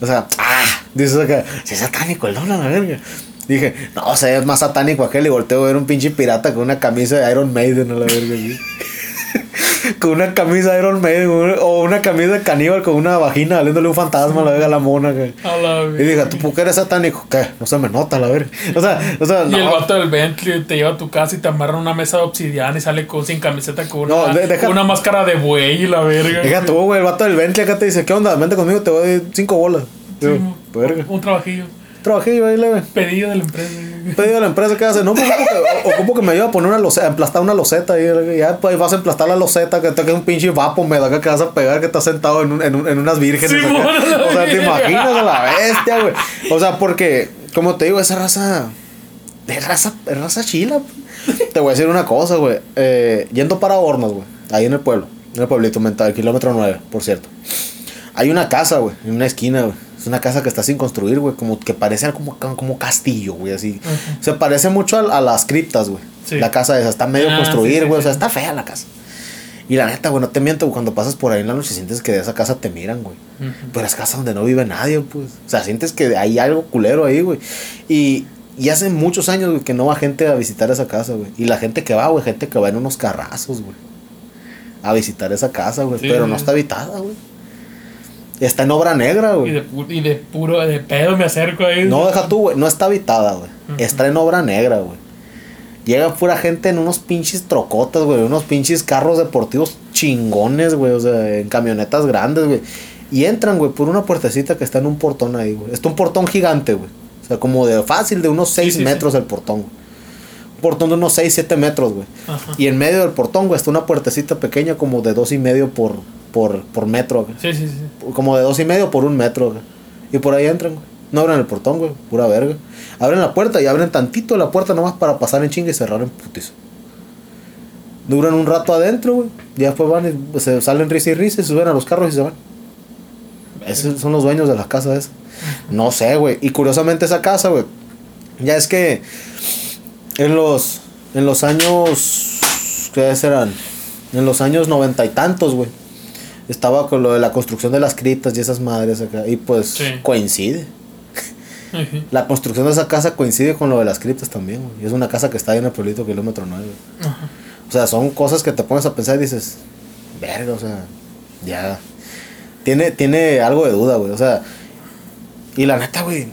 O sea, ah, dices acá, si es satánico el don la verga. Dije, no, o sea, es más satánico aquel y volteo a ver un pinche pirata con una camisa de Iron Maiden a la verga. con una camisa de Iron Maiden o una camisa de caníbal con una vagina saliéndole un fantasma a la verga a la mona. A la Y dije, ¿tú por qué eres satánico? ¿Qué? No se me nota la verga. O sea, o sea, Y el vato del Bentley te lleva a tu casa y te amarra una mesa de obsidiana y sale con, sin camiseta con una, de- deja- una máscara de buey y la verga. Deja tú, güey, el vato del Bentley acá te dice, ¿qué onda? Vente conmigo, te doy cinco bolas. Sí, verga. un trabajillo. Trabajillo ahí, leve. Pedido de la empresa. pedido a la empresa que hace, no, pues ocupo que, ocupo que me ayude a poner una loseta, a emplastar una loseta y ya pues vas a emplastar la loseta que te un pinche vapo me da que vas a pegar que estás sentado en, un- en, un- en unas vírgenes. O sea, te imaginas a la bestia, güey. O sea, porque, como te digo, esa raza, es raza, es raza chila. te voy a decir una cosa, güey. Eh, yendo para Hornos, güey, ahí en el pueblo, en el pueblito mental, kilómetro 9, por cierto. Hay una casa, güey, en una esquina, güey. Una casa que está sin construir, güey. Como que parece como, como castillo, güey, así. Ujú. Se parece mucho a, a las criptas, güey. Sí. La casa esa. Está medio Ah, construir, sí, sí, güey. O sea, está fea la casa. Y la neta, güey, no te miento, güey, cuando pasas por ahí en la noche sientes que de esa casa te miran, güey. Pero es casa donde no vive nadie, pues. O sea, sientes que hay algo culero ahí, güey. Y, y hace muchos años, güey, que no va gente a visitar esa casa, güey. Y la gente que va, güey, gente que va en unos carrazos, güey. A visitar esa casa, güey. Pero no está habitada, güey. Está en obra negra, Y güey. de, pu- y de puro, de pedo me acerco ahí. No, deja tú, güey. No está habitada, güey. Está en obra negra, güey. Llega pura gente en unos pinches trocotas, güey. Unos pinches carros deportivos chingones, güey. O sea, en camionetas grandes, güey. Y entran, güey, por una puertecita que está en un portón ahí, güey. Está un portón gigante, güey. O sea, como de fácil, de unos 6 sí, sí. metros el portón, güey. Un portón de unos 6, 7 metros, güey. Ajá. Y en medio del portón, güey, está una puertecita pequeña como de dos y medio por, por, por metro, güey. Sí, sí, sí. Como de dos y medio por un metro, güey. Y por ahí entran, güey. No abren el portón, güey. Pura verga. Abren la puerta y abren tantito la puerta nomás para pasar en chinga y cerrar en putizo. Duran un rato adentro, güey. Y después van y se salen risa y risa y se suben a los carros y se van. Esos son los dueños de la casa esa. No sé, güey. Y curiosamente esa casa, güey. Ya es que en los en los años ¿qué serán? En los años noventa y tantos, güey. Estaba con lo de la construcción de las criptas y esas madres acá. Y pues Sí. coincide. La construcción de esa casa coincide con lo de las criptas también, güey. Y es una casa que está ahí en el pueblito kilómetro 9. güey. Ajá. O sea, son cosas que te pones a pensar y dices, verga, o sea, ya. Tiene, tiene algo de duda, güey. O sea, y la neta, güey.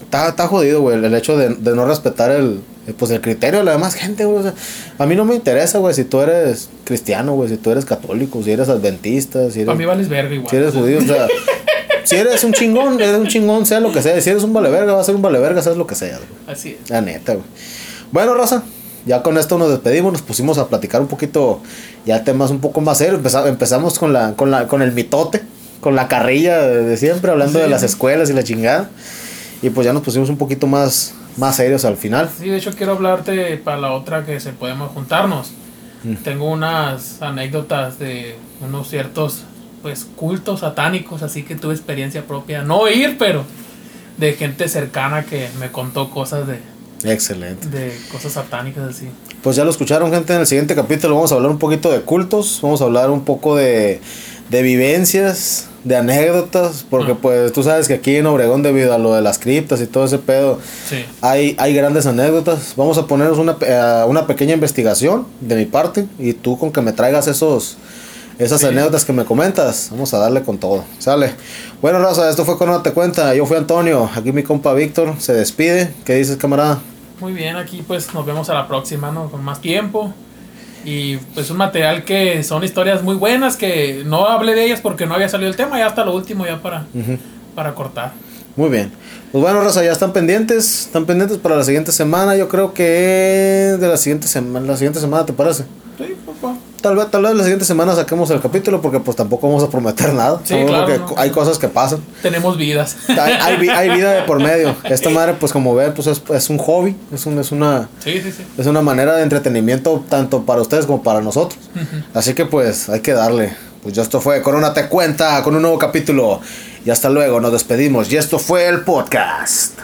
Está, está jodido, güey, el hecho de, de no respetar el, pues el criterio de la demás gente, güey. O sea, a mí no me interesa, güey, si tú eres cristiano, güey, si tú eres católico, si eres adventista, si eres, Para mí vales verga igual. si eres judío, o sea, si eres un chingón, eres un chingón, sea lo que sea. Si eres un vale verga, va a ser un vale verga, seas lo que sea, güey. Así es. La neta, güey. Bueno, Rosa, ya con esto nos despedimos, nos pusimos a platicar un poquito, ya temas un poco más serios. Empeza- empezamos con la, con la, con el mitote, con la carrilla de, de siempre, hablando Sí. de las escuelas y la chingada. Y pues ya nos pusimos un poquito más, más serios al final. Sí, de hecho quiero hablarte para la otra que se podemos juntarnos. Mm. Tengo unas anécdotas de unos ciertos pues cultos satánicos, así que tuve experiencia propia, no ir, pero de gente cercana que me contó cosas de, Excelente. de cosas satánicas así. Pues ya lo escucharon, gente. En el siguiente capítulo vamos a hablar un poquito de cultos, vamos a hablar un poco de, de vivencias, de anécdotas, porque Ah. pues tú sabes que aquí en Obregón, debido a lo de las criptas y todo ese pedo, Sí. Hay, hay grandes anécdotas. Vamos a ponernos una, eh, una pequeña investigación de mi parte. Y tú con que me traigas esos esas Sí. anécdotas que me comentas. Vamos a darle con todo. Sale. Bueno, Raza, esto fue con No Te Cuenta. Yo fui Antonio. Aquí mi compa Víctor se despide. ¿Qué dices, camarada? Muy bien, aquí pues nos vemos a la próxima, ¿no? Con más tiempo. Y pues un material que son historias muy buenas, que no hablé de ellas porque no había salido el tema, ya hasta lo último ya para, para cortar. Muy bien. Pues bueno, Raza, ya están pendientes. Están pendientes para la siguiente semana. Yo creo que de la siguiente semana, la siguiente semana, ¿te parece? Sí, papá. Tal vez, tal vez la siguiente semana saquemos el capítulo porque pues tampoco vamos a prometer nada. Sí, claro, no. hay cosas que pasan. Tenemos vidas. hay, hay vi- hay vida de por medio. Esta madre, pues como ven, pues es, es un hobby, es, un, es, una, Sí, sí, sí. es una manera de entretenimiento tanto para ustedes como para nosotros. Así que pues hay que darle. Pues ya esto fue Corona Te Cuenta con un nuevo capítulo. Y hasta luego, nos despedimos. Y esto fue el podcast.